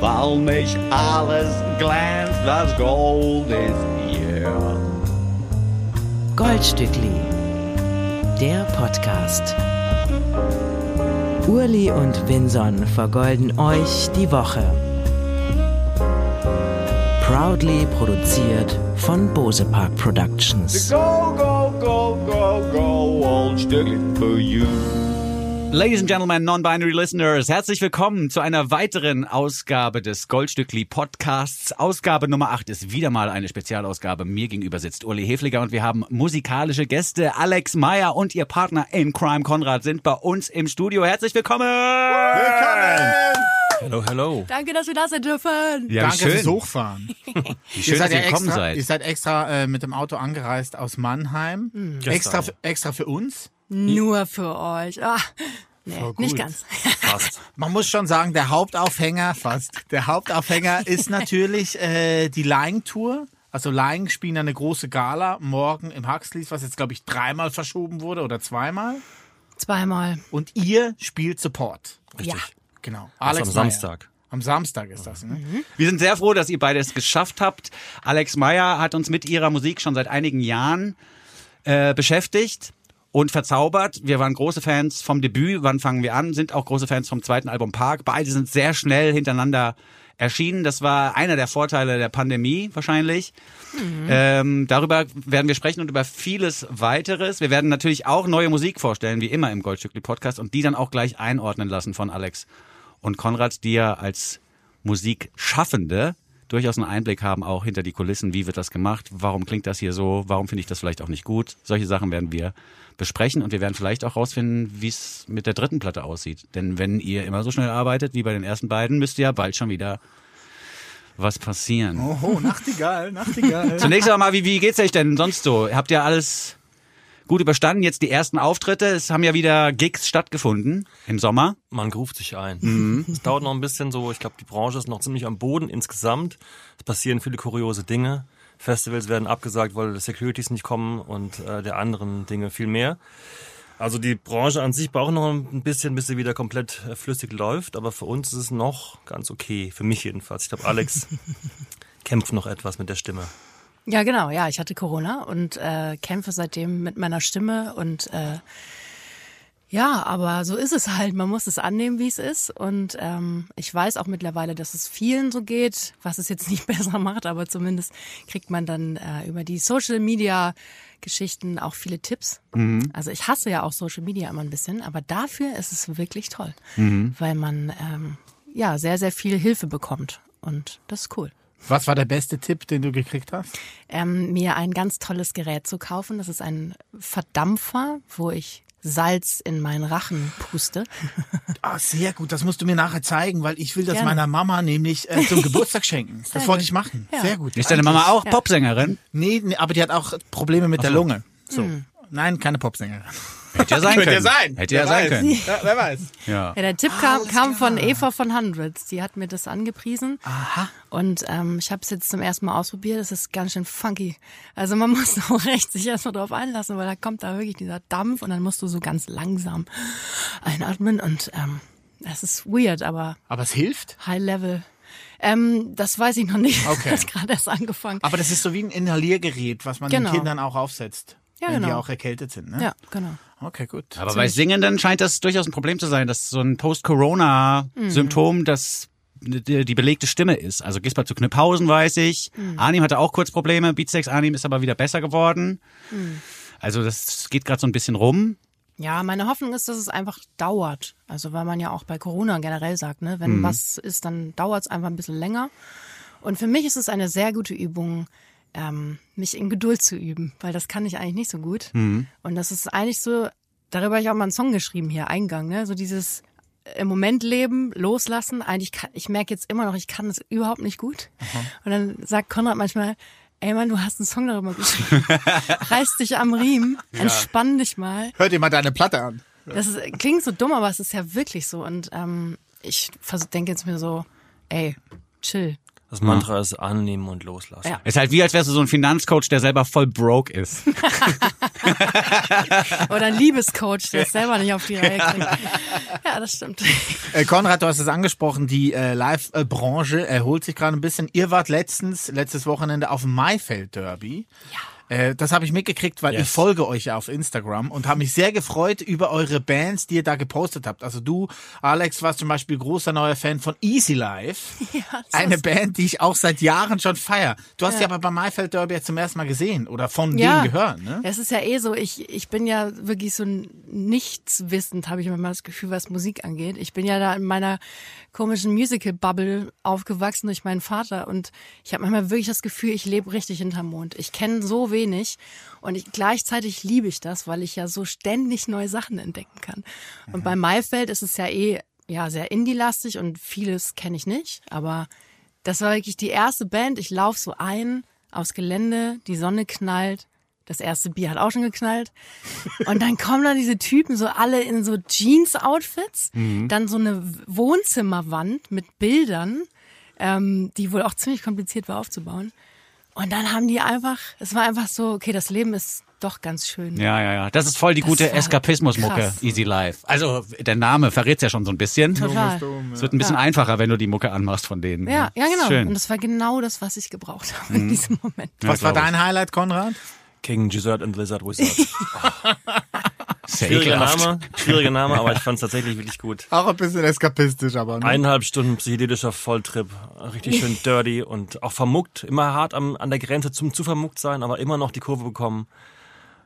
weil nicht alles glänzt, was Gold ist hier. Goldstückli, der Podcast. Urli und Vinson vergolden euch die Woche. Proudly produziert von Bose Park Productions. Go, go, go, go, go, old Stückli for you. Ladies and Gentlemen, Non-Binary Listeners, herzlich willkommen zu einer weiteren Ausgabe des Goldstückli Podcasts. Ausgabe Nummer 8 ist wieder mal eine Spezialausgabe. Mir gegenüber sitzt Uli Hefliger und wir haben musikalische Gäste. Alex Meyer und ihr Partner in Crime Konrad sind bei uns im Studio. Herzlich willkommen! Willkommen! Hello, hello. Danke, dass wir da sein dürfen. Ja, Danke schön. fürs Hochfahren. Wie schön, ihr dass ihr gekommen extra, seid. Ihr seid extra äh, mit dem Auto angereist aus Mannheim. Extra, für- extra für uns. Nur für euch. Ah, nee, Voll gut. nicht ganz. Passt. Man muss schon sagen, der Hauptaufhänger, fast, der Hauptaufhänger ist natürlich äh, die Lying Tour. Also Lying spielen eine große Gala morgen im Huxleys, was jetzt, glaube ich, dreimal verschoben wurde oder zweimal. Zweimal. Und ihr spielt Support. Ja. Genau. Also Alex am Meyer. Samstag. Am Samstag ist das, ne? Wir sind sehr froh, dass ihr beide es geschafft habt. Alex Meyer hat uns mit ihrer Musik schon seit einigen Jahren äh, beschäftigt und verzaubert. Wir waren große Fans vom Debüt, wann fangen wir an, sind auch große Fans vom zweiten Album Park. Beide sind sehr schnell hintereinander erschienen. Das war einer der Vorteile der Pandemie wahrscheinlich. Ähm, darüber werden wir sprechen und über vieles weiteres. Wir werden natürlich auch neue Musik vorstellen, wie immer im Goldstückli Podcast und die dann auch gleich einordnen lassen von Alex und Konrad, die ja als Musikschaffende durchaus einen Einblick haben, auch hinter die Kulissen, wie wird das gemacht, warum klingt das hier so, warum finde ich das vielleicht auch nicht gut. Solche Sachen werden wir besprechen und wir werden vielleicht auch rausfinden, wie es mit der dritten Platte aussieht. Denn wenn ihr immer so schnell arbeitet wie bei den ersten beiden, müsste ja bald schon wieder was passieren. Oh, Nachtigall, Nachtigall. Zunächst einmal, wie, wie geht's euch denn sonst so? Habt ihr alles gut überstanden? Jetzt die ersten Auftritte. Es haben ja wieder Gigs stattgefunden im Sommer. Man ruft sich ein. Mhm. Es dauert noch ein bisschen so. Ich glaube, die Branche ist noch ziemlich am Boden insgesamt. Es passieren viele kuriose Dinge. Festivals werden abgesagt, weil die Securities nicht kommen und äh, der anderen Dinge viel mehr. Also die Branche an sich braucht noch ein bisschen, bis sie wieder komplett äh, flüssig läuft. Aber für uns ist es noch ganz okay. Für mich jedenfalls. Ich glaube, Alex kämpft noch etwas mit der Stimme. Ja, genau. Ja, ich hatte Corona und äh, kämpfe seitdem mit meiner Stimme und äh, ja, aber so ist es halt. Man muss es annehmen, wie es ist. Und ähm, ich weiß auch mittlerweile, dass es vielen so geht, was es jetzt nicht besser macht, aber zumindest kriegt man dann äh, über die Social Media Geschichten auch viele Tipps. Also ich hasse ja auch Social Media immer ein bisschen, aber dafür ist es wirklich toll, weil man ähm, ja sehr, sehr viel Hilfe bekommt. Und das ist cool. Was war der beste Tipp, den du gekriegt hast? ähm, mir ein ganz tolles Gerät zu kaufen. Das ist ein Verdampfer, wo ich Salz in meinen Rachen puste. Ah, sehr gut. Das musst du mir nachher zeigen, weil ich will das Gerne. meiner Mama nämlich äh, zum Geburtstag schenken. Das wollte ich machen. Ja. Sehr gut. Ist deine Mama auch Ja. Popsängerin? Nee, nee, aber die hat auch Probleme mit der Lunge. So. Nein, keine Popsängerin. Hätte ja sein Könnte können. ja sein. Hätte ja Wer sein weiß. können. Ja, wer weiß. Ja. Ja, der Tipp kam, kam von Eva von Hundreds. Die hat mir das angepriesen. Aha. Und ähm, ich habe es jetzt zum ersten Mal ausprobiert. Das ist ganz schön funky. Also man muss auch recht sich erstmal drauf einlassen, weil da kommt da wirklich dieser Dampf und dann musst du so ganz langsam einatmen. Und ähm, das ist weird, aber Aber es hilft. High Level. Ähm, das weiß ich noch nicht. Okay. Das hat gerade erst angefangen. Aber das ist so wie ein Inhaliergerät, was man Genau. den Kindern auch aufsetzt. Ja, wenn die genau. auch erkältet sind. Ne? Ja, genau. Okay, gut. Aber bei Singenden scheint das durchaus ein Problem zu sein, dass so ein Post-Corona-Symptom das die, die belegte Stimme ist. Also Gisbert zu Knüpphausen weiß ich. Arnim hatte auch kurz Probleme. Beatsteaks Arnim ist aber wieder besser geworden. Also das geht gerade so ein bisschen rum. Ja, meine Hoffnung ist, dass es einfach dauert. Also weil man ja auch bei Corona generell sagt, ne, wenn was ist, dann dauert es einfach ein bisschen länger. Und für mich ist es eine sehr gute Übung, ähm, mich in Geduld zu üben, weil das kann ich eigentlich nicht so gut. Und das ist eigentlich so, darüber habe ich auch mal einen Song geschrieben hier, Eingang, ne? So dieses im Moment leben, loslassen. Eigentlich kann, ich merke jetzt immer noch, ich kann das überhaupt nicht gut. Und dann sagt Konrad manchmal, ey Mann, du hast einen Song darüber geschrieben. Reiß dich am Riemen, entspann dich mal. Hör dir mal deine Platte an. Das ist, klingt so dumm, aber es ist ja wirklich so. Und ähm, ich denke jetzt mir so, ey, chill. Das Mantra ist annehmen und loslassen. Ja. Ist halt wie, als wärst du so ein Finanzcoach, der selber voll broke ist. Oder ein Liebescoach, der es selber nicht auf die Reihe kriegt. Ja, das stimmt. Äh, Konrad, du hast es angesprochen, die äh, Live-Branche erholt sich gerade ein bisschen. Ihr wart letztens, letztes Wochenende auf dem Maifeld Derby. Ja. Äh, das habe ich mitgekriegt, weil Yes. ich folge euch ja auf Instagram und habe mich sehr gefreut über eure Bands, die ihr da gepostet habt. Also du, Alex, warst zum Beispiel großer neuer Fan von Easy Life. Ja, Eine Band, die ich auch seit Jahren schon feier. Du hast Ja. die aber beim Maifeld Derby jetzt zum ersten Mal gesehen oder von ja. denen gehört, ne? Es ist ja eh so, ich, ich bin ja wirklich so nichtswissend, habe ich immer das Gefühl, was Musik angeht. Ich bin ja da in meiner komischen Musical-Bubble aufgewachsen durch meinen Vater und ich habe manchmal wirklich das Gefühl, ich lebe richtig hinterm Mond. Ich kenne so wenig und ich, gleichzeitig liebe ich das, weil ich ja so ständig neue Sachen entdecken kann. Und bei Maifeld ist es ja eh ja sehr indie-lastig und vieles kenne ich nicht, aber das war wirklich die erste Band. Ich laufe so ein aufs Gelände, die Sonne knallt. Das erste Bier hat auch schon geknallt. Und dann kommen da diese Typen so alle in so Jeans-Outfits. Dann so eine Wohnzimmerwand mit Bildern, ähm, die wohl auch ziemlich kompliziert war aufzubauen. Und dann haben die einfach, es war einfach so, okay, das Leben ist doch ganz schön. Ja, ja, ja. Das ist voll die Das gute war Eskapismusmucke. Easy Life. Also der Name verrät's ja schon so ein bisschen. Total. Es wird ein bisschen einfacher, wenn du die Mucke anmachst von denen. Ja, ja, genau. Schön. Und das war genau das, was ich gebraucht habe in diesem Moment. Was war glaub dein Highlight, Konrad? King Gizzard and Lizard Wizard. Schwieriger. Name, schwieriger Name, aber ich fand es tatsächlich wirklich gut. Auch ein bisschen eskapistisch, aber. Ne? Eineinhalb Stunden psychedelischer Volltrip, richtig schön dirty und auch vermuckt, immer hart am, an der Grenze zum zu vermuckt sein, aber immer noch die Kurve bekommen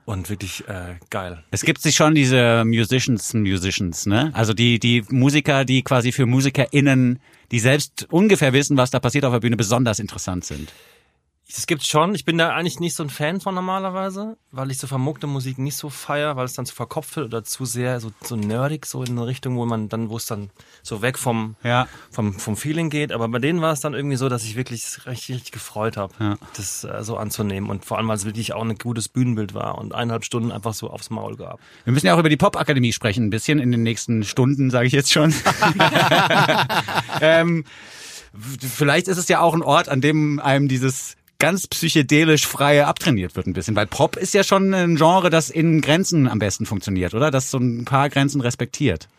und wirklich äh, geil. Es gibt sich schon diese Musicians, Musicians, ne? Also die, die Musiker, die quasi für MusikerInnen, die selbst ungefähr wissen, was da passiert auf der Bühne, besonders interessant sind. Es gibt schon, ich bin da eigentlich nicht so ein Fan von normalerweise, weil ich so vermuckte Musik nicht so feier, weil es dann zu verkopft wird oder zu sehr so, so nerdig, so in eine Richtung, wo man dann, wo es dann so weg vom, Ja. vom, vom Feeling geht. Aber bei denen war es dann irgendwie so, dass ich wirklich richtig, richtig gefreut habe, Ja. das äh, so anzunehmen. Und vor allem, weil es wirklich auch ein gutes Bühnenbild war und eineinhalb Stunden einfach so aufs Maul gab. Wir müssen ja auch über die Popakademie sprechen, ein bisschen in den nächsten Stunden, sage ich jetzt schon. ähm, vielleicht ist es ja auch ein Ort, an dem einem dieses ganz psychedelisch freie abtrainiert wird ein bisschen, weil Pop ist ja schon ein Genre, das in Grenzen am besten funktioniert, oder? Das so ein paar Grenzen respektiert.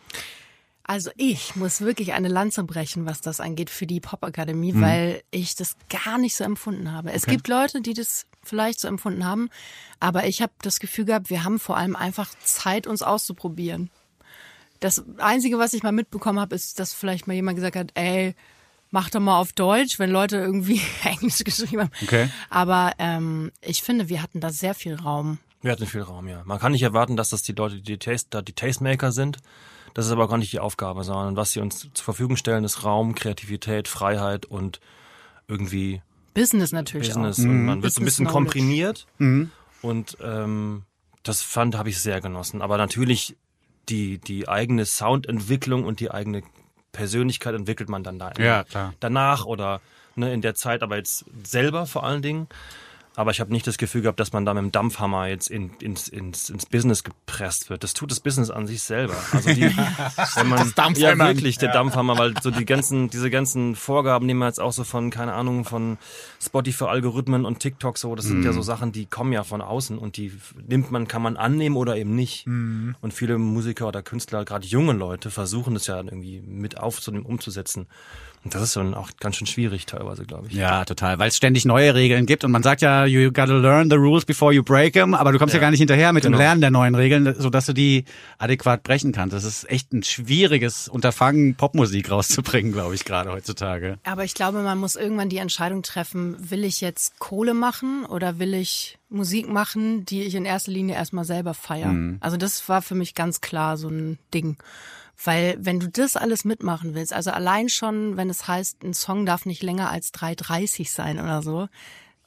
Also ich muss wirklich eine Lanze brechen, was das angeht für die Popakademie, weil ich das gar nicht so empfunden habe. Es gibt Leute, die das vielleicht so empfunden haben, aber ich habe das Gefühl gehabt, wir haben vor allem einfach Zeit, uns auszuprobieren. Das Einzige, was ich mal mitbekommen habe, ist, dass vielleicht mal jemand gesagt hat, ey, mach doch mal auf Deutsch, wenn Leute irgendwie Englisch geschrieben haben. Okay. Aber ähm, ich finde, wir hatten da sehr viel Raum. Wir hatten viel Raum, ja. Man kann nicht erwarten, dass das die Leute, die, Taste, da die Tastemaker sind. Das ist aber gar nicht die Aufgabe, sondern was sie uns zur Verfügung stellen, ist Raum, Kreativität, Freiheit und irgendwie Business natürlich Business. auch. Und man wird so ein bisschen Knowledge. komprimiert. Und ähm, das fand, habe ich sehr genossen. Aber natürlich die, die eigene Soundentwicklung und die eigene Persönlichkeit entwickelt man dann da Ja, klar. danach oder ne, in der Zeit, aber jetzt selber vor allen Dingen. Aber ich habe nicht das Gefühl gehabt, dass man da mit dem Dampfhammer jetzt in, ins, ins, ins Business gepresst wird. Das tut das Business an sich selber. Also die, wenn man, ja wirklich der Dampfhammer, weil so die ganzen, diese ganzen Vorgaben nehmen wir jetzt auch so von, keine Ahnung, von Spotify-Algorithmen und TikTok so. Das sind ja so Sachen, die kommen ja von außen und die nimmt man, kann man annehmen oder eben nicht. Und viele Musiker oder Künstler, gerade junge Leute, versuchen das ja irgendwie mit aufzunehmen, umzusetzen. Und das ist dann auch ganz schön schwierig teilweise, glaube ich. Ja, total, weil es ständig neue Regeln gibt und man sagt ja, you gotta learn the rules before you break them, aber du kommst ja, Ja. gar nicht hinterher mit dem Genau. Lernen der neuen Regeln, sodass du die adäquat brechen kannst. Das ist echt ein schwieriges Unterfangen, Popmusik rauszubringen, glaube ich, gerade heutzutage. Aber ich glaube, man muss irgendwann die Entscheidung treffen, will ich jetzt Kohle machen oder will ich Musik machen, die ich in erster Linie erstmal selber feiere. Also das war für mich ganz klar so ein Ding. Weil wenn du das alles mitmachen willst, also allein schon, wenn es heißt, ein Song darf nicht länger als 3,30 sein oder so,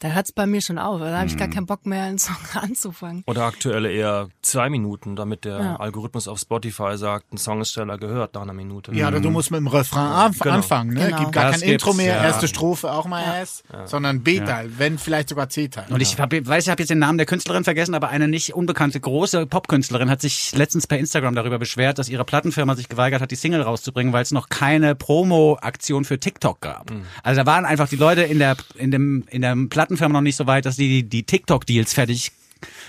da hört's bei mir schon auf. Da habe ich Mhm. gar keinen Bock mehr, einen Song anzufangen. Oder aktuelle eher zwei Minuten, damit der Ja. Algorithmus auf Spotify sagt, ein Song ist schneller gehört nach einer Minute. Ja, oder du musst mit dem Refrain anf Genau. anfangen. Ne? Genau. Gibt gar Das kein Intro mehr, ja. erste Strophe auch mal erst, sondern B-Teil, wenn vielleicht sogar C-Teil. Und ich hab, weiß, ich habe jetzt den Namen der Künstlerin vergessen, aber eine nicht unbekannte große Popkünstlerin hat sich letztens per Instagram darüber beschwert, dass ihre Plattenfirma sich geweigert hat, die Single rauszubringen, weil es noch keine Promo-Aktion für TikTok gab. Also da waren einfach die Leute in der in dem in der Plattenfirma noch nicht so weit, dass die die TikTok-Deals fertig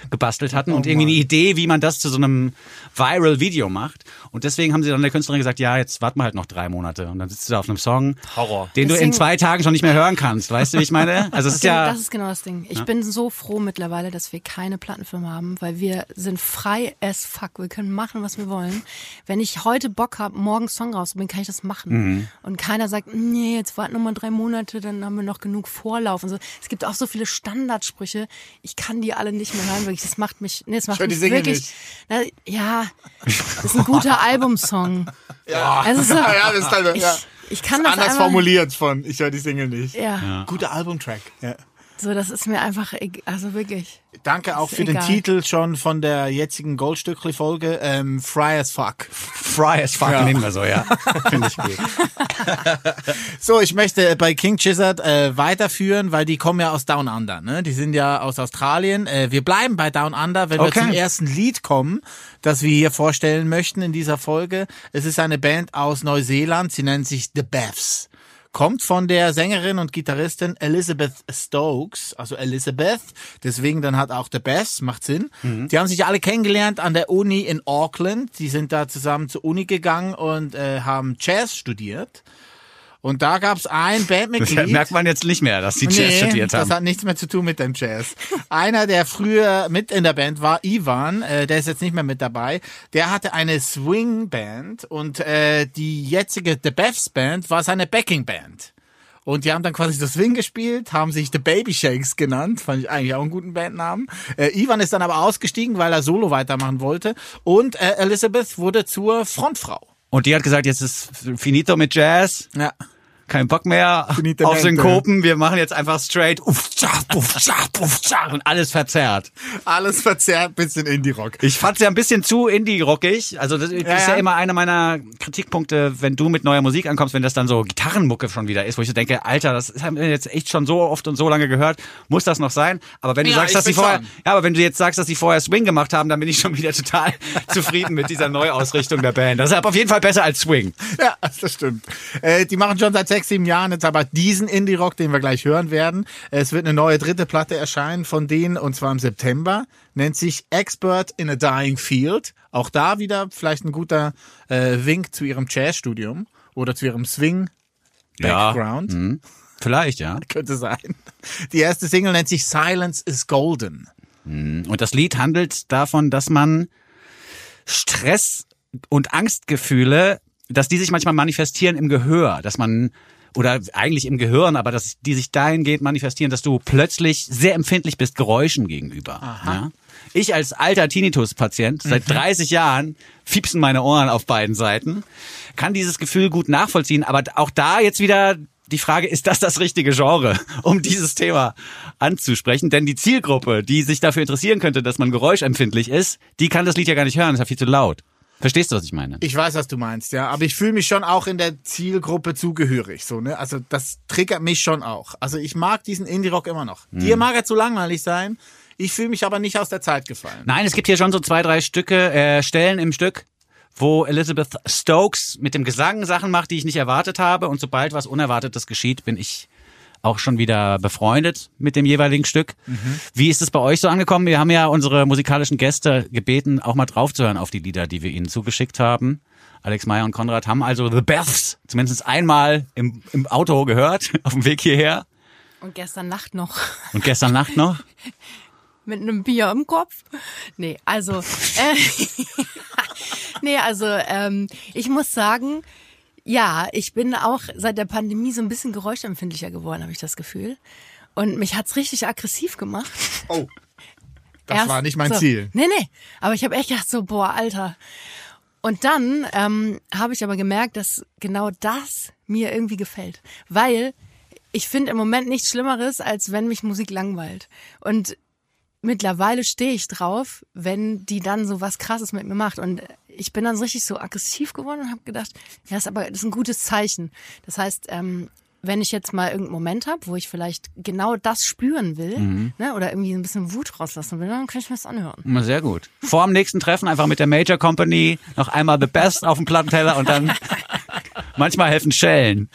gebastelt hatten und irgendwie eine Idee, wie man das zu so einem Viral-Video macht. Und deswegen haben sie dann der Künstlerin gesagt, ja, jetzt warten wir halt noch drei Monate. Und dann sitzt du da auf einem Song, Horror. den du in Deswegen- zwei Tagen schon nicht mehr hören kannst. Weißt du, wie ich meine? Also es ist ja... das ist genau das Ding. Ich bin so froh mittlerweile, dass wir keine Plattenfirma haben, weil wir sind frei as fuck. Wir können machen, was wir wollen. Wenn ich heute Bock habe, morgen einen Song rauszubringen, kann ich das machen. Mhm. Und keiner sagt, nee, jetzt warten noch mal drei Monate, dann haben wir noch genug Vorlauf und so. Es gibt auch so viele Standardsprüche. Ich kann die alle nicht mehr hören, wirklich. Das macht mich, nee, das macht höre die mich Single wirklich. Na, ja, das ist ein guter Albumsong. Ja. Also so, ja, das ist halt, ich, ja. ich kann das Anders einfach, formuliert von Ich höre die Single nicht. Ja, Guter Albumtrack. Ja. So, das ist mir einfach, egal. also wirklich. Danke auch für den egal. Titel schon von der jetzigen Goldstückli-Folge. Ähm, Fry as fuck. Fry as fuck nehmen wir so, ja. Finde ich gut. So, ich möchte bei King Gizzard äh, weiterführen, weil die kommen ja aus Down Under. Ne? Die sind ja aus Australien. Äh, wir bleiben bei Down Under, wenn Okay. wir zum ersten Lied kommen, das wir hier vorstellen möchten in dieser Folge. Es ist eine Band aus Neuseeland. Sie nennt sich The Beths. Kommt von der Sängerin und Gitarristin Elizabeth Stokes, also Elizabeth. Deswegen dann hat auch The Beths, macht Sinn. Die haben sich alle kennengelernt an der Uni in Auckland. Die sind da zusammen zur Uni gegangen und äh, haben Jazz studiert. Und da gab's ein Das Bandmitglied. merkt man jetzt nicht mehr, dass die Jazz studiert das haben. hat nichts mehr zu tun mit dem Jazz. Einer, der früher mit in der Band war, Ivan, äh, der ist jetzt nicht mehr mit dabei. Der hatte eine Swing-Band und äh, die jetzige The Beths Band war seine Backing-Band. Und die haben dann quasi das Swing gespielt, haben sich The Baby Shakes genannt. Fand ich eigentlich auch einen guten Bandnamen. Äh, Ivan ist dann aber ausgestiegen, weil er Solo weitermachen wollte. Und äh, Elizabeth wurde zur Frontfrau. Und die hat gesagt, jetzt ist finito mit Jazz, Ja. Kein Bock mehr auf. Synkopen, wir machen jetzt einfach straight uff, tschah, uff, tschah, uff, tschah, und alles verzerrt. Alles verzerrt, bisschen Indie-Rock. Ich fand's ja ein bisschen zu indie-rockig. Also das ist ja, ja. immer einer meiner Kritikpunkte, wenn du mit neuer Musik ankommst, wenn das dann so Gitarrenmucke schon wieder ist, wo ich so denke, Alter, das haben wir jetzt echt schon so oft und so lange gehört, muss das noch sein? Aber wenn du Ja, sagst, dass sie vorher, ja, aber wenn du jetzt sagst, dass sie vorher Swing gemacht haben, dann bin ich schon wieder total zufrieden mit dieser Neuausrichtung der Band. Das ist auf jeden Fall besser als Swing. Ja, das stimmt. Äh, die machen schon seit sechs, sieben Jahren jetzt aber diesen Indie-Rock, den wir gleich hören werden. Es wird eine neue dritte Platte erscheinen von denen und zwar im September. Nennt sich Expert in a Dying Field. Auch da wieder vielleicht ein guter äh, Wink zu ihrem Jazzstudium oder zu ihrem Swing-Background. Mhm. Vielleicht, ja. Könnte sein. Die erste Single nennt sich Silence is Golden. Und das Lied handelt davon, dass man Stress und Angstgefühle, dass die sich manchmal manifestieren im Gehör, dass man oder eigentlich im Gehirn, aber dass die sich dahingehend manifestieren, dass du plötzlich sehr empfindlich bist Geräuschen gegenüber. Ja? Ich als alter Tinnitus-Patient, seit 30 Jahren fiepsen meine Ohren auf beiden Seiten, kann dieses Gefühl gut nachvollziehen, aber auch da jetzt wieder die Frage, ist das das richtige Genre, um dieses Thema anzusprechen? Denn die Zielgruppe, die sich dafür interessieren könnte, dass man geräuschempfindlich ist, die kann das Lied ja gar nicht hören, ist ja viel zu laut. Verstehst du, was ich meine? Ich weiß, was du meinst, ja. Aber ich fühle mich schon auch in der Zielgruppe zugehörig, so, ne? Also, das triggert mich schon auch. Also, ich mag diesen Indie-Rock immer noch. Dir mag er zu langweilig sein. Ich fühle mich aber nicht aus der Zeit gefallen. Nein, es gibt hier schon so zwei, drei Stücke, äh, Stellen im Stück, wo Elizabeth Stokes mit dem Gesang Sachen macht, die ich nicht erwartet habe. Und sobald was Unerwartetes geschieht, bin ich auch schon wieder befreundet mit dem jeweiligen Stück. Wie ist es bei euch so angekommen? Wir haben ja unsere musikalischen Gäste gebeten, auch mal draufzuhören auf die Lieder, die wir ihnen zugeschickt haben. Alex Meyer und Konrad haben also The Beths zumindest einmal im, im Auto gehört, auf dem Weg hierher. Und gestern Nacht noch Und gestern Nacht noch. mit einem Bier im Kopf. Nee, also, äh, nee, also, ähm, ich muss sagen, ja, ich bin auch seit der Pandemie so ein bisschen geräuschempfindlicher geworden, habe ich das Gefühl. Und mich hat's richtig aggressiv gemacht. Oh. Das Erst- war nicht mein so, Ziel. Nee, nee. Aber ich habe echt gedacht so, boah, Alter. Und dann ähm, habe ich aber gemerkt, dass genau das mir irgendwie gefällt. Weil ich finde im Moment nichts Schlimmeres, als wenn mich Musik langweilt. Und mittlerweile stehe ich drauf, wenn die dann so was Krasses mit mir macht. Und ich bin dann so richtig so aggressiv geworden und habe gedacht, ja, ist aber das ist ein gutes Zeichen. Das heißt, ähm, wenn ich jetzt mal irgendeinen Moment habe, wo ich vielleicht genau das spüren will, ne, oder irgendwie ein bisschen Wut rauslassen will, dann kann ich mir das anhören. Sehr gut. Vor dem nächsten Treffen einfach mit der Major Company noch einmal The Best auf dem Plattenteller und dann manchmal helfen Schellen.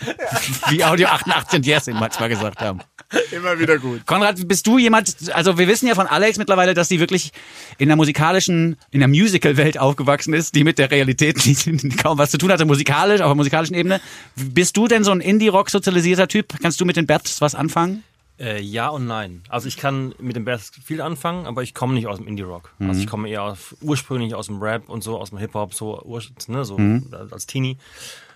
Wie Audio 88 und Yes eben manchmal gesagt haben. Immer wieder gut. Konrad, bist du jemand, also wir wissen ja von Alex mittlerweile, dass sie wirklich in der musikalischen, in der Musical-Welt aufgewachsen ist, die mit der Realität nicht- kaum was zu tun hatte, musikalisch, auf der musikalischen Ebene. Bist du denn so ein Indie-Rock sozialisierter Typ? Kannst du mit den Bats was anfangen? Äh, ja und nein. Also ich kann mit dem Bass viel anfangen, aber ich komme nicht aus dem Indie-Rock. Also ich komme eher aus, ursprünglich aus dem Rap und so, aus dem Hip-Hop, so, ne, so als Teenie.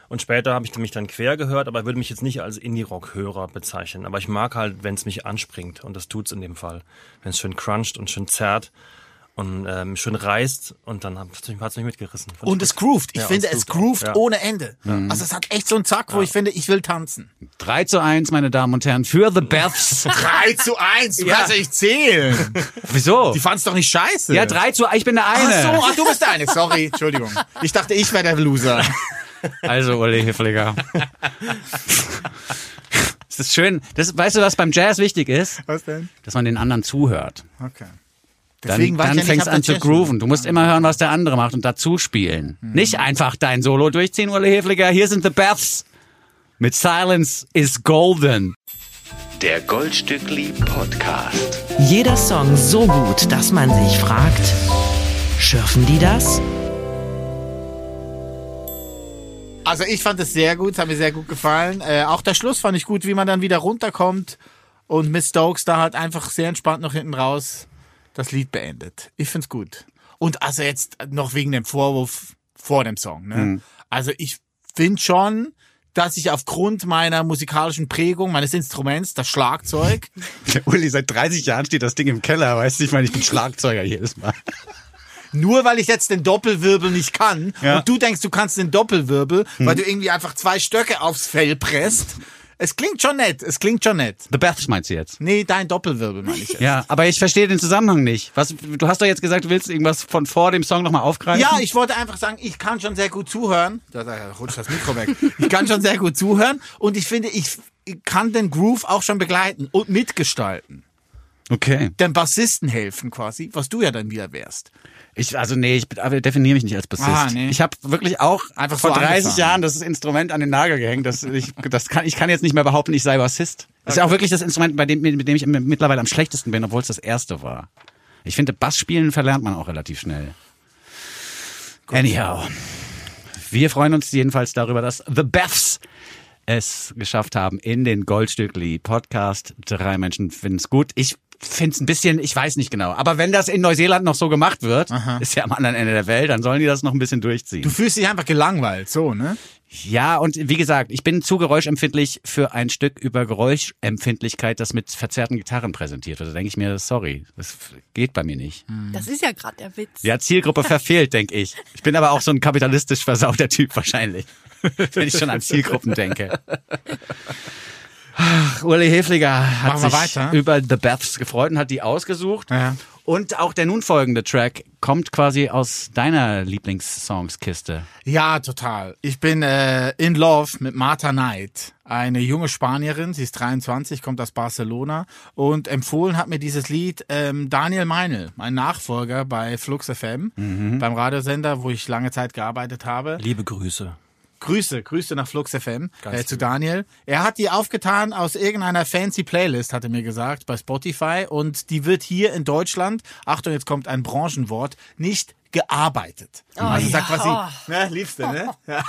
Und später habe ich mich dann quer gehört, aber würde mich jetzt nicht als Indie-Rock-Hörer bezeichnen. Aber ich mag halt, wenn es mich anspringt. Und das tut's in dem Fall. Wenn es schön cruncht und schön zerrt und ähm, schön reißt und dann hat es mich, hat's mich mitgerissen. Fand Und es groovt. Ich Ja, finde, es es groovt. Ja. ohne Ende. Also es hat echt so einen Zack, wo ich finde, ich will tanzen. 3 zu 1, meine Damen und Herren, für The Bats. 3 zu 1, du kannst ja nicht zählen. Wieso? Die fand's doch nicht scheiße. Ja, 3 zu 1, ich bin der eine. Ach so, ach, du bist der eine. Sorry, Entschuldigung. Ich dachte, ich wäre der Loser. Also, Uli Hiffliger. Es ist schön. Das, weißt du, was beim Jazz wichtig ist? Was denn? Dass man den anderen zuhört. Okay. Dann, Deswegen ich dann ja nicht fängst an zu Jazz- grooven. Du musst immer hören, was der andere macht und dazu spielen. Mhm. Nicht einfach dein Solo durchziehen, Uli Hefliger. Hier sind The Baths mit Silence is Golden. Der Goldstückli Podcast. Jeder Song so gut, dass man sich fragt, schürfen die das? Also ich fand es sehr gut, es hat mir sehr gut gefallen. Äh, auch der Schluss fand ich gut, wie man dann wieder runterkommt und Miss Stokes da halt einfach sehr entspannt noch hinten raus das Lied beendet. Ich find's gut. Und also jetzt noch wegen dem Vorwurf vor dem Song. Ne? Also ich finde schon, dass ich aufgrund meiner musikalischen Prägung, meines Instruments, das Schlagzeug, Uli, seit 30 Jahren steht das Ding im Keller. Weißt du, ich meine, ich bin Schlagzeuger jedes Mal. Nur weil ich jetzt den Doppelwirbel nicht kann Ja. und du denkst, du kannst den Doppelwirbel, weil du irgendwie einfach zwei Stöcke aufs Fell presst. Es klingt schon nett, es klingt schon nett. The Baths meinst du jetzt? Nee, dein Doppelwirbel meine ich jetzt. Ja, aber ich verstehe den Zusammenhang nicht. Was, du hast doch jetzt gesagt, du willst irgendwas von vor dem Song nochmal aufgreifen? Ja, ich wollte einfach sagen, ich kann schon sehr gut zuhören. Da, da rutscht das Mikro weg. Ich kann schon sehr gut zuhören und ich finde, ich kann den Groove auch schon begleiten und mitgestalten. Okay. Dem Bassisten helfen quasi, was du ja dann wieder wärst. Ich, also nee, ich definiere mich nicht als Bassist. Ah, nee. Ich habe wirklich auch Einfach vor so 30 angefangen. Jahren das Instrument an den Nagel gehängt. Das, ich, das kann, ich kann jetzt nicht mehr behaupten, ich sei Bassist. Das ist ja auch wirklich das Instrument, bei dem, mit dem ich mittlerweile am schlechtesten bin, obwohl es das erste war. Ich finde, Bassspielen verlernt man auch relativ schnell. Anyhow. Wir freuen uns jedenfalls darüber, dass The Beths es geschafft haben in den Goldstückli Podcast. Drei Menschen finden es gut. Ich finde es ein bisschen, ich weiß nicht genau. Aber wenn das in Neuseeland noch so gemacht wird, ist ja am anderen Ende der Welt, dann sollen die das noch ein bisschen durchziehen. Du fühlst dich einfach gelangweilt, so, ne? Ja, und wie gesagt, ich bin zu geräuschempfindlich für ein Stück über Geräuschempfindlichkeit, das mit verzerrten Gitarren präsentiert wird. Da denke ich mir, sorry, das geht bei mir nicht. Das ist ja gerade der Witz. Ja, Zielgruppe verfehlt, denke ich. Ich bin aber auch so ein kapitalistisch versauter Typ wahrscheinlich, wenn ich schon an Zielgruppen denke. Ach, Uli Hefliger hat sich weiter? über The Baths gefreut und hat die ausgesucht. Ja. Und auch der nun folgende Track kommt quasi aus deiner Lieblingssongskiste. Ja, total. Ich bin äh, in love mit Martha Knight, eine junge Spanierin. Sie ist 23, kommt aus Barcelona und empfohlen hat mir dieses Lied ähm, Daniel Meinl, mein Nachfolger bei Flux FM, beim Radiosender, wo ich lange Zeit gearbeitet habe. Liebe Grüße. Grüße, Grüße nach Flux FM äh, zu. Daniel. Er hat die aufgetan aus irgendeiner fancy Playlist, hat er mir gesagt, bei Spotify. Und die wird hier in Deutschland, Achtung, jetzt kommt ein Branchenwort, nicht gearbeitet. also ja. sagt quasi, ne, liebste, ne? Ja.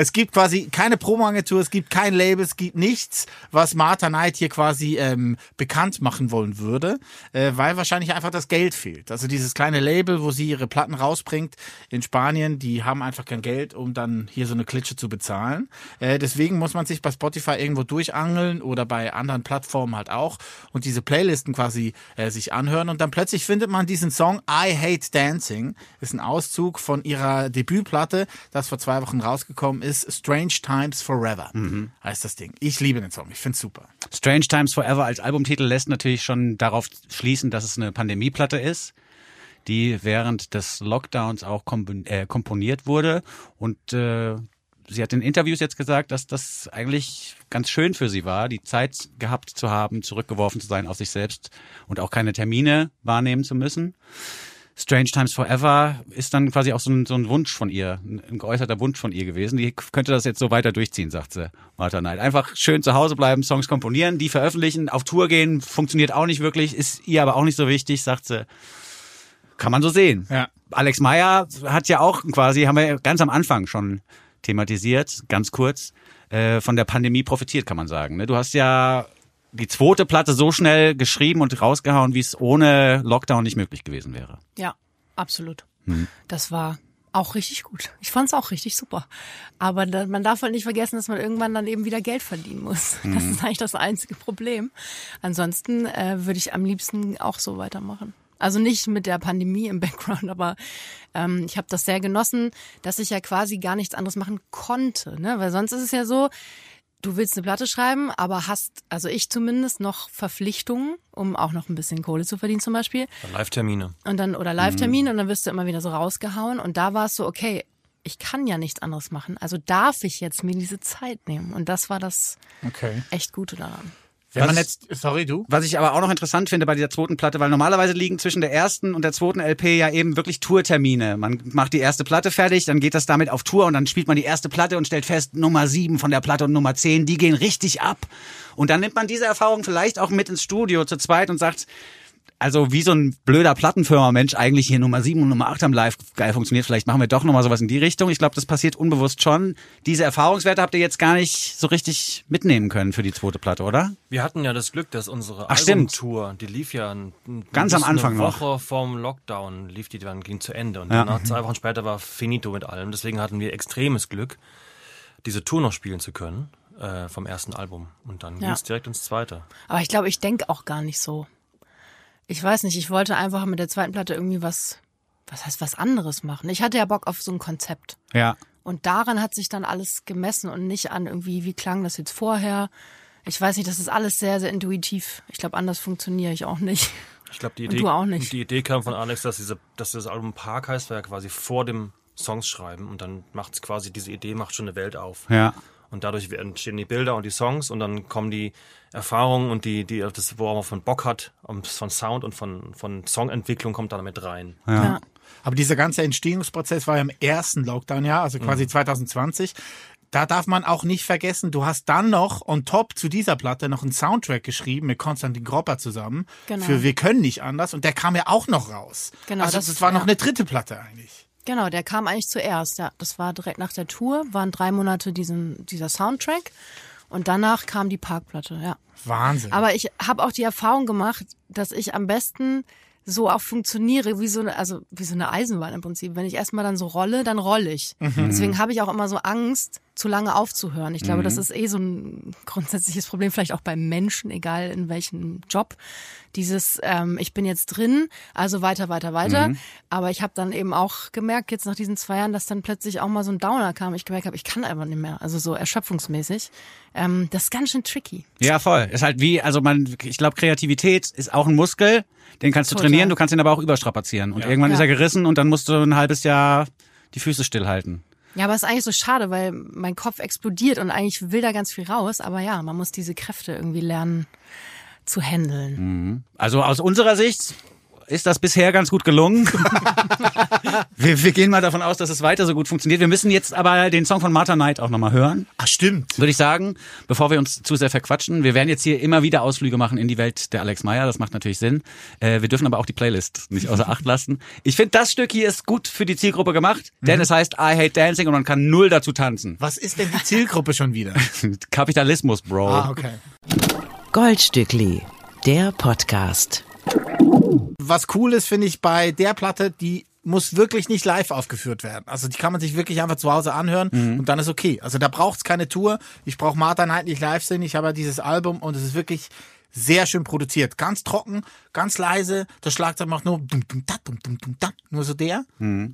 Es gibt quasi keine Promoagentur, es gibt kein Label, es gibt nichts, was Martha Knight hier quasi ähm, bekannt machen wollen würde, äh, weil wahrscheinlich einfach das Geld fehlt. Also dieses kleine Label, wo sie ihre Platten rausbringt in Spanien, die haben einfach kein Geld, um dann hier so eine Klitsche zu bezahlen. Äh, deswegen muss man sich bei Spotify irgendwo durchangeln oder bei anderen Plattformen halt auch und diese Playlisten quasi äh, sich anhören und dann plötzlich findet man diesen Song I Hate Dancing, ist ein Auszug von ihrer Debütplatte, das vor zwei Wochen rausgekommen ist ist Strange Times Forever. Mhm. Heißt das Ding. Ich liebe den Song. Ich find's super. Strange Times Forever als Albumtitel lässt natürlich schon darauf schließen, dass es eine Pandemieplatte ist, die während des Lockdowns auch äh, komponiert wurde. Und äh, sie hat in Interviews jetzt gesagt, dass das eigentlich ganz schön für sie war, die Zeit gehabt zu haben, zurückgeworfen zu sein auf sich selbst und auch keine Termine wahrnehmen zu müssen. Strange Times Forever ist dann quasi auch so ein, so ein Wunsch von ihr, ein, ein geäußerter Wunsch von ihr gewesen. Die könnte das jetzt so weiter durchziehen, sagt sie, Martha Knight. Einfach schön zu Hause bleiben, Songs komponieren, die veröffentlichen, auf Tour gehen, funktioniert auch nicht wirklich, ist ihr aber auch nicht so wichtig, sagt sie. Kann man so sehen. Ja. Alex Meyer hat ja auch quasi, haben wir ganz am Anfang schon thematisiert, ganz kurz, äh, von der Pandemie profitiert, kann man sagen. Ne? Du hast ja die zweite Platte so schnell geschrieben und rausgehauen, wie es ohne Lockdown nicht möglich gewesen wäre. Ja, absolut. Hm. Das war auch richtig gut. Ich fand's auch richtig super. Aber da, man darf halt nicht vergessen, dass man irgendwann dann eben wieder Geld verdienen muss. Das ist eigentlich das einzige Problem. Ansonsten äh, würde ich am liebsten auch so weitermachen. Also nicht mit der Pandemie im Background, aber ähm, ich habe das sehr genossen, dass ich ja quasi gar nichts anderes machen konnte. Ne? Weil sonst ist es ja so, du willst eine Platte schreiben, aber hast, also ich zumindest, noch Verpflichtungen, um auch noch ein bisschen Kohle zu verdienen zum Beispiel. Live-Termine. Und dann, oder Live-Termin und dann wirst du immer wieder so rausgehauen. Und da war es so, okay, ich kann ja nichts anderes machen. Also darf ich jetzt mir diese Zeit nehmen. Und das war das Okay. echt Gute daran. Wenn man Was- jetzt, sorry, du? Was ich aber auch noch interessant finde bei dieser zweiten Platte, weil normalerweise liegen zwischen der ersten und der zweiten LP ja eben wirklich Tourtermine. Man macht die erste Platte fertig, dann geht das damit auf Tour und dann spielt man die erste Platte und stellt fest, Nummer sieben von der Platte und Nummer zehn, die gehen richtig ab. Und dann nimmt man diese Erfahrung vielleicht auch mit ins Studio zu zweit und sagt, also wie so ein blöder Plattenfirma-Mensch eigentlich hier Nummer 7 und Nummer 8 am Live geil funktioniert, vielleicht machen wir doch nochmal sowas in die Richtung. Ich glaube, das passiert unbewusst schon. Diese Erfahrungswerte habt ihr jetzt gar nicht so richtig mitnehmen können für die zweite Platte, oder? Wir hatten ja das Glück, dass unsere Ach. Albumtour, die lief ja ein, ein- Ganz am Anfang eine noch. Woche vorm Lockdown lief die dann ging zu Ende und Ja. danach zwei Wochen später war finito mit allem. Deswegen hatten wir extremes Glück, diese Tour noch spielen zu können äh, vom ersten Album und dann Ja. ging's direkt ins zweite. Aber ich glaube, ich denke auch gar nicht so. Ich weiß nicht, ich wollte einfach mit der zweiten Platte irgendwie was, was heißt was anderes machen. Ich hatte ja Bock auf so ein Konzept. Ja. Und daran hat sich dann alles gemessen und nicht an irgendwie, wie klang das jetzt vorher. Ich weiß nicht, das ist alles sehr, sehr intuitiv. Ich glaube, anders funktioniere ich auch nicht. Ich glaube, die Und Idee, du auch nicht. die Idee kam von Alex, dass, diese, dass das Album Park heißt, war ja quasi vor dem Songs schreiben und dann macht es quasi, diese Idee macht schon eine Welt auf. Ja. Und dadurch entstehen die Bilder und die Songs und dann kommen die Erfahrungen und die, die das, worauf man von Bock hat, und von Sound und von, von Songentwicklung kommt da mit rein. Ja. Aber dieser ganze Entstehungsprozess war ja im ersten Lockdown-Jahr, also quasi 2020. Da darf man auch nicht vergessen, du hast dann noch on top zu dieser Platte noch einen Soundtrack geschrieben mit Konstantin Gropper zusammen Genau. für Wir können nicht anders und der kam ja auch noch raus. Genau, also das, das- war noch ja. eine dritte Platte eigentlich. Genau, der kam eigentlich zuerst. Ja, das war direkt nach der Tour, waren drei Monate diesen, dieser Soundtrack und danach kam die Parkplatte, ja. Wahnsinn. Aber ich habe auch die Erfahrung gemacht, dass ich am besten so auch funktioniere wie so eine, also wie so eine Eisenbahn im Prinzip. Wenn ich erstmal dann so rolle, dann rolle ich. Deswegen habe ich auch immer so Angst, zu lange aufzuhören. Ich glaube, das ist eh so ein grundsätzliches Problem, vielleicht auch beim Menschen, egal in welchem Job. Dieses, ähm, ich bin jetzt drin, also weiter, weiter, weiter. Aber ich habe dann eben auch gemerkt, jetzt nach diesen zwei Jahren, dass dann plötzlich auch mal so ein Downer kam. Ich gemerkt habe, ich kann einfach nicht mehr. Also so erschöpfungsmäßig. Ähm, das ist ganz schön tricky. Ja, voll. Ist halt wie, also man, ich glaube, Kreativität ist auch ein Muskel, den kannst du Total. trainieren, du kannst ihn aber auch überstrapazieren. Und irgendwann ist Ja. er gerissen und dann musst du ein halbes Jahr die Füße stillhalten. Ja, aber es ist eigentlich so schade, weil mein Kopf explodiert und eigentlich will da ganz viel raus. Aber ja, man muss diese Kräfte irgendwie lernen zu handeln. Also aus unserer Sicht ist das bisher ganz gut gelungen. wir, wir gehen mal davon aus, dass es weiter so gut funktioniert. Wir müssen jetzt aber den Song von Martha Knight auch nochmal hören. Ach, stimmt. Würde ich sagen, bevor wir uns zu sehr verquatschen. Wir werden jetzt hier immer wieder Ausflüge machen in die Welt der Alex Meyer. Das macht natürlich Sinn. Äh, wir dürfen aber auch die Playlist nicht außer Acht lassen. Ich finde, das Stück hier ist gut für die Zielgruppe gemacht, denn es heißt I Hate Dancing und man kann null dazu tanzen. Was ist denn die Zielgruppe schon wieder? Kapitalismus, Bro. Ah, okay. Goldstückli, der Podcast. Was cool ist, finde ich, bei der Platte, die muss wirklich nicht live aufgeführt werden. Also die kann man sich wirklich einfach zu Hause anhören Mhm. und dann ist okay. Also da braucht's keine Tour. Ich brauche Martha Knight nicht live sehen. Ich habe ja dieses Album und es ist wirklich sehr schön produziert. Ganz trocken, ganz leise. Der Schlagzeug macht nur dum, dum, da, dum, dum, dum, da. Nur so der.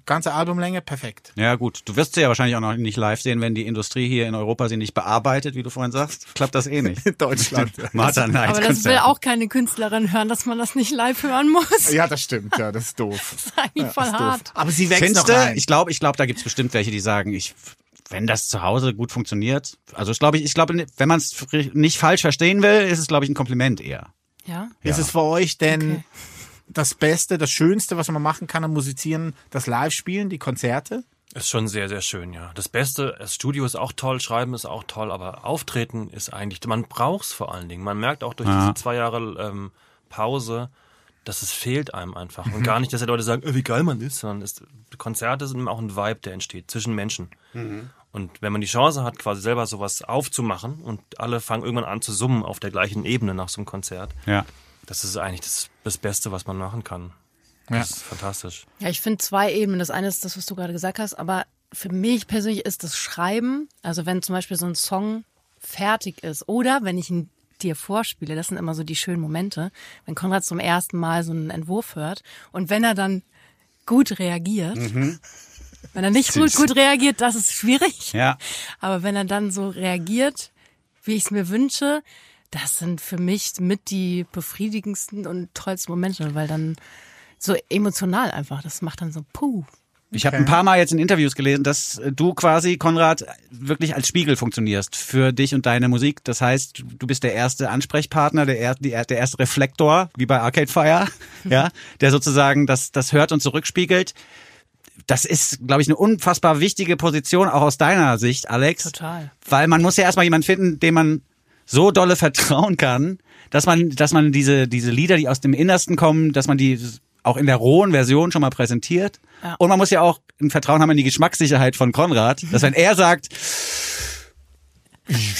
Ganze Albumlänge, perfekt. Ja, gut. Du wirst sie ja wahrscheinlich auch noch nicht live sehen, wenn die Industrie hier in Europa sie nicht bearbeitet, wie du vorhin sagst. Klappt das eh nicht. In Deutschland. Martha Knight. Aber das will auch keine Künstlerin hören, dass man das nicht live hören muss. ja, das stimmt. Ja, das ist doof. Das ist eigentlich voll Das ist hart. doof. Aber sie wächst Findest noch rein. Ich glaube, ich glaube, da gibt's bestimmt welche, die sagen, ich, wenn das zu Hause gut funktioniert. Also ich glaube, ich, ich glaube, wenn man es nicht falsch verstehen will, ist es, glaube ich, ein Kompliment eher. Ja. Ist es für euch denn Okay. das Beste, das Schönste, was man machen kann am Musizieren, das Live-Spielen, die Konzerte? Ist schon sehr, sehr schön, ja. Das Beste, das Studio ist auch toll, Schreiben ist auch toll, aber Auftreten ist eigentlich, man braucht's vor allen Dingen. Man merkt auch durch Ja. diese zwei Jahre ähm, Pause, dass es fehlt einem einfach. Und gar nicht, dass die Leute sagen, äh, wie geil man ist, sondern es, Konzerte sind auch ein Vibe, der entsteht zwischen Menschen. Und wenn man die Chance hat, quasi selber sowas aufzumachen und alle fangen irgendwann an zu summen auf der gleichen Ebene nach so einem Konzert, Ja. das ist eigentlich das, das Beste, was man machen kann. Ja. Das ist fantastisch. Ja, ich finde zwei Ebenen. Das eine ist das, was du gerade gesagt hast, aber für mich persönlich ist das Schreiben, also wenn zum Beispiel so ein Song fertig ist oder wenn ich ihn dir vorspiele, das sind immer so die schönen Momente, wenn Konrad zum ersten Mal so einen Entwurf hört und wenn er dann gut reagiert, wenn er nicht gut, gut reagiert, das ist schwierig. Ja. Aber wenn er dann so reagiert, wie ich es mir wünsche, das sind für mich mit die befriedigendsten und tollsten Momente, weil dann so emotional einfach, das macht dann so puh. Ich habe ein paar Mal jetzt in Interviews gelesen, dass äh, du quasi, Konrad, wirklich als Spiegel funktionierst für dich und deine Musik. Das heißt, du bist der erste Ansprechpartner, der, er, die, der erste Reflektor, wie bei Arcade Fire, ja, der sozusagen das, das hört und zurückspiegelt. Das ist, glaube ich, eine unfassbar wichtige Position, auch aus deiner Sicht, Alex. Total. Weil man muss ja erstmal jemanden finden, dem man so dolle vertrauen kann, dass man, dass man diese, diese Lieder, die aus dem Innersten kommen, dass man die auch in der rohen Version schon mal präsentiert. Ja. Und man muss ja auch ein Vertrauen haben in die Geschmackssicherheit von Konrad, dass wenn er sagt,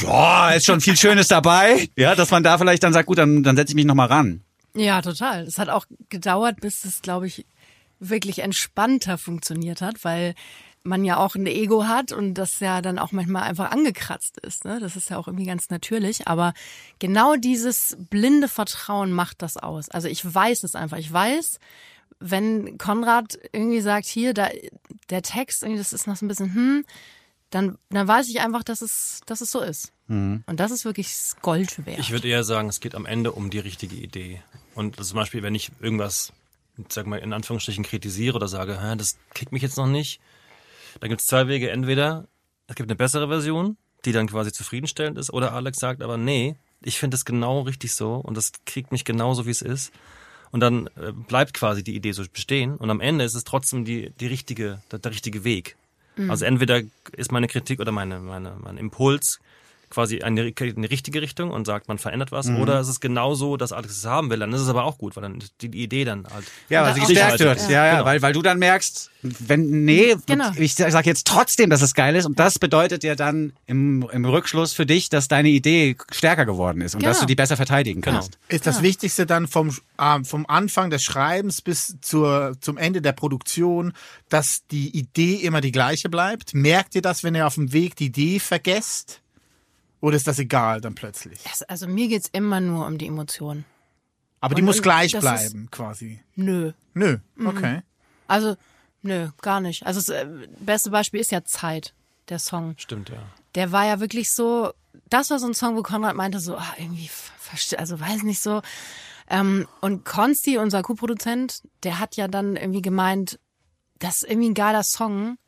ja, ist schon viel Schönes dabei, ja, dass man da vielleicht dann sagt, gut, dann, dann setze ich mich nochmal ran. Ja, total. Es hat auch gedauert, bis es, glaube ich, wirklich entspannter funktioniert hat, weil man ja auch ein Ego hat und das ja dann auch manchmal einfach angekratzt ist. Ne? Das ist ja auch irgendwie ganz natürlich. Aber genau dieses blinde Vertrauen macht das aus. Also ich weiß es einfach. Ich weiß, wenn Konrad irgendwie sagt, hier, da, der Text, irgendwie, das ist noch so ein bisschen, hm, dann, dann weiß ich einfach, dass es, dass es so ist. Und das ist wirklich Gold wert. Ich würde eher sagen, es geht am Ende um die richtige Idee. Und zum Beispiel, wenn ich irgendwas, sag mal, in Anführungsstrichen kritisiere oder sage, das kickt mich jetzt noch nicht, dann gibt es zwei Wege. Entweder es gibt eine bessere Version, die dann quasi zufriedenstellend ist, oder Alex sagt aber, nee, ich finde es genau richtig so und das kriegt mich genauso, wie es ist. Und dann äh, bleibt quasi die Idee so bestehen und am Ende ist es trotzdem die, die richtige, der, der richtige Weg. Also entweder ist meine Kritik oder meine, meine, mein Impuls quasi eine, eine richtige Richtung und sagt, man verändert was, oder es ist genau so, dass Alex es haben will, dann ist es aber auch gut, weil dann die, die Idee dann halt. Ja, weil Oder sie gestärkt wird. Ja. Ja, ja, Genau. weil, weil du dann merkst, wenn, nee, Genau. ich sag jetzt trotzdem, dass es geil ist und das bedeutet ja dann im, im Rückschluss für dich, dass deine Idee stärker geworden ist und Genau. dass du die besser verteidigen Genau. kannst. Ist das Wichtigste dann vom, äh, vom Anfang des Schreibens bis zur, zum Ende der Produktion, dass die Idee immer die gleiche bleibt? Merkt ihr das, wenn ihr auf dem Weg die Idee vergesst? Oder ist das egal dann plötzlich? Das- also mir geht's immer nur um die Emotionen. Aber die Und- muss und gleich bleiben, quasi. Nö. Nö, okay. Also, nö, gar nicht. Also das äh, beste Beispiel ist ja Zeit, der Song. Stimmt, ja. Der war ja wirklich so, das war so ein Song, wo Konrad meinte so, ah, irgendwie, also weiß nicht so. Ähm, und Konsti, unser Co-Produzent, der hat ja dann irgendwie gemeint, das ist irgendwie ein geiler Song,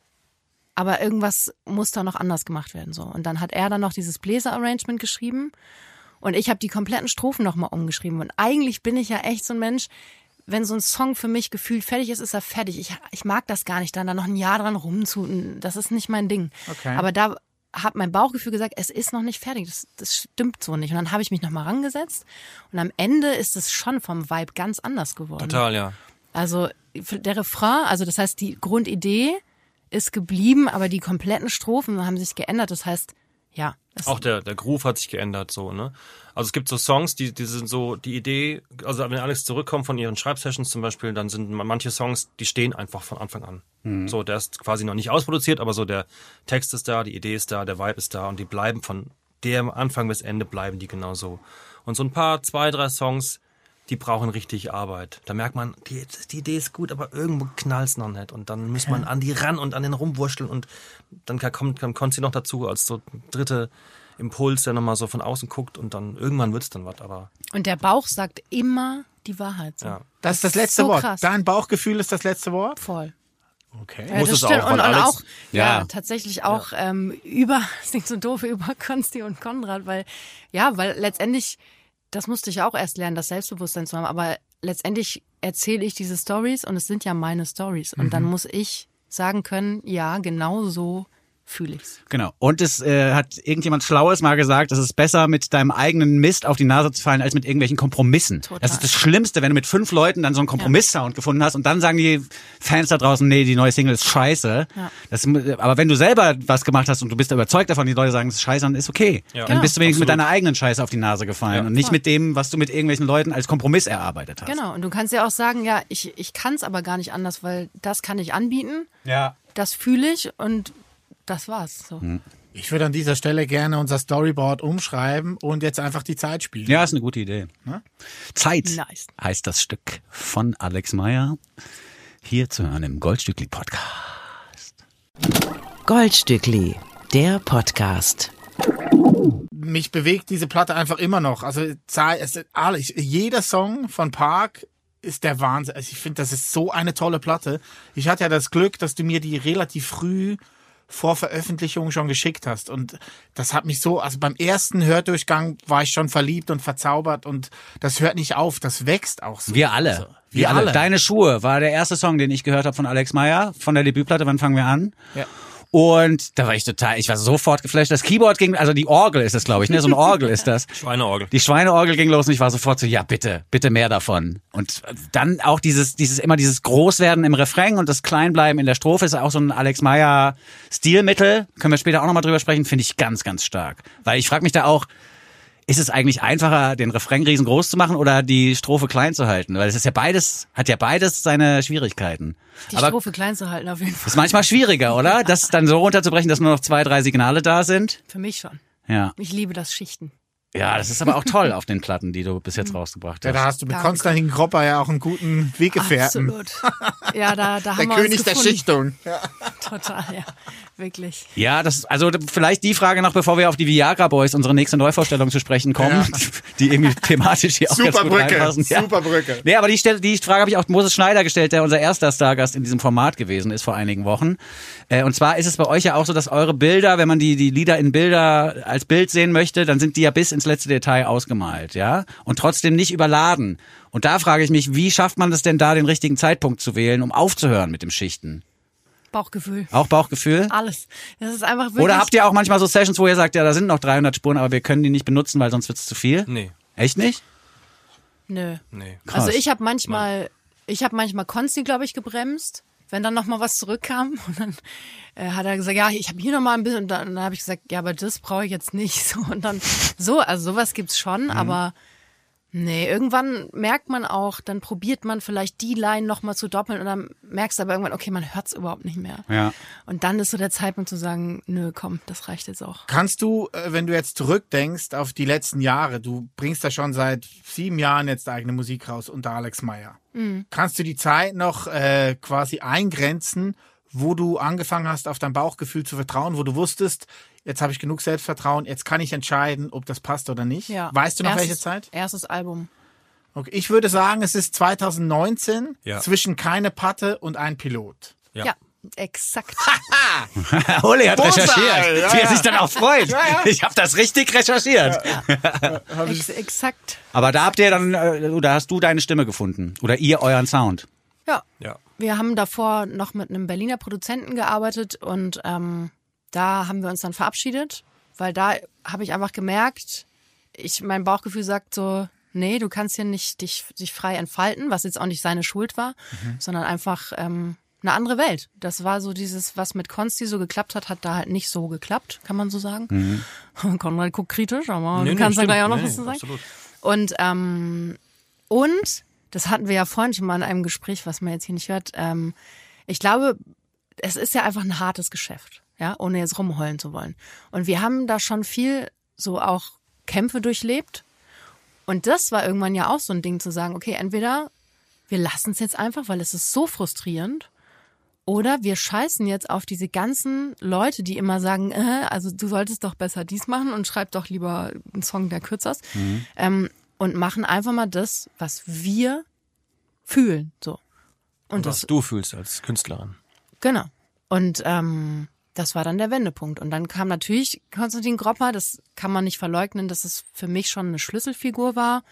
aber irgendwas muss da noch anders gemacht werden so. Und dann hat er dann noch dieses Bläser-Arrangement geschrieben und ich habe die kompletten Strophen nochmal umgeschrieben. Und eigentlich bin ich ja echt so ein Mensch, wenn so ein Song für mich gefühlt fertig ist, ist er fertig. Ich, ich mag das gar nicht, dann da noch ein Jahr dran rumzutun. Das ist nicht mein Ding. Okay. Aber da hat mein Bauchgefühl gesagt, es ist noch nicht fertig. Das, das stimmt so nicht. Und dann habe ich mich nochmal rangesetzt. Und am Ende ist es schon vom Vibe ganz anders geworden. Total, ja. Also der Refrain, also das heißt, die Grundidee ist geblieben, aber die kompletten Strophen haben sich geändert. Das heißt, ja. es- Auch der, der Groove hat sich geändert, so, ne? Also es gibt so Songs, die, die sind so, die Idee, also wenn Alex zurückkommt von ihren Schreibsessions zum Beispiel, dann sind manche Songs, die stehen einfach von Anfang an. So, der ist quasi noch nicht ausproduziert, aber so der Text ist da, die Idee ist da, der Vibe ist da und die bleiben von der Anfang bis Ende bleiben die genau so. Und so ein paar, zwei, drei Songs, die brauchen richtig Arbeit. Da merkt man, die, die Idee ist gut, aber irgendwo knallt's noch nicht. Und dann muss man an die ran und an den rumwurschteln und dann kommt, kommt Konzi noch dazu als so dritte Impuls, der nochmal so von außen guckt und dann irgendwann wird's dann was. Aber Und der Bauch sagt immer die Wahrheit. So. ja. Das ist das letzte So Wort. krass. Dein Bauchgefühl ist das letzte Wort? Voll. Okay. Ja, Muss das es auch, stimmt. weil und, und Alex- auch, ja, Ja. tatsächlich auch ähm, über, das klingt so doof, über Konsti und Konrad, weil, ja, weil letztendlich, das musste ich auch erst lernen, das Selbstbewusstsein zu haben, aber letztendlich erzähle ich diese Stories und es sind ja meine Stories und Mhm. dann muss ich sagen können, ja, genau so fühle ich's. Genau. Und es äh, hat irgendjemand Schlaues mal gesagt, es ist besser, mit deinem eigenen Mist auf die Nase zu fallen, als mit irgendwelchen Kompromissen. Total. Das ist das Schlimmste, wenn du mit fünf Leuten dann so einen Kompromiss-Sound gefunden hast und dann sagen die Fans da draußen, nee, die neue Single ist scheiße. Ja. Das, aber wenn du selber was gemacht hast und du bist überzeugt davon, die Leute sagen, es ist scheiße, dann ist okay. Ja. Dann Ja. bist du wenigstens mit Absolut. deiner eigenen Scheiße auf die Nase gefallen Ja. und nicht mit dem, was du mit irgendwelchen Leuten als Kompromiss erarbeitet hast. Genau. Und du kannst ja auch sagen, ja, ich, ich kann es aber gar nicht anders, weil das kann ich anbieten, Ja. das fühle ich und das war's. So. Hm. Ich würde an dieser Stelle gerne unser Storyboard umschreiben und jetzt einfach die Zeit spielen. Ja, ist eine gute Idee. Zeit Nice. heißt das Stück von Alex Meyer. Hier zu hören im Goldstückli Podcast. Goldstückli, der Podcast. Mich bewegt diese Platte einfach immer noch. Also jeder Song von Park ist der Wahnsinn. Also ich finde, das ist so eine tolle Platte. Ich hatte ja das Glück, dass du mir die relativ früh vor Veröffentlichung schon geschickt hast. Und das hat mich so, also beim ersten Hördurchgang war ich schon verliebt und verzaubert und das hört nicht auf, das wächst auch so. Wir alle. Also, wir, wir alle. alle. Deine Schuhe war der erste Song, den ich gehört habe von Alex Meyer, von der Debütplatte. Wann fangen wir an? Ja. Und da war ich total, ich war sofort geflasht. Das Keyboard ging, also die Orgel ist das, glaube ich, ne? So eine Orgel ist das. Schweineorgel. Die Schweineorgel ging los und ich war sofort so, ja, bitte, bitte mehr davon. Und dann auch dieses, dieses, immer dieses Großwerden im Refrain und das Kleinbleiben in der Strophe ist auch so ein Alex Meyer Stilmittel. Können wir später auch nochmal drüber sprechen, finde ich ganz, ganz stark. Weil ich frage mich da auch, ist es eigentlich einfacher, den Refrain riesengroß zu machen oder die Strophe klein zu halten? Weil es ist ja beides, hat ja beides seine Schwierigkeiten. Die Aber Strophe klein zu halten auf jeden Fall. ist manchmal schwieriger, oder? Das dann so runterzubrechen, dass nur noch zwei, drei Signale da sind. Für mich schon. Ja. Ich liebe das Schichten. Ja, das ist aber auch toll auf den Platten, die du bis jetzt rausgebracht Ja, hast. da hast du mit Danke. Konstantin Kropper ja auch einen guten Weggefährten. Absolut. Ja, da, da Der haben wir König uns der gefunden. Schichtung. Total, ja. Wirklich. Ja, das, also vielleicht die Frage noch, bevor wir auf die Viagra Boys, unsere nächste Neuvorstellung zu sprechen kommen, Ja. die irgendwie thematisch hier auch Super ganz gut Brücke, reinpassen. super Brücke. Nee, aber die, Stelle, die Frage habe ich auch Moses Schneider gestellt, der unser erster Stargast in diesem Format gewesen ist vor einigen Wochen. Äh, und zwar ist es bei euch ja auch so, dass eure Bilder, wenn man die, die Lieder in Bilder als Bild sehen möchte, dann sind die ja bis ins letzte Detail ausgemalt, ja? Und trotzdem nicht überladen. Und da frage ich mich, wie schafft man das denn da, den richtigen Zeitpunkt zu wählen, um aufzuhören mit dem Schichten? Bauchgefühl. Auch Bauchgefühl? Alles. Das ist einfach wirklich. Oder habt ihr auch manchmal so Sessions, wo ihr sagt, ja, da sind noch 300 Spuren, aber wir können die nicht benutzen, weil sonst wird's zu viel? Nee, Echt nicht? Nö. nee. Krass. Also ich habe manchmal, ich habe manchmal Konsti, glaube ich, gebremst, wenn dann noch mal was zurückkam und dann äh, hat er gesagt, ja, ich habe hier noch mal ein bisschen und dann, dann habe ich gesagt, ja, aber das brauche ich jetzt nicht so und dann so, also sowas gibt's schon, Mhm. aber nee, irgendwann merkt man auch, dann probiert man vielleicht die Line noch mal zu doppeln und dann merkst du aber irgendwann, okay, man hört's überhaupt nicht mehr. Ja. Und dann ist so der Zeitpunkt zu sagen, nö, komm, das reicht jetzt auch. Kannst du, äh, wenn du jetzt zurückdenkst auf die letzten Jahre, du bringst ja schon seit sieben Jahren jetzt eigene Musik raus unter Alex Meyer. Kannst du die Zeit noch äh, quasi eingrenzen, wo du angefangen hast, auf dein Bauchgefühl zu vertrauen, wo du wusstest, jetzt habe ich genug Selbstvertrauen, jetzt kann ich entscheiden, ob das passt oder nicht? Ja. Weißt du noch erstes, welche Zeit? Erstes Album. Okay. Ich würde sagen, es ist 2019 Ja. zwischen keine Patte und ein Pilot. Ja. Ja, exakt. Uli hat Bullseye, recherchiert, ja, wie er ja. sich dann auch freut. Ich habe das richtig recherchiert. Ex exakt. Aber da habt ihr dann, äh, oder hast du deine Stimme gefunden? Oder ihr euren Sound? Ja. Ja. Wir haben davor noch mit einem Berliner Produzenten gearbeitet und ähm, da haben wir uns dann verabschiedet, weil da habe ich einfach gemerkt, ich mein Bauchgefühl sagt so, nee, du kannst hier nicht dich, dich frei entfalten, was jetzt auch nicht seine Schuld war, sondern einfach ähm, eine andere Welt. Das war so dieses, was mit Konsti so geklappt hat, hat da halt nicht so geklappt, kann man so sagen. Konrad guckt kritisch, aber Nee, du nee, kannst da gleich auch noch Nee, was zu sagen. absolut. Und, ähm, und, das hatten wir ja vorhin schon mal in einem Gespräch, was man jetzt hier nicht hört, ähm, ich glaube, es ist ja einfach ein hartes Geschäft, ja, ohne jetzt rumheulen zu wollen. Und wir haben da schon viel so auch Kämpfe durchlebt. Und das war irgendwann ja auch so ein Ding zu sagen, okay, entweder wir lassen es jetzt einfach, weil es ist so frustrierend, oder wir scheißen jetzt auf diese ganzen Leute, die immer sagen, äh, also du solltest doch besser dies machen und schreib doch lieber einen Song, der kürzer ist. Ähm, und machen einfach mal das, was wir fühlen. So. Und was das, du fühlst als Künstlerin. genau. Und ähm, das war dann der Wendepunkt. Und dann kam natürlich Konstantin Gropper, das kann man nicht verleugnen, dass es für mich schon eine Schlüsselfigur war,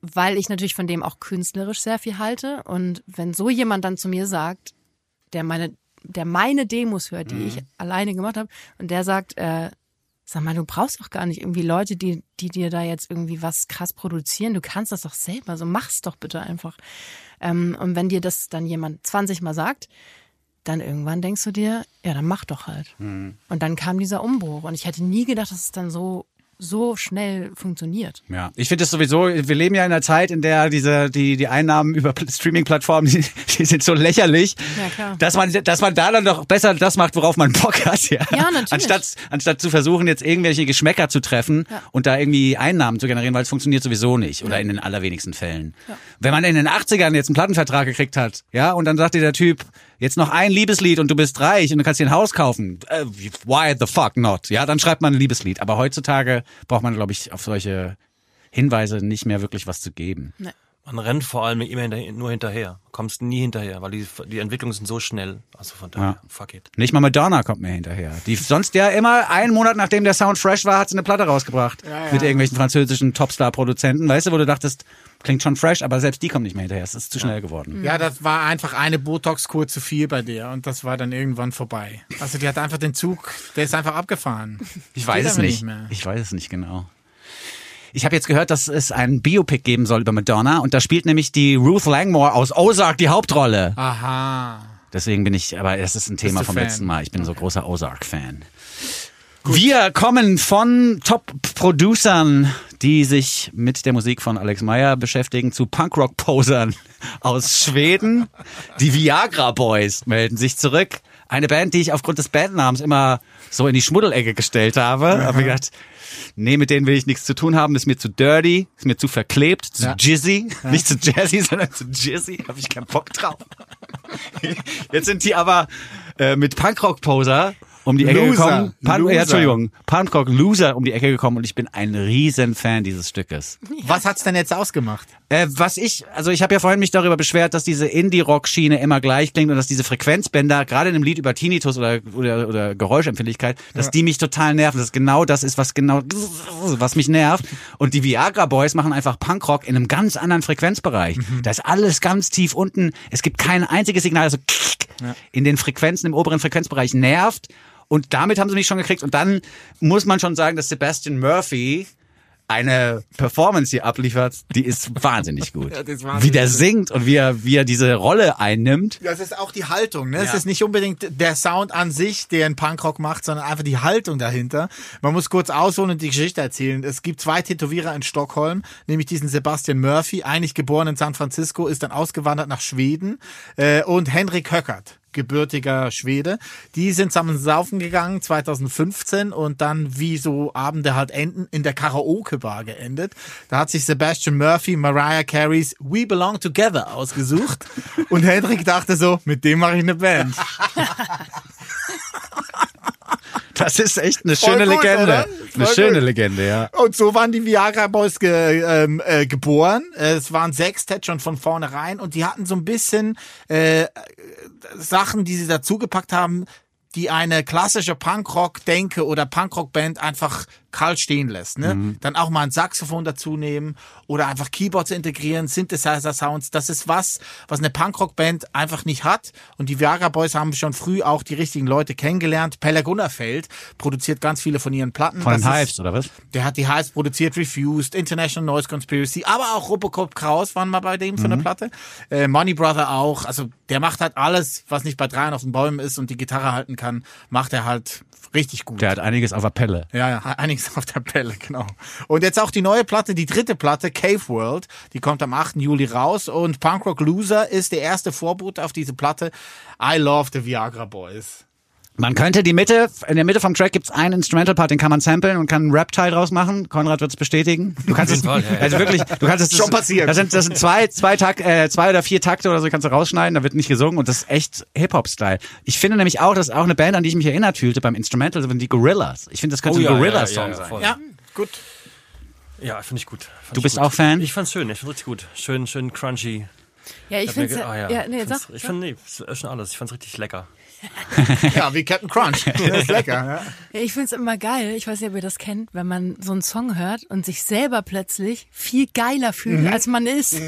weil ich natürlich von dem auch künstlerisch sehr viel halte. Und wenn so jemand dann zu mir sagt, der meine, der meine Demos hört, die ich alleine gemacht habe, und der sagt, äh, sag mal, du brauchst doch gar nicht irgendwie Leute, die, die dir da jetzt irgendwie was krass produzieren. Du kannst das doch selber, so mach's doch bitte einfach. Ähm, und wenn dir das dann jemand 20 Mal sagt, dann irgendwann denkst du dir, ja, dann mach doch halt. Und dann kam dieser Umbruch. Und ich hätte nie gedacht, dass es dann so, so schnell funktioniert. Ja, ich finde es sowieso, wir leben ja in einer Zeit, in der diese, die, die Einnahmen über Pl- Streaming-Plattformen, die, die sind so lächerlich, Ja, klar. dass man, dass man da dann doch besser das macht, worauf man Bock hat, ja. Ja, natürlich. Anstatt, anstatt zu versuchen, jetzt irgendwelche Geschmäcker zu treffen Ja. und da irgendwie Einnahmen zu generieren, weil es funktioniert sowieso nicht oder in den allerwenigsten Fällen. Wenn man in den 80ern jetzt einen Plattenvertrag gekriegt hat, ja, und dann sagt dir der Typ, jetzt noch ein Liebeslied und du bist reich und du kannst dir ein Haus kaufen. Äh, why the fuck not? Ja, dann schreibt man ein Liebeslied. Aber heutzutage braucht man, glaube ich, auf solche Hinweise nicht mehr wirklich was zu geben. Man rennt vor allem immer hinterher, nur hinterher. Kommst nie hinterher, weil die, die Entwicklungen sind so schnell. Also von daher, Ja. fuck it. Nicht mal Madonna kommt mir hinterher. Die sonst ja immer einen Monat nachdem der Sound fresh war, hat sie eine Platte rausgebracht mit irgendwelchen französischen Topstar-Produzenten. Weißt du, wo du dachtest, klingt schon fresh, aber selbst die kommt nicht mehr hinterher. Es ist zu schnell geworden. Ja, das war einfach eine Botox-Kur zu viel bei der und das war dann irgendwann vorbei. Also die hat einfach den Zug, der ist einfach abgefahren. Ich weiß es nicht. nicht mehr. Ich weiß es nicht genau. Ich habe jetzt gehört, dass es ein Biopic geben soll über Madonna und da spielt nämlich die Ruth Langmore aus Ozark die Hauptrolle. Aha. Deswegen bin ich, aber das ist ein Thema vom Fan? letzten Mal. Ich bin so großer Ozark-Fan. Wir kommen von Top-Producern, die sich mit der Musik von Alex Meyer beschäftigen, zu Punkrock-Posern aus Schweden. Die Viagra Boys melden sich zurück. Eine Band, die ich aufgrund des Bandnamens immer so in die Schmuddelecke gestellt habe. Hab mir gedacht, nee, mit denen will ich nichts zu tun haben. Ist mir zu dirty, ist mir zu verklebt, zu Ja. jizzy. Nicht zu jazzy, sondern zu jizzy. Habe ich keinen Bock drauf. Jetzt sind die aber äh, mit Punkrock-Poser um die Ecke Loser. gekommen. Punk, Loser. ja, Entschuldigung, Punkrock-Loser um die Ecke gekommen und ich bin ein riesen Fan dieses Stückes. Was hat's denn jetzt ausgemacht? Äh, was ich, also ich habe ja vorhin mich darüber beschwert, dass diese Indie-Rock-Schiene immer gleich klingt und dass diese Frequenzbänder, gerade in einem Lied über Tinnitus oder, oder, oder Geräuschempfindlichkeit, dass die mich total nerven. Das genau das ist, was genau, was mich nervt. Und die Viagra Boys machen einfach Punkrock in einem ganz anderen Frequenzbereich. Da ist alles ganz tief unten. Es gibt kein einziges Signal, also in den Frequenzen, im oberen Frequenzbereich nervt. Und damit haben sie mich schon gekriegt. Und dann muss man schon sagen, dass Sebastian Murphy eine Performance hier abliefert, die ist wahnsinnig gut. Ja, ist wahnsinnig wie der gut. singt und wie er, wie er diese Rolle einnimmt. Das ist auch die Haltung, ne? Es Ja. ist nicht unbedingt der Sound an sich, der einen Punkrock macht, sondern einfach die Haltung dahinter. Man muss kurz ausholen und die Geschichte erzählen. Es gibt zwei Tätowierer in Stockholm, nämlich diesen Sebastian Murphy, eigentlich geboren in San Francisco, ist dann ausgewandert nach Schweden, äh, und Henrik Höckert gebürtiger Schwede. Die sind zusammen saufen gegangen 2015 und dann, wie so Abende halt enden, in der Karaoke-Bar geendet. Da hat sich Sebastian Murphy Mariah Careys We Belong Together ausgesucht und Hendrik dachte so, mit dem mache ich eine Band. Das ist echt eine Voll schöne gut, Legende. oder? Eine schöne gut. Legende, ja. Und so waren die Viagra Boys ge, ähm, äh, geboren. Äh, Es waren Sextet schon von vornherein und die hatten so ein bisschen äh, Sachen, die sie dazugepackt haben, die eine klassische Punkrock-Denke oder Punkrock-Band einfach kalt stehen lässt. Ne? Dann auch mal ein Saxophon dazu nehmen oder einfach Keyboards integrieren, Synthesizer-Sounds. Das ist was, was eine Punkrock-Band einfach nicht hat. Und die Viagra Boys haben schon früh auch die richtigen Leute kennengelernt. Pelle Gunnerfeld produziert ganz viele von ihren Platten. Von den ist- Hives, oder was? der hat die Hives produziert, Refused, International Noise Conspiracy, aber auch Robocop Kraus waren mal bei dem für eine Platte. Äh, Money Brother auch. Also der macht halt alles, was nicht bei dreien auf den Bäumen ist und die Gitarre halten kann, macht er halt richtig gut. Der hat einiges auf der Pelle. Ja, ja, einiges auf der Pelle, genau. Und jetzt auch die neue Platte, die dritte Platte, Cave World, die kommt am 8. Juli raus und Punkrock Loser ist der erste Vorbote auf diese Platte. I love the Viagra Boys. Man könnte die Mitte, in der Mitte vom Track gibt's einen Instrumental-Part, den kann man samplen und kann einen Rap-Teil draus machen. Konrad wird's bestätigen. Du kannst es, Fall, ja, also wirklich, du kannst es Schon passiert. Das sind, das sind zwei, zwei Takt, äh, zwei oder vier Takte oder so kannst du rausschneiden. Da wird nicht gesungen und das ist echt Hip-Hop-Style. Ich finde nämlich auch, das ist auch eine Band, an die ich mich erinnert fühlte beim Instrumental, sind die Gorillas. Ich finde, das könnte Oh ja, ein ja, Gorilla-Song ja, ja, sein. voll. Ja, gut. Ja, finde ich gut. Fand Du ich bist gut. auch Fan? Ich fand's schön, ich fand's richtig gut. Schön, schön crunchy. Ja, ich mir finde ah, ja. ja, nee, ich sag, fand's- ich fand, nee, es ist schon alles. Ich fand's richtig lecker. Ja, wie Captain Crunch. Das ist lecker. Ja. Ich find's immer geil, ich weiß nicht, ob ihr das kennt, wenn man so einen Song hört und sich selber plötzlich viel geiler fühlt, Mhm. als man ist.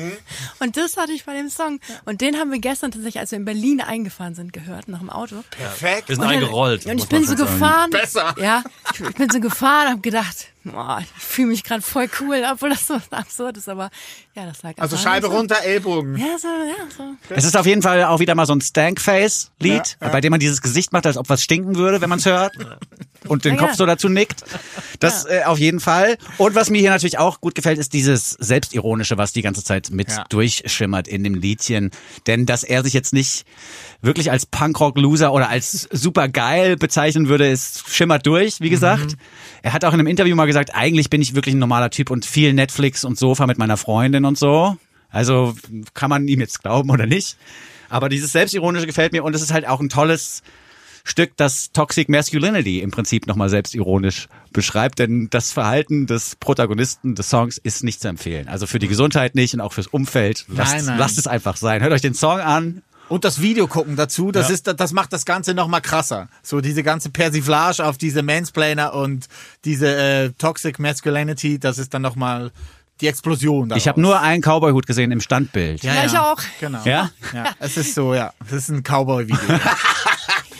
Und das hatte ich bei dem Song. Und den haben wir gestern tatsächlich, als wir in Berlin eingefahren sind, gehört, nach dem Auto. Perfekt. Wir sind Und dann- eingerollt. Und ich bin so sagen. gefahren. Besser. Ja, ich, ich bin so gefahren und habe gedacht, boah, ich fühle mich gerade voll cool, obwohl das so absurd ist, aber ja, das lag Also Scheibe so. runter, Ellbogen. Ja, so, ja, so. Es ist auf jeden Fall auch wieder mal so ein Stank-Face-Lied, bei dem man dieses Gesicht macht, als ob was stinken würde, wenn man es hört. Und den Ja, Kopf ja. so dazu nickt. Das äh, auf jeden Fall. Und was mir hier natürlich auch gut gefällt, ist dieses Selbstironische, was die ganze Zeit mit Ja. durchschimmert in dem Liedchen. Denn dass er sich jetzt nicht wirklich als Punkrock-Loser oder als super geil bezeichnen würde, es schimmert durch, wie gesagt. Er hat auch in einem Interview mal gesagt, eigentlich bin ich wirklich ein normaler Typ und viel Netflix und Sofa mit meiner Freundin und so. Also kann man ihm jetzt glauben oder nicht. Aber dieses Selbstironische gefällt mir und es ist halt auch ein tolles Stück, das Toxic Masculinity im Prinzip nochmal selbstironisch beschreibt, denn das Verhalten des Protagonisten des Songs ist nicht zu empfehlen. Also für die Gesundheit nicht und auch fürs Umfeld. Lasst, Nein, nein. lasst es einfach sein. Hört euch den Song an. Und das Video gucken dazu, das ist, das macht das Ganze noch mal krasser. So diese ganze Persiflage auf diese Mansplainer und diese äh, Toxic Masculinity, das ist dann noch mal die Explosion. Ich habe nur einen Cowboy-Hut gesehen im Standbild. ja, Ja, ich auch. Genau. Ja? ja. Es ist so, ja. Es ist ein Cowboy-Video.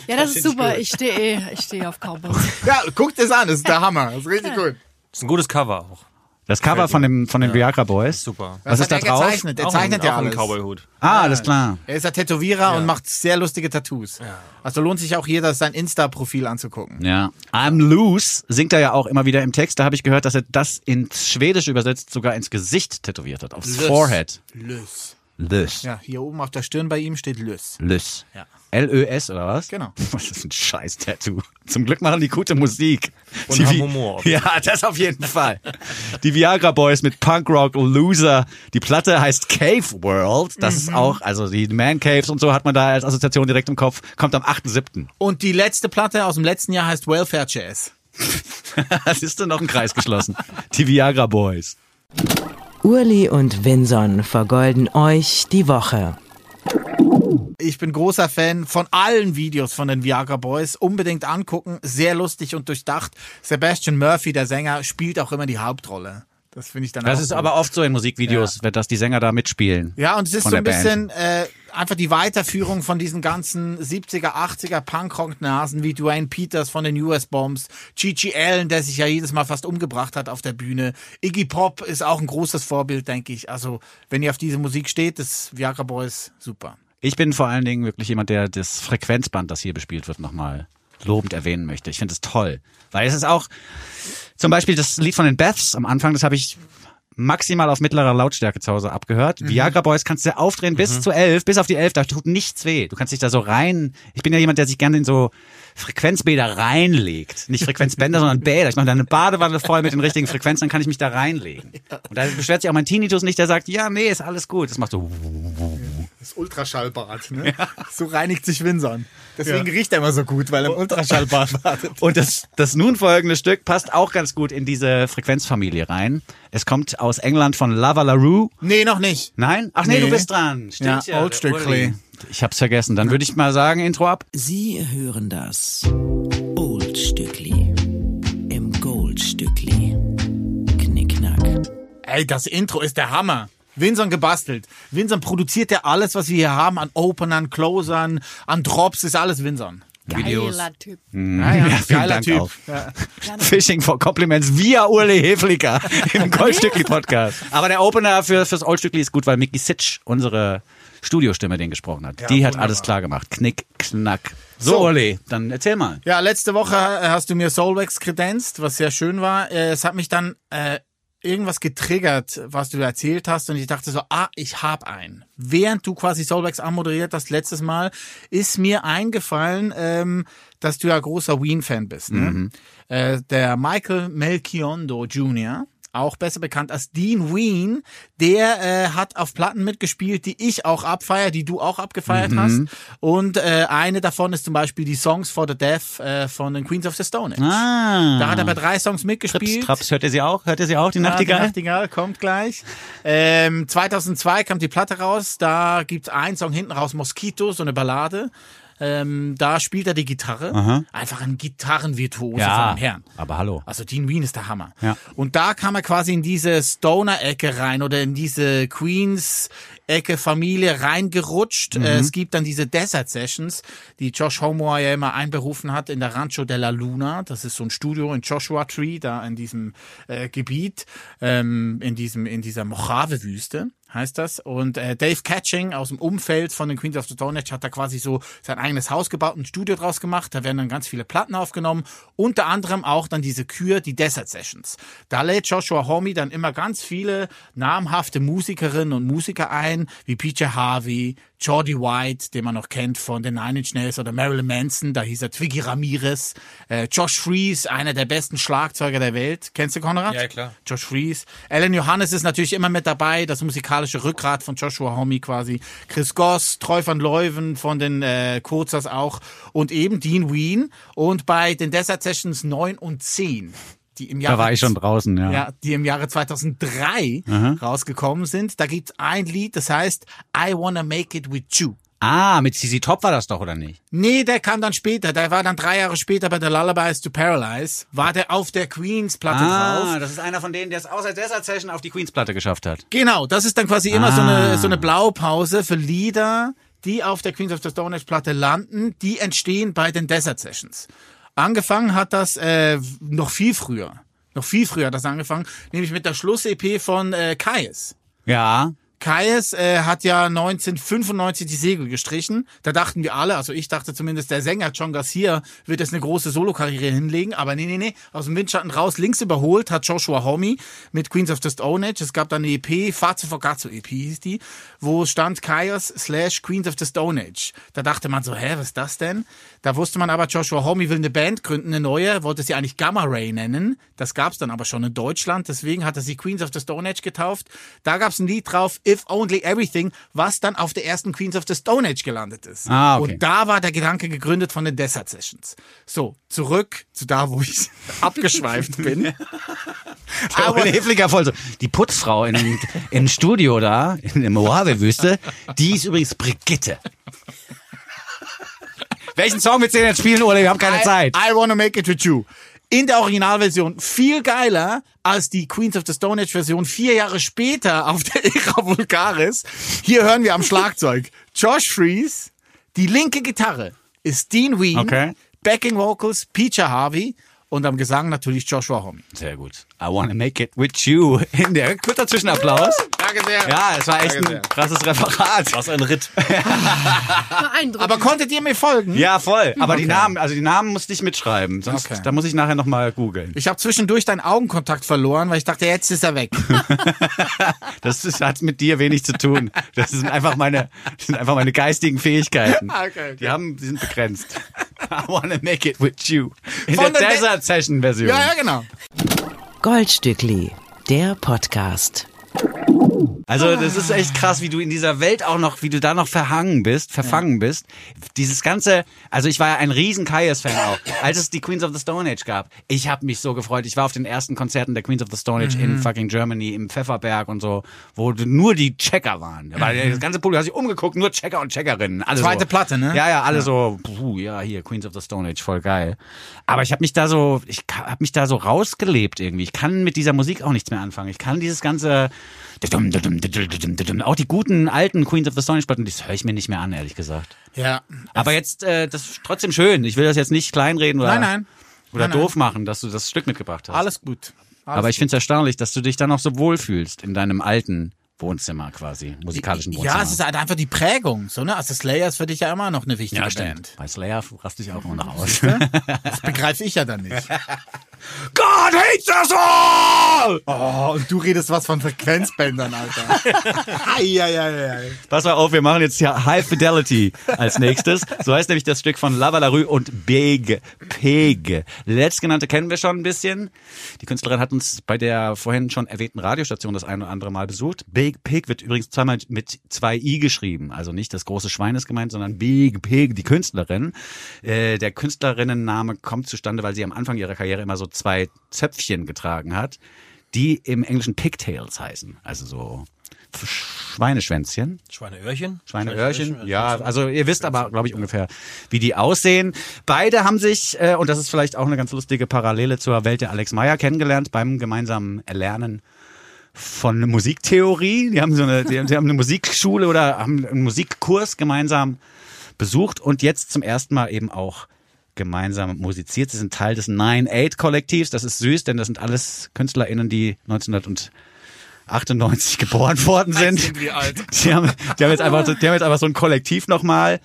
Ja, das ist super. Ich stehe eh, ich stehe auf Cowboys. ja, guckt es an, das ist der Hammer. Das ist richtig gut. ist ein gutes Cover auch. Das Cover von dem von den Viagra Boys. Super. Was ist da er drauf? gezeichnet? Er Auch zeichnet ein, ja auch ein alles. Cowboy-Hut. Ah, alles klar. Er ist ja Tätowierer und macht sehr lustige Tattoos. Also lohnt sich auch jeder sein Insta-Profil anzugucken. Ja. I'm loose singt er ja auch immer wieder im Text. Da habe ich gehört, dass er das ins Schwedisch übersetzt sogar ins Gesicht tätowiert hat, aufs. Forehead. Lös. Lös. Ja, hier oben auf der Stirn bei ihm steht Lös. Lös. Ja. L-Ö-S oder was? Genau. Was ist ein scheiß Tattoo? Zum Glück machen die gute Musik. Und die haben Humor. Ja, das auf jeden Fall. Die Viagra Boys mit Punk Rock Loser. Die Platte heißt Cave World. Das ist auch, also die Man Caves und so hat man da als Assoziation direkt im Kopf. Kommt am 8.7. Und die letzte Platte aus dem letzten Jahr heißt Welfare Jazz. Das ist dann noch ein Kreis geschlossen. Die Viagra Boys. Urli und Vinson vergolden euch die Woche. Ich bin großer Fan von allen Videos von den Viagra Boys. Unbedingt angucken. Sehr lustig und durchdacht. Sebastian Murphy, der Sänger, spielt auch immer die Hauptrolle. Das finde ich dann Das ist gut. aber oft so in Musikvideos, wenn dass die Sänger da mitspielen. Ja, und es ist so ein bisschen äh, einfach die Weiterführung von diesen ganzen 70er, 80er Punkrock-Nasen wie Dwayne Peters von den US Bombs, Gigi Allen, der sich ja jedes Mal fast umgebracht hat auf der Bühne. Iggy Pop ist auch ein großes Vorbild, denke ich. Also, wenn ihr auf diese Musik steht, das Viagra Boys super. Ich bin vor allen Dingen wirklich jemand, der das Frequenzband, das hier bespielt wird, nochmal lobend erwähnen möchte. Ich finde es toll. Weil es ist auch, zum Beispiel das Lied von den Beths am Anfang, das habe ich maximal auf mittlerer Lautstärke zu Hause abgehört. Viagra Boys kannst du aufdrehen bis zu elf, bis auf die elf, da tut nichts weh. Du kannst dich da so rein, ich bin ja jemand, der sich gerne in so Frequenzbäder reinlegt. Nicht Frequenzbänder, sondern Bäder. Ich mache da eine Badewanne voll mit den richtigen Frequenzen, dann kann ich mich da reinlegen. Und da beschwert sich auch mein Tinnitus nicht, der sagt, ja, nee, ist alles gut. Das macht so Das Ultraschallbad, ne? So reinigt sich Winson. Deswegen riecht er immer so gut, weil er im Ultraschallbad wartet. Und das, das nun folgende Stück passt auch ganz gut in diese Frequenzfamilie rein. Es kommt aus England von Lava LaRue. Nee, noch nicht. Nein? Ach nee, Nee. du bist dran. Stimmt Ja, ja. Old Strictly. Ich hab's vergessen. Dann würde ich mal sagen, Intro ab. Sie hören das Old Stückli im Gold Stückli. Knickknack. Ey, das Intro ist der Hammer. Winson gebastelt. Winson produziert ja alles, was wir hier haben, an Openern, Closern, an Drops, ist alles Winson. Geiler Typ. Ja, ja, vielen geiler Dank Typ. auch. Fishing for Compliments via Uli Hefliger im Goldstückli Podcast. Aber der Opener für, fürs Oldstückli ist gut, weil Mickey Sitch, unsere Studiostimme, den gesprochen hat. Die hat wunderbar. alles klar gemacht. Knick, knack. So, So. Uli, dann erzähl mal. Ja, letzte Woche hast du mir Soulwax kredenzt, was sehr schön war. Äh, Es hat mich dann äh, irgendwas getriggert, was du erzählt hast und ich dachte so, ah, ich hab einen. Während du quasi Soulbacks anmoderiert hast letztes Mal, ist mir eingefallen, ähm, dass du ja großer Ween-Fan bist. Ne? Äh, der Michael Melchiondo Jr., auch besser bekannt als Dean Ween, der äh, hat auf Platten mitgespielt, die ich auch abfeier, die du auch abgefeiert hast. Und äh, eine davon ist zum Beispiel die Songs for the Deaf äh, von den Queens of the Stone Age. Ah. Da hat er bei drei Songs Trips, mitgespielt. Traps, hört ihr sie auch? Hört ihr sie auch, die Ja, Nachtigall? Die Nachtigall kommt gleich. Ähm, 2002 kam die Platte raus. Da gibt's einen Song hinten raus, Mosquito, so eine Ballade. Ähm, da spielt er die Gitarre. Einfach ein Gitarrenvirtuose Ja, von dem Herrn. aber hallo. Also Dean Ween ist der Hammer. Ja. Und da kam er quasi in diese Stoner-Ecke rein oder in diese Queens-Ecke Familie reingerutscht. Mhm. Äh, Es gibt dann diese Desert Sessions, die Josh Homo ja immer einberufen hat in der Rancho de la Luna. Das ist so ein Studio in Joshua Tree, da in diesem äh, Gebiet, ähm, in diesem in dieser Mojave-Wüste heißt das. Und äh, Dave Catching aus dem Umfeld von den Queens of the Stone Age hat da quasi so sein eigenes Haus gebaut, ein Studio draus gemacht. Da werden dann ganz viele Platten aufgenommen. Unter anderem auch dann diese Kür, die Desert Sessions. Da lädt Joshua Homme dann immer ganz viele namhafte Musikerinnen und Musiker ein, wie PJ Harvey, Jordi White, den man noch kennt von den Nine Inch Nails oder Marilyn Manson, da hieß er Twiggy Ramirez, äh, Josh Freeze, einer der besten Schlagzeuger der Welt. Kennst du Konrad? Ja, klar. Josh Freeze. Alan Johannes ist natürlich immer mit dabei, das musikalische Rückgrat von Joshua Homme quasi. Chris Goss, Treu van Leuven von den äh, Kurzers auch und eben Dean Ween. Und bei den Desert Sessions 9 und 10, die im Jahre Da war ich schon draußen, ja. ja, die im Jahre 2003 rausgekommen sind. Da gibt's ein Lied, das heißt I Wanna Make It With You. Ah, mit CC Top war das doch, oder nicht? Nee, der kam dann später. Der war dann drei Jahre später bei der Lullabies to Paralyze. War der auf der Queens-Platte Ah, drauf. das ist einer von denen, der es außer Desert Session auf die Queens-Platte geschafft hat. Genau, das ist dann quasi immer so, Ah. eine, so eine Blaupause für Lieder, die auf der Queens of the Stone Age Platte landen, die entstehen bei den Desert Sessions. Angefangen hat das äh, noch viel früher. Noch viel früher hat das angefangen, nämlich mit der Schluss-EP von äh, Kais. Ja. Kais äh, hat ja 1995 die Segel gestrichen. Da dachten wir alle, also ich dachte zumindest, der Sänger John Garcia wird jetzt eine große Solokarriere hinlegen. Aber nee, nee, nee. Aus dem Windschatten raus, links überholt hat Joshua Homme mit Queens of the Stone Age. Es gab dann eine EP, Fazio Fogazzo EP hieß die, wo stand Kaios slash Queens of the Stone Age. Da dachte man so, hä, was ist das denn? Da wusste man aber, Joshua Homme will eine Band gründen, eine neue, wollte sie eigentlich Gamma Ray nennen. Das gab's dann aber schon in Deutschland. Deswegen hat er sie Queens of the Stone Age getauft. Da gab's ein Lied drauf, If Only Everything, was dann auf der ersten Queens of the Stone Age gelandet ist. Ah, okay. Und da war der Gedanke gegründet von den Desert Sessions. So, zurück zu da, wo ich abgeschweift bin. Aber Hefliger voll so. Die Putzfrau in, im Studio da, in der Mojave-Wüste, die ist übrigens Brigitte. Welchen Song willst du denn jetzt spielen, Ole? Wir haben keine Zeit. I, I Wanna Make It With You. In der Originalversion viel geiler als die Queens of the Stone Age Version vier Jahre später auf der Era Vulgaris. Hier hören wir am Schlagzeug Josh Freeze. Die linke Gitarre ist Dean Ween. Okay. Backing Vocals Peter Harvey. Und am Gesang natürlich Joshua Homme. Sehr gut. I wanna make it with you. In der kurzer Zwischenapplaus. Danke sehr. Ja, es war echt Danke sehr. ein krasses Referat. Was ein Ritt. Beeindruckend. Aber konntet ihr mir folgen? Ja, voll. Aber die Namen, also die Namen musste ich mitschreiben. Sonst, Okay. da muss ich nachher nochmal googeln. Ich habe zwischendurch deinen Augenkontakt verloren, weil ich dachte, jetzt ist er weg. Das ist, hat mit dir wenig zu tun. Das sind einfach meine, das sind einfach meine geistigen Fähigkeiten. Okay, okay. Die haben, die sind begrenzt. I wanna make it with you. In Von der der De- Desert Session Version. ja, ja, genau. Goldstückli, der Podcast. Also das ist echt krass, wie du in dieser Welt auch noch, wie du da noch verhangen bist, verfangen bist. Dieses ganze, also ich war ja ein riesen Kaius-Fan auch, als es die Queens of the Stone Age gab. Ich habe mich so gefreut. Ich war auf den ersten Konzerten der Queens of the Stone Age Mhm. in fucking Germany, im Pfefferberg und so, wo nur die Checker waren. War das ganze Publikum hat sich umgeguckt, nur Checker und Checkerinnen. Alle Mhm. Zweite so. Platte, ne? Ja, ja, alle so, puh, ja, hier, Queens of the Stone Age, voll geil. Aber ich habe mich da so, ich habe mich da so rausgelebt irgendwie. Ich kann mit dieser Musik auch nichts mehr anfangen. Ich kann dieses ganze, auch die guten alten Queens of the Stone Age Platten, das höre ich mir nicht mehr an, ehrlich gesagt. Ja. Aber jetzt, äh, das ist trotzdem schön. Ich will das jetzt nicht kleinreden oder, Nein, nein. oder Nein, doof machen, dass du das Stück mitgebracht hast. Alles gut. Alles Aber ich finde es erstaunlich, dass du dich dann noch so wohlfühlst in deinem alten Wohnzimmer quasi, musikalischen Wohnzimmer. Ja, es ist halt einfach die Prägung. So, ne? Also Slayer ist für dich ja immer noch eine wichtige ja, Band. stimmt. Bei Slayer raste ich auch immer noch aus. Das begreife ich ja dann nicht. God hates us all! Oh, und du redest was von Frequenzbändern, Alter. Eieieiei. Pass mal auf, wir machen jetzt hier High Fidelity als nächstes. So heißt nämlich das Stück von Lava La Rue und Big Pig. Letztgenannte kennen wir schon ein bisschen. Die Künstlerin hat uns bei der vorhin schon erwähnten Radiostation das ein oder andere Mal besucht. Big Pig wird übrigens zweimal mit zwei I geschrieben. Also nicht das große Schwein ist gemeint, sondern Big Pig, die Künstlerin. Äh, der Künstlerinnenname kommt zustande, weil sie am Anfang ihrer Karriere immer so zwei Zöpfchen getragen hat, die im Englischen Pigtails heißen. Also so Schweineschwänzchen. Schweineöhrchen? Schweineöhrchen, ja, also ihr wisst aber, glaube ich, ungefähr, wie die aussehen. Beide haben sich, äh, und das ist vielleicht auch eine ganz lustige Parallele zur Welt der Alex Meyer kennengelernt beim gemeinsamen Erlernen von Musiktheorie. Die haben so eine, die haben, die haben eine Musikschule oder haben einen Musikkurs gemeinsam besucht und jetzt zum ersten Mal eben auch gemeinsam musiziert. Sie sind Teil des 9-8-Kollektivs. Das ist süß, denn das sind alles KünstlerInnen, die 1998 geboren worden sind. Sind wir alt. Die haben, die haben jetzt einfach, so- die haben jetzt einfach so ein Kollektiv nochmal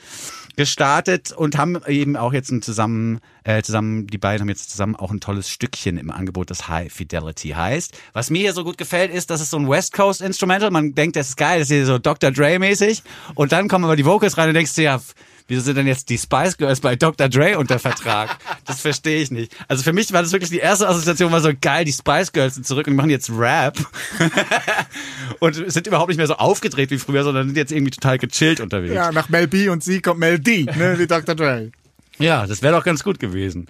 gestartet und haben eben auch jetzt ein zusammen, äh, zusammen, die beiden haben jetzt zusammen auch ein tolles Stückchen im Angebot, das High Fidelity heißt. Was mir hier so gut gefällt, ist, dass es so ein West Coast Instrumental, man denkt, das ist geil, das ist hier so Dr. Dre mäßig und dann kommen aber die Vocals rein und denkst du ja, Wieso sind denn jetzt die Spice Girls bei Dr. Dre unter Vertrag? Das verstehe ich nicht. Also für mich war das wirklich die erste Assoziation, war so geil, die Spice Girls sind zurück und machen jetzt Rap. und sind überhaupt nicht mehr so aufgedreht wie früher, sondern sind jetzt irgendwie total gechillt unterwegs. Ja, nach Mel B und sie kommt Mel D, ne, wie Dr. Dre. Ja, das wäre doch ganz gut gewesen.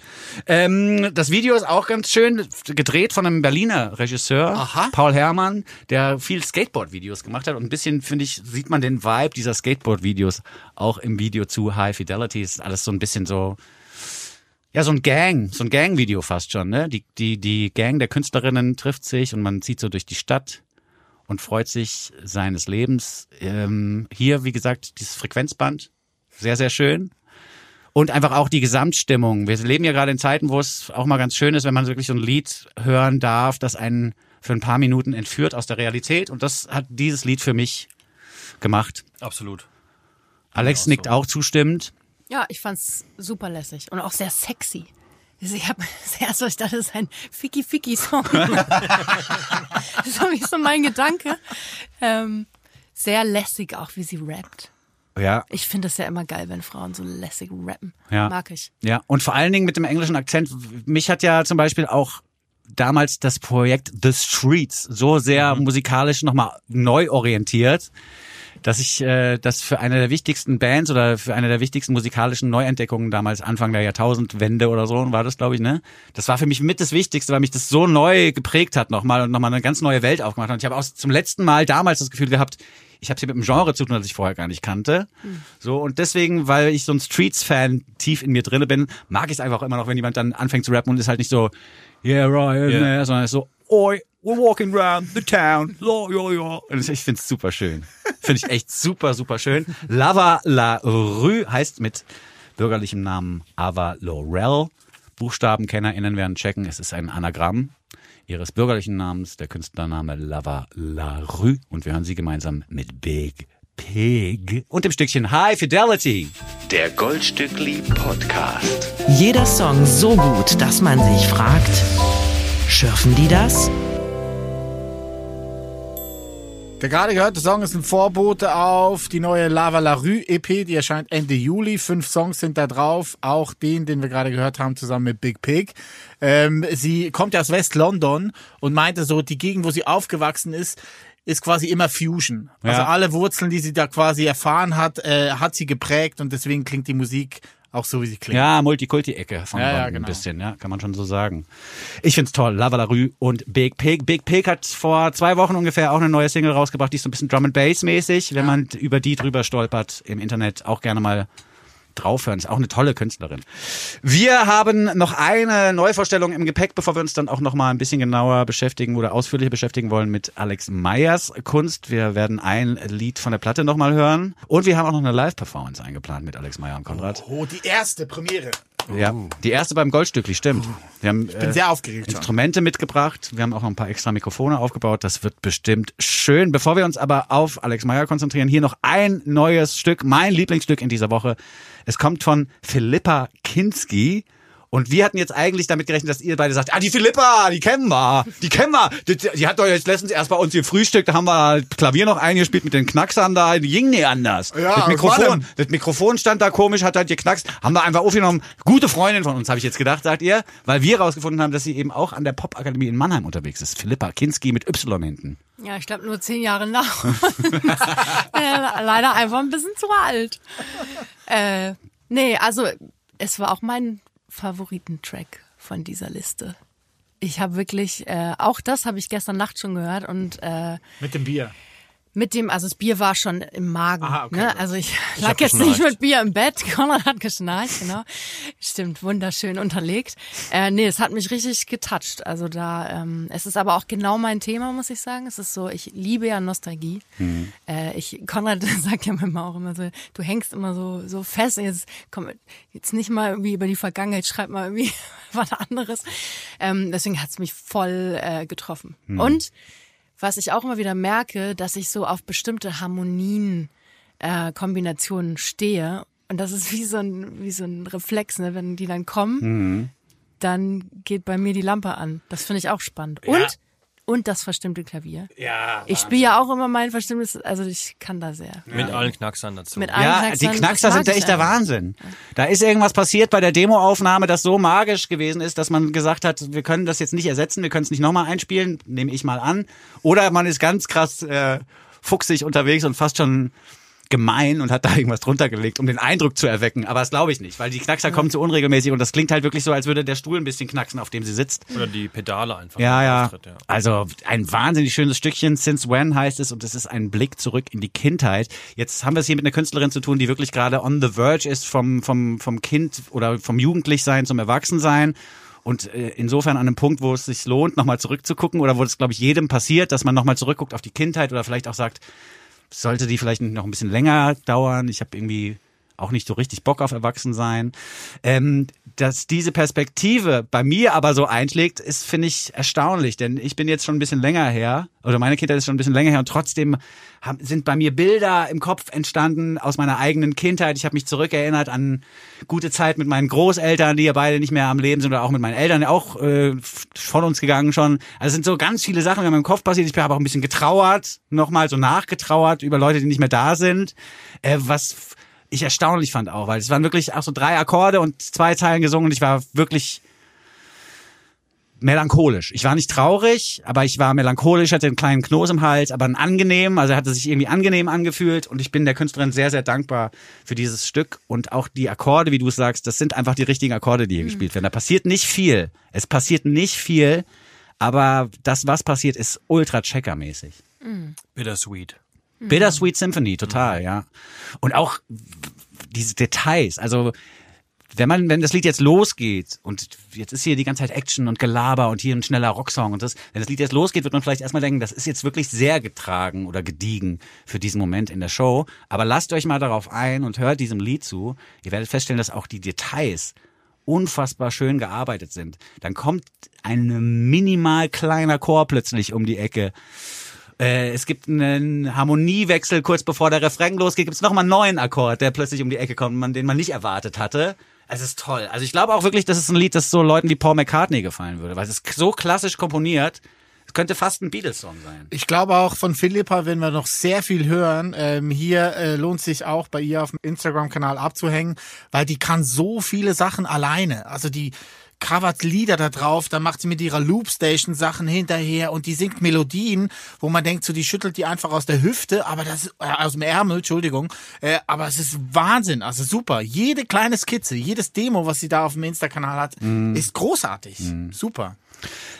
Ähm, das Video ist auch ganz schön gedreht von einem Berliner Regisseur, Aha. Paul Herrmann, der viel Skateboard-Videos gemacht hat. Und ein bisschen, finde ich, sieht man den Vibe dieser Skateboard-Videos auch im Video zu High Fidelity. Ist alles so ein bisschen so, ja, so ein Gang, so ein Gang-Video fast schon. Ne? Die, die, die Gang der Künstlerinnen trifft sich und man zieht so durch die Stadt und freut sich seines Lebens. Ähm, hier, wie gesagt, dieses Frequenzband, sehr, sehr schön. Und einfach auch die Gesamtstimmung. Wir leben ja gerade in Zeiten, wo es auch mal ganz schön ist, wenn man wirklich so ein Lied hören darf, das einen für ein paar Minuten entführt aus der Realität. Und das hat dieses Lied für mich gemacht. Absolut. Alex nickt auch zustimmend. Ja, ich fand's super lässig und auch sehr sexy. Ich habe zuerst so, ich dachte, das ist ein Ficky-Ficky-Song. das ist so mein Gedanke. Ähm, sehr lässig auch, wie sie rappt. Ja, Ich finde das ja immer geil, wenn Frauen so lässig rappen. Ja. Mag ich. Ja, und vor allen Dingen mit dem englischen Akzent. Mich hat ja zum Beispiel auch damals das Projekt The Streets so sehr musikalisch nochmal neu orientiert, dass ich äh, das für eine der wichtigsten Bands oder für eine der wichtigsten musikalischen Neuentdeckungen damals Anfang der Jahrtausendwende oder so war das, glaube ich, ne? Das war für mich mit das Wichtigste, weil mich das so neu geprägt hat nochmal und nochmal eine ganz neue Welt aufgemacht hat. Und ich habe auch zum letzten Mal damals das Gefühl gehabt, ich habe hier mit einem Genre zu tun, das ich vorher gar nicht kannte. So und deswegen, weil ich so ein Streets-Fan tief in mir drinne bin, mag ich es einfach immer noch, wenn jemand dann anfängt zu rappen und ist halt nicht so, yeah right, yeah. sondern ist so, oi, we're walking around the town, la, ja, ja. Und ich finde es super schön. Finde ich echt super, super schön. Lava La Rue heißt mit bürgerlichem Namen Ava Laurel. BuchstabenkennerInnen werden checken, es ist ein Anagramm ihres bürgerlichen Namens, der Künstlername Lava La Rue. Und wir hören sie gemeinsam mit Big Pig und dem Stückchen High Fidelity. Der Goldstückli Podcast. Jeder Song so gut, dass man sich fragt, schürfen die das? Der gerade gehörte Song ist ein Vorbote auf die neue Lava La Rue EP, die erscheint Ende Juli. Fünf Songs sind da drauf, auch den, den wir gerade gehört haben, zusammen mit Big Pig. Ähm, sie kommt ja aus West-London und meinte so, die Gegend, wo sie aufgewachsen ist, ist quasi immer Fusion. Also Ja. alle Wurzeln, die sie da quasi erfahren hat, äh, hat sie geprägt und deswegen klingt die Musik auch so, wie sie klingt. Ja, Multikulti-Ecke von Ja, ja, genau. ein bisschen, ja, kann man schon so sagen. Ich find's toll, Lava La Rue und Big Pig. Big Pig hat vor zwei Wochen ungefähr auch eine neue Single rausgebracht, die ist so ein bisschen Drum and Bass mäßig. Wenn man über die drüber stolpert im Internet, auch gerne mal draufhören. Ist auch eine tolle Künstlerin. Wir haben noch eine Neuvorstellung im Gepäck, bevor wir uns dann auch noch mal ein bisschen genauer beschäftigen oder ausführlicher beschäftigen wollen mit Alex Meyers Kunst. Wir werden ein Lied von der Platte noch mal hören und wir haben auch noch eine Live-Performance eingeplant mit Alex Meyer und Konrad. Oh, die erste Premiere. Ja, die erste beim Goldstückli, stimmt. Wir haben Bin äh, sehr aufgeregt schon. Instrumente mitgebracht. Wir haben auch noch ein paar extra Mikrofone aufgebaut. Das wird bestimmt schön. Bevor wir uns aber auf Alex Meyer konzentrieren, hier noch ein neues Stück, mein Lieblingsstück in dieser Woche. Es kommt von Philippa Kinski Und wir hatten jetzt eigentlich damit gerechnet, dass ihr beide sagt, ah, die Philippa, die kennen wir, die kennen wir. Die, die hat doch jetzt letztens erst bei uns gefrühstückt, da haben wir Klavier noch eingespielt mit den Knacksern da, die ging nie anders. Ja, das Mikrofon, das Mikrofon stand da komisch, hat halt geknackst, haben wir einfach aufgenommen. Gute Freundin von uns, habe ich jetzt gedacht, sagt ihr, weil wir rausgefunden haben, dass sie eben auch an der Popakademie in Mannheim unterwegs ist. Philippa Kinski mit Y hinten. Ja, ich glaube nur zehn Jahre nach. leider einfach ein bisschen zu alt. Äh, nee, also es war auch mein Favoritentrack von dieser Liste. Ich habe wirklich, äh, auch das habe ich gestern Nacht schon gehört und äh, Mit dem Bier. Mit dem, also das Bier war schon im Magen. Aha, okay, ne? Also ich, hab lag jetzt geschnarcht. nicht mit Bier im Bett. Konrad hat geschnarcht, genau. Stimmt, wunderschön unterlegt. Äh, nee, es hat mich richtig getoucht. Also da, ähm, es ist aber auch genau mein Thema, muss ich sagen. Es ist so, ich liebe ja Nostalgie. Mhm. Äh, ich, Konrad sagt ja manchmal auch immer so, du hängst immer so, so fest. Jetzt komm, jetzt nicht mal irgendwie über die Vergangenheit, schreib mal irgendwie was anderes. Ähm, deswegen hat's mich voll äh, getroffen. Mhm. Und was ich auch immer wieder merke, dass ich so auf bestimmte Harmonien, äh, Kombinationen stehe. Und das ist wie so ein, wie so ein Reflex, ne? wenn die dann kommen, Mhm. dann geht bei mir die Lampe an. Das finde ich auch spannend. Und, und das verstimmte Klavier. Ja. Ich spiele ja auch immer mein verstimmtes, also ich kann da sehr. Mit allen Knacksern dazu. Mit allen Ja, Knacksern, die das Knackser sind ja echt der einfach. Wahnsinn. Da ist irgendwas passiert bei der Demoaufnahme, das so magisch gewesen ist, dass man gesagt hat, wir können das jetzt nicht ersetzen, wir können es nicht nochmal einspielen, nehme ich mal an. Oder man ist ganz krass äh, fuchsig unterwegs und fast schon gemein und hat da irgendwas drunter gelegt, um den Eindruck zu erwecken. Aber das glaube ich nicht, weil die Knackser kommen zu unregelmäßig und das klingt halt wirklich so, als würde der Stuhl ein bisschen knacksen, auf dem sie sitzt. Oder die Pedale einfach. Ja, ja. Auftritt, ja. Also ein wahnsinnig schönes Stückchen. Since When heißt es und es ist ein Blick zurück in die Kindheit. Jetzt haben wir es hier mit einer Künstlerin zu tun, die wirklich gerade on the verge ist vom, vom, vom Kind oder vom Jugendlichsein zum Erwachsensein. Und äh, insofern an einem Punkt, wo es sich lohnt, nochmal zurückzugucken oder wo es, glaube ich, jedem passiert, dass man nochmal zurückguckt auf die Kindheit oder vielleicht auch sagt, sollte die vielleicht noch ein bisschen länger dauern. Ich habe irgendwie auch nicht so richtig Bock auf Erwachsensein. Ähm, dass diese Perspektive bei mir aber so einschlägt, ist, finde ich, erstaunlich. Denn ich bin jetzt schon ein bisschen länger her, oder meine Kindheit ist schon ein bisschen länger her und trotzdem haben, sind bei mir Bilder im Kopf entstanden aus meiner eigenen Kindheit. Ich habe mich zurückerinnert an gute Zeit mit meinen Großeltern, die ja beide nicht mehr am Leben sind, oder auch mit meinen Eltern, auch äh, von uns gegangen schon. Also es sind so ganz viele Sachen, mir im Kopf passiert. Ich habe auch ein bisschen getrauert, nochmal so nachgetrauert über Leute, die nicht mehr da sind. Äh, was ich erstaunlich fand auch, weil es waren wirklich auch so drei Akkorde und zwei Zeilen gesungen und ich war wirklich melancholisch. Ich war nicht traurig, aber ich war melancholisch, hatte einen kleinen Kloß im Hals, aber ein angenehm, also er hatte sich irgendwie angenehm angefühlt und ich bin der Künstlerin sehr, sehr dankbar für dieses Stück und auch die Akkorde, wie du es sagst, das sind einfach die richtigen Akkorde, die hier gespielt werden. Da passiert nicht viel. Es passiert nicht viel, aber das, was passiert, ist ultra checkermäßig. Bittersweet. Bittersweet Symphony, total, ja. Und auch diese Details, also wenn man, wenn das Lied jetzt losgeht und jetzt ist hier die ganze Zeit Action und Gelaber und hier ein schneller Rocksong und das, wenn das Lied jetzt losgeht, wird man vielleicht erstmal denken, das ist jetzt wirklich sehr getragen oder gediegen für diesen Moment in der Show. Aber lasst euch mal darauf ein und hört diesem Lied zu. Ihr werdet feststellen, dass auch die Details unfassbar schön gearbeitet sind. Dann kommt ein minimal kleiner Chor plötzlich um die Ecke. Äh, es gibt einen Harmoniewechsel kurz bevor der Refrain losgeht, gibt es nochmal einen neuen Akkord, der plötzlich um die Ecke kommt, den man nicht erwartet hatte. Es ist toll. Also ich glaube auch wirklich, das ist ein Lied, das so Leuten wie Paul McCartney gefallen würde, weil es ist so klassisch komponiert. Es könnte fast ein Beatles-Song sein. Ich glaube auch von Philippa werden wir noch sehr viel hören. Ähm, hier äh, lohnt sich auch bei ihr auf dem Instagram-Kanal abzuhängen, weil die kann so viele Sachen alleine. Also die covert Lieder da drauf, dann macht sie mit ihrer Loopstation Sachen hinterher und die singt Melodien, wo man denkt, so die schüttelt die einfach aus der Hüfte, aber das äh, aus dem Ärmel, Entschuldigung, äh, aber es ist Wahnsinn, also super. Jede kleine Skizze, jedes Demo, was sie da auf dem Insta-Kanal hat, ist großartig, super.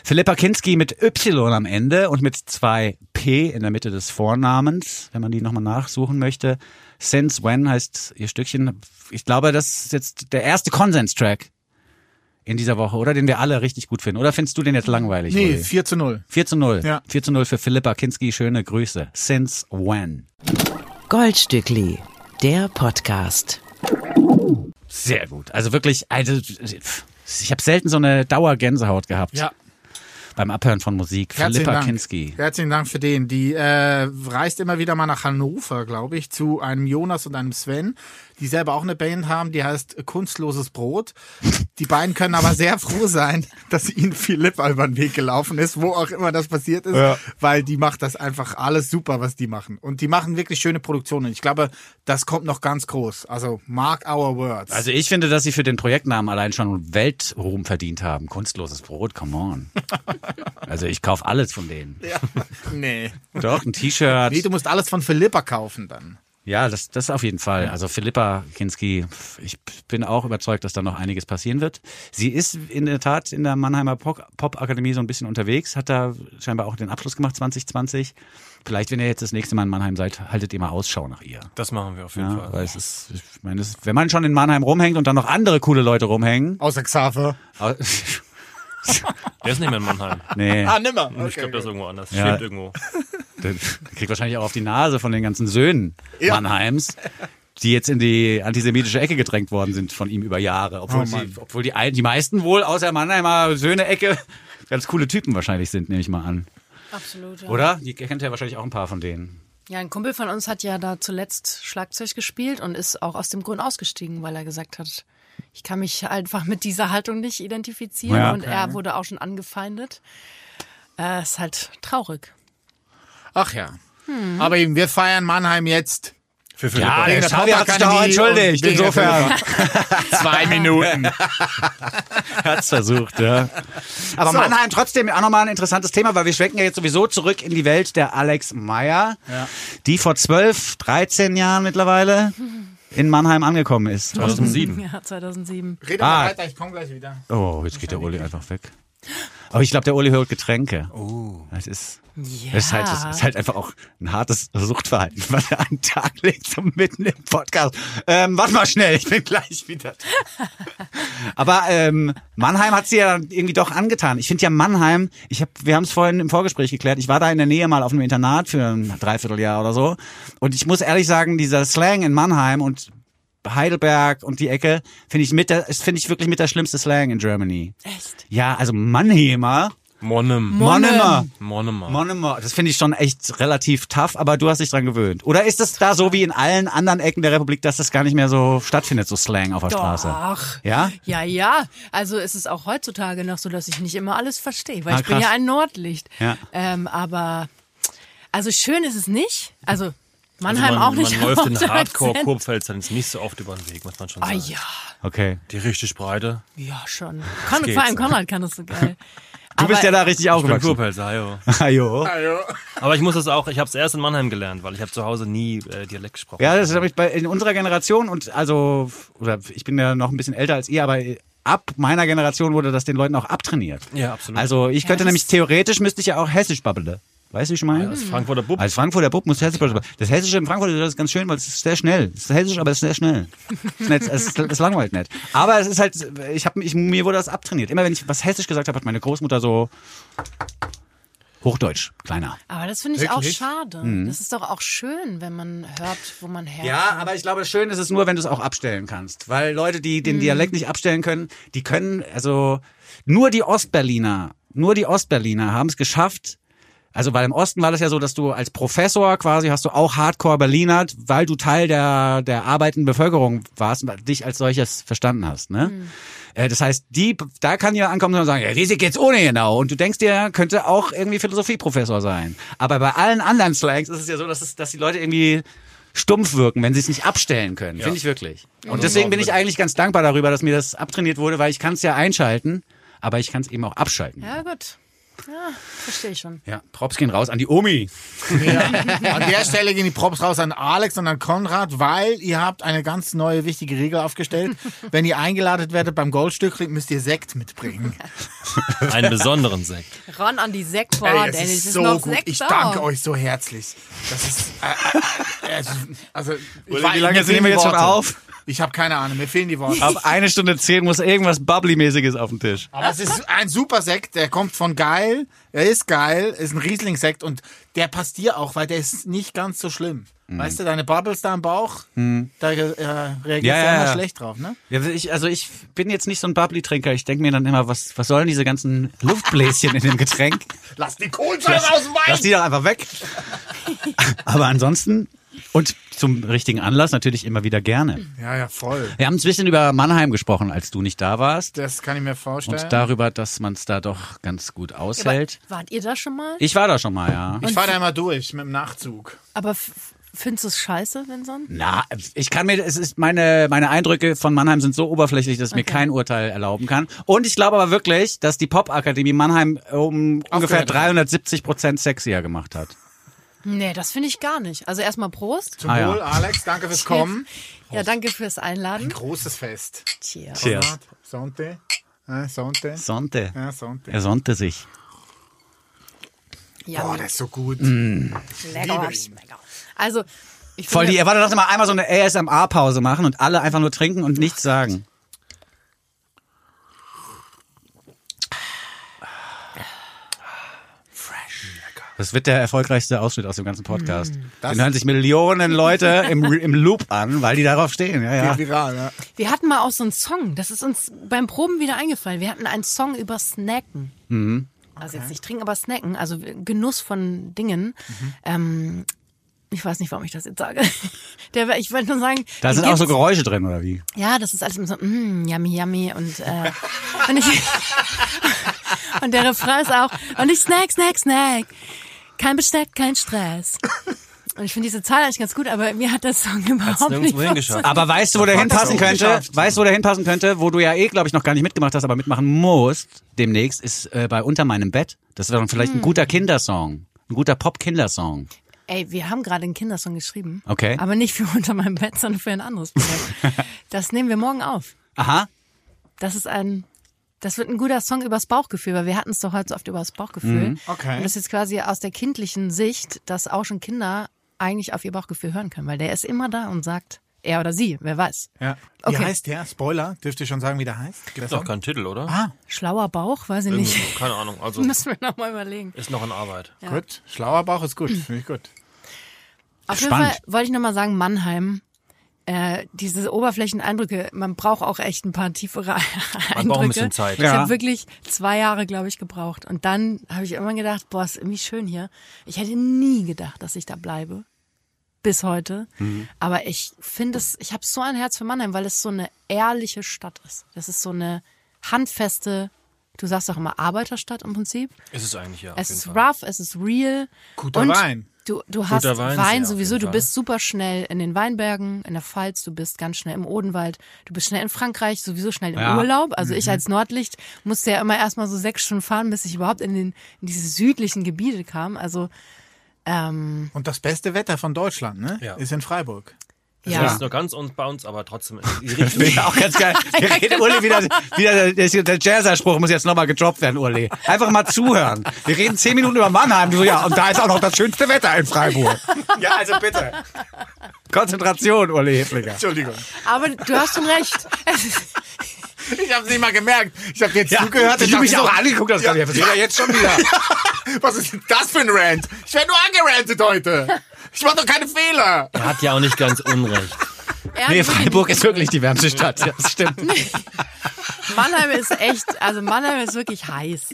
Philippa Kinski mit Y am Ende und mit zwei P in der Mitte des Vornamens, wenn man die nochmal nachsuchen möchte. Since When heißt ihr Stückchen. Ich glaube, das ist jetzt der erste Konsens-Track in dieser Woche, oder? Den wir alle richtig gut finden. Oder findest du den jetzt langweilig? Nee, Uli? 4 zu 0. 4 zu 0. Ja. 4 zu 0 für Philippa Kinski. Schöne Grüße. Since When. Goldstückli, der Podcast. Sehr gut. Also wirklich, also, ich habe selten so eine Dauergänsehaut gehabt. Ja. beim Abhören von Musik. Herzlichen Philippa Dank. Kinski. Herzlichen Dank für den. Die äh, reist immer wieder mal nach Hannover, glaube ich, zu einem Jonas und einem Sven, die selber auch eine Band haben, die heißt Kunstloses Brot. Die beiden können aber sehr froh sein, dass ihnen Philippa über den Weg gelaufen ist, wo auch immer das passiert ist, Ja. weil die macht das einfach alles super, was die machen. Und die machen wirklich schöne Produktionen. Ich glaube, das kommt noch ganz groß. Also mark our words. Also ich finde, dass sie für den Projektnamen allein schon Weltruhm verdient haben. Kunstloses Brot, come on. Also ich kaufe alles von denen. ja. nee. Doch, ein T-Shirt. Nee, du musst alles von Philippa kaufen dann. Ja, das, das auf jeden Fall. Also Philippa Kinski, ich bin auch überzeugt, dass da noch einiges passieren wird. Sie ist in der Tat in der Mannheimer Pop- Pop-Akademie so ein bisschen unterwegs, hat da scheinbar auch den Abschluss gemacht 2020. Vielleicht, wenn ihr jetzt das nächste Mal in Mannheim seid, haltet ihr mal Ausschau nach ihr. Das machen wir auf jeden Ja, Fall. weil es ist, ich meine, es, wenn man schon in Mannheim rumhängt und dann noch andere coole Leute rumhängen. Außer Xaver. au- Der ist nicht mehr in Mannheim. nee, Ah, nimmer. ich glaube, der ist irgendwo anders. Ja. Schwebt irgendwo. der kriegt wahrscheinlich auch auf die Nase von den ganzen Söhnen Ja. Mannheims. Die jetzt in die antisemitische Ecke gedrängt worden sind von ihm über Jahre. Obwohl, Oh sie, Mann. obwohl die, ein- die meisten wohl aus der Mannheimer Söhne-Ecke ganz coole Typen wahrscheinlich sind, nehme ich mal an. Absolut. Ja. Oder? Die kennt ja wahrscheinlich auch ein paar von denen. Ja, ein Kumpel von uns hat ja da zuletzt Schlagzeug gespielt und ist auch aus dem Grund ausgestiegen, weil er gesagt hat, ich kann mich einfach mit dieser Haltung nicht identifizieren Ja. und er wurde auch schon angefeindet. Äh, ist halt traurig. Ach ja. Aber eben, wir feiern Mannheim jetzt. Für Philipp. Ja, der Xavi hat sich doch entschuldigt, insofern. Zwei Minuten. Hat's versucht, ja. Aber So. Mannheim trotzdem auch nochmal ein interessantes Thema, weil wir schwenken ja jetzt sowieso zurück in die Welt der Alex Meyer, Ja. die vor 12, 13 Jahren mittlerweile in Mannheim angekommen ist. 2007. Ja, 2007. Rede Ah. mal weiter, ich komme gleich wieder. Oh, jetzt geht der Uli einfach weg. Aber ich glaube, der Uli holt Getränke. Oh. Das ist, Ja. das ist, halt, das ist halt einfach auch ein hartes Suchtverhalten, was er an den Tag legt, so mitten im Podcast. Ähm, warte mal schnell, ich bin gleich wieder. da. Aber ähm, Mannheim hat sie ja irgendwie doch angetan. Ich finde ja Mannheim, ich hab, wir haben es vorhin im Vorgespräch geklärt, ich war da in der Nähe mal auf einem Internat für ein Dreivierteljahr oder so. Und ich muss ehrlich sagen, dieser Slang in Mannheim und Heidelberg und die Ecke finde ich mit der, finde ich wirklich mit der schlimmste Slang in Germany. Echt? Ja, also Mannheimer. Monnem. Monnemer. Monnemer. Monnemer. Das finde ich schon echt relativ tough, aber du hast dich dran gewöhnt. Oder ist es da so wie in allen anderen Ecken der Republik, dass das gar nicht mehr so stattfindet, so Slang auf der Straße? Doch. Ja? Ja, ja. Also es ist auch heutzutage noch so, dass ich nicht immer alles verstehe, weil Ah, ich bin ja ein Nordlicht. Ja. Ähm, aber also schön ist es nicht. Also Also Mannheim man, auch nicht. Man läuft in auf dem hardcore Akzent. kurpfälzern jetzt nicht so oft über den Weg, muss man schon Ah sagen. ja, Okay. Die richtig breite. ja schon. Kon vor allem Konrad kann das so geil. Du bist ja da richtig Ich bin aufgewachsen. Kurpfälzer, jo. Ajo. Aber ich muss das auch, ich habe es erst in Mannheim gelernt, weil ich habe zu Hause nie äh, Dialekt gesprochen. Ja, das habe ich bei in unserer Generation und also oder ich bin ja noch ein bisschen älter als ihr, aber ab meiner Generation wurde das den Leuten auch abtrainiert. Ja, absolut. Also ich könnte das- nämlich theoretisch müsste ich ja auch Hessisch babbeln. Weißt du, wie ich meine? Als Frankfurter Bub. Als Frankfurter Bub muss Hessisch babbeln. Das Hessische in Frankfurt das ist ganz schön, weil es ist sehr schnell. Es ist Hessisch, aber es ist sehr schnell. Es, ist nicht, es, ist, es langweilt nicht. Aber es ist halt, ich habe ich, mir wurde das abtrainiert. Immer wenn ich was Hessisch gesagt habe, hat meine Großmutter so Hochdeutsch, kleiner. Aber das finde ich auch Wirklich? schade. Das ist doch auch schön, wenn man hört, wo man herkommt. Mhm. Ja, aber ich glaube, schön ist es nur, wenn du es auch abstellen kannst. Weil Leute, die Mhm. den Dialekt nicht abstellen können, die können, also nur die Ostberliner, nur die Ostberliner haben es geschafft. Also weil im Osten war das ja so, dass du als Professor quasi hast du auch Hardcore Berlinert, weil du Teil der der arbeitenden Bevölkerung warst und dich als solches verstanden hast. Ne? Mhm. Äh, Das heißt, die, da kann ja ankommen und sagen, ja, Risik geht's ohne genau. Und du denkst dir, er könnte auch irgendwie Philosophieprofessor sein. Aber bei allen anderen Slangs ist es ja so, dass, es, dass die Leute irgendwie stumpf wirken, wenn sie es nicht abstellen können. Finde ich wirklich. Und deswegen bin ich eigentlich ganz dankbar darüber, dass mir das abtrainiert wurde, weil ich kann es ja einschalten, aber ich kann es eben auch abschalten. Ja, gut. Ja, verstehe ich schon. Ja, Props gehen raus an die Omi. An der Stelle gehen die Props raus an Alex und an Konrad, weil ihr habt eine ganz neue wichtige Regel aufgestellt. Wenn ihr eingeladen werdet beim Goldstückling, müsst ihr Sekt mitbringen. Einen besonderen Sekt. Ran an die Sektbar, Ey, das Dennis. ist ist so noch gut. Sekt Ich da. danke euch so herzlich. Das ist äh, äh, äh, also ich weiß- wie lange nehmen wir jetzt schon auf? Ich habe keine Ahnung, mir fehlen die Worte. Ab eine Stunde zehn muss irgendwas Bubbly-mäßiges auf den Tisch. Aber es ist ein super Sekt, der kommt von geil, er ist geil, ist ein Riesling-Sekt und der passt dir auch, weil der ist nicht ganz so schlimm. Weißt du, deine Bubbles da im Bauch, da äh, reagierst Ja, ja, immer ja. schlecht drauf, ne? Ja, ich, also ich bin jetzt nicht so ein Bubbly-Trinker. Ich denke mir dann immer, was, was sollen diese ganzen Luftbläschen in dem Getränk? Lass die Kohlensäure aus dem Lass die doch einfach weg. Aber ansonsten und zum richtigen Anlass natürlich immer wieder gerne. Ja, ja, voll. Wir haben ein bisschen über Mannheim gesprochen, als du nicht da warst. Das kann ich mir vorstellen. Und darüber, dass man es da doch ganz gut aushält. Aber wart ihr da schon mal? Ich war da schon mal, ja. ich fahre da immer durch mit dem Nachtzug. Aber findest du es scheiße, wenn sonst? Na, ich kann mir, es ist meine, meine Eindrücke von Mannheim sind so oberflächlich, dass ich mir Okay. kein Urteil erlauben kann. Und ich glaube aber wirklich, dass die Popakademie Mannheim um ungefähr hat. 370 Prozent sexier gemacht hat. Nee, das finde ich gar nicht. Also erstmal Prost. Zum Ah, ja. Wohl, Alex, danke fürs Kommen. Ja, danke fürs Einladen. Großes Fest. Cheers. Cheers. Sonte. Äh, Sonte. Sonte. Ja, Sonte. Er sonnte sich. Ja, Boah, das ist so gut. lecker. ihn. lecker. Also, ich Voll die, finde, er wollte doch immer einmal so eine ASMR-Pause machen und alle einfach nur trinken und nichts sagen. Das wird der erfolgreichste Ausschnitt aus dem ganzen Podcast. Das- Den hören sich Millionen Leute im, im Loop an, weil die darauf stehen. Ja, ja. Viral, ja. wir hatten mal auch so einen Song, das ist uns beim Proben wieder eingefallen. Wir hatten einen Song über Snacken. Mhm. Also jetzt nicht trinken, aber Snacken, also Genuss von Dingen. Mhm. Ähm, ich weiß nicht, warum ich das jetzt sage. Der, ich wollte nur sagen, Da sind auch so Geräusche drin, oder wie? Ja, das ist alles immer so, mm, yummy, yummy und, äh, und, ich, und der Refrain ist auch, und ich snack, snack, snack. Kein Besteck, kein Stress. Und ich finde diese Zahl eigentlich ganz gut, aber mir hat der Song überhaupt nicht hingeschafft. Aber weißt du, wo der hinpassen das könnte? Weißt du, wo der hinpassen könnte? Wo du ja eh, glaube ich, noch gar nicht mitgemacht hast, aber mitmachen musst demnächst, ist äh, bei Unter meinem Bett. Das wäre dann vielleicht Hm. ein guter Kindersong. Ein guter Pop-Kindersong. Ey, wir haben gerade einen Kindersong geschrieben. Okay. Aber nicht für unter meinem Bett, sondern für ein anderes Projekt. das nehmen wir morgen auf. Aha. Das ist ein, das wird ein guter Song übers Bauchgefühl, weil wir hatten es doch heute so oft übers Bauchgefühl. Mhm. Okay. Und das ist jetzt quasi aus der kindlichen Sicht, dass auch schon Kinder eigentlich auf ihr Bauchgefühl hören können, weil der ist immer da und sagt, er oder sie, wer weiß. ja. Wie Okay. heißt der? Spoiler, dürft ihr schon sagen, wie der heißt? Das Ist doch an? kein Titel, oder? Ah, Schlauer Bauch, weiß ich Irgendwie nicht. so, keine Ahnung. Also Müssen wir nochmal überlegen. ist noch in Arbeit. gut. Schlauer Bauch ist gut, finde ich gut. Auf jeden Spannend. Fall wollte ich nochmal sagen, Mannheim, äh, diese Oberflächeneindrücke, man braucht auch echt ein paar tiefere Eindrücke. Man braucht ein bisschen Zeit. Ich Ja. habe wirklich zwei Jahre, glaube ich, gebraucht. Und dann habe ich irgendwann gedacht, boah, ist irgendwie schön hier. Ich hätte nie gedacht, dass ich da bleibe. Bis heute. Mhm. Aber ich finde es, ich habe so ein Herz für Mannheim, weil es so eine ehrliche Stadt ist. Das ist so eine handfeste, du sagst doch immer Arbeiterstadt im Prinzip. Ist es eigentlich ja. auf Es jeden ist Fall. rough, es ist real. Guter und Wein. Du, du hast Wein, Wein, sowieso, du bist super schnell in den Weinbergen, in der Pfalz, du bist ganz schnell im Odenwald, du bist schnell in Frankreich, sowieso schnell im Ja. Urlaub. Also Mhm. ich als Nordlicht musste ja immer erstmal so sechs Stunden fahren, bis ich überhaupt in, den, in diese südlichen Gebiete kam. Also ähm, Und das beste Wetter von Deutschland, ne? Ja. Ist in Freiburg. Ja. Das ist nur ganz uns bei uns, aber trotzdem. Finde ich auch ganz geil. Wir reden, Uli, wieder, wieder der, der Jazzer-Spruch muss jetzt nochmal gedroppt werden, Uli. Einfach mal zuhören. Wir reden zehn Minuten über Mannheim. Du so, ja, und da ist auch noch das schönste Wetter in Freiburg. Ja, also bitte. Konzentration, Uli Hefliger. Entschuldigung. Aber du hast schon recht. Es Ich habe nicht mal gemerkt. Ich habe jetzt Ja, zugehört. ich habe mich dachte auch so, angeguckt, das kann ich ja jetzt schon wieder. Was ist denn das für ein Rant? Ich werde nur angerantet heute. Ich mache doch keine Fehler. Er hat ja auch nicht ganz unrecht. Nee, Freiburg ist wirklich die wärmste Stadt. Ja, Das stimmt. Mannheim ist echt, also Mannheim ist wirklich heiß.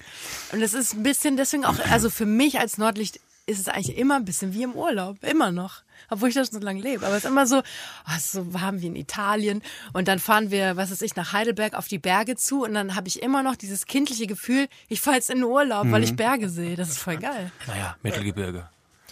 Und es ist ein bisschen deswegen auch, also für mich als Nordlicht ist es eigentlich immer ein bisschen wie im Urlaub, immer noch. Obwohl ich da schon so lange lebe. Aber es ist immer so, oh, es ist so warm wie in Italien. Und dann fahren wir, was weiß ich, nach Heidelberg auf die Berge zu. Und dann habe ich immer noch dieses kindliche Gefühl, ich fahre jetzt in den Urlaub, weil ich Berge sehe. Das ist voll geil. Naja, Mittelgebirge.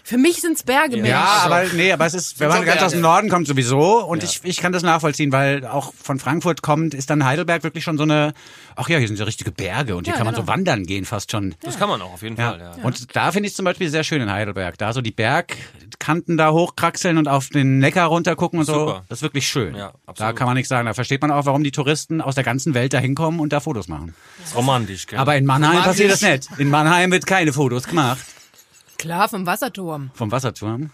Für mich sind's Berge, Mensch. Ja, aber nee, aber es ist, wenn man ganz aus dem. Norden kommt sowieso und ich, ich kann das nachvollziehen, weil auch von Frankfurt kommt, ist dann Heidelberg wirklich schon so eine, ach ja, hier sind ja richtige Berge und hier Ja, kann man genau. so wandern gehen fast schon. Das kann man auch auf jeden Ja. Fall, ja. Und da finde ich zum Beispiel sehr schön in Heidelberg. Da so die Bergkanten da hochkraxeln und auf den Neckar runtergucken und so. Super. Das ist wirklich schön. Ja, da absolut. kann man nichts sagen. Da versteht man auch, warum die Touristen aus der ganzen Welt da hinkommen und da Fotos machen. Das ist romantisch, gell? Aber in Mannheim Romantisch. passiert das nicht. In Mannheim wird keine Fotos gemacht. Klar, vom Wasserturm. Vom Wasserturm.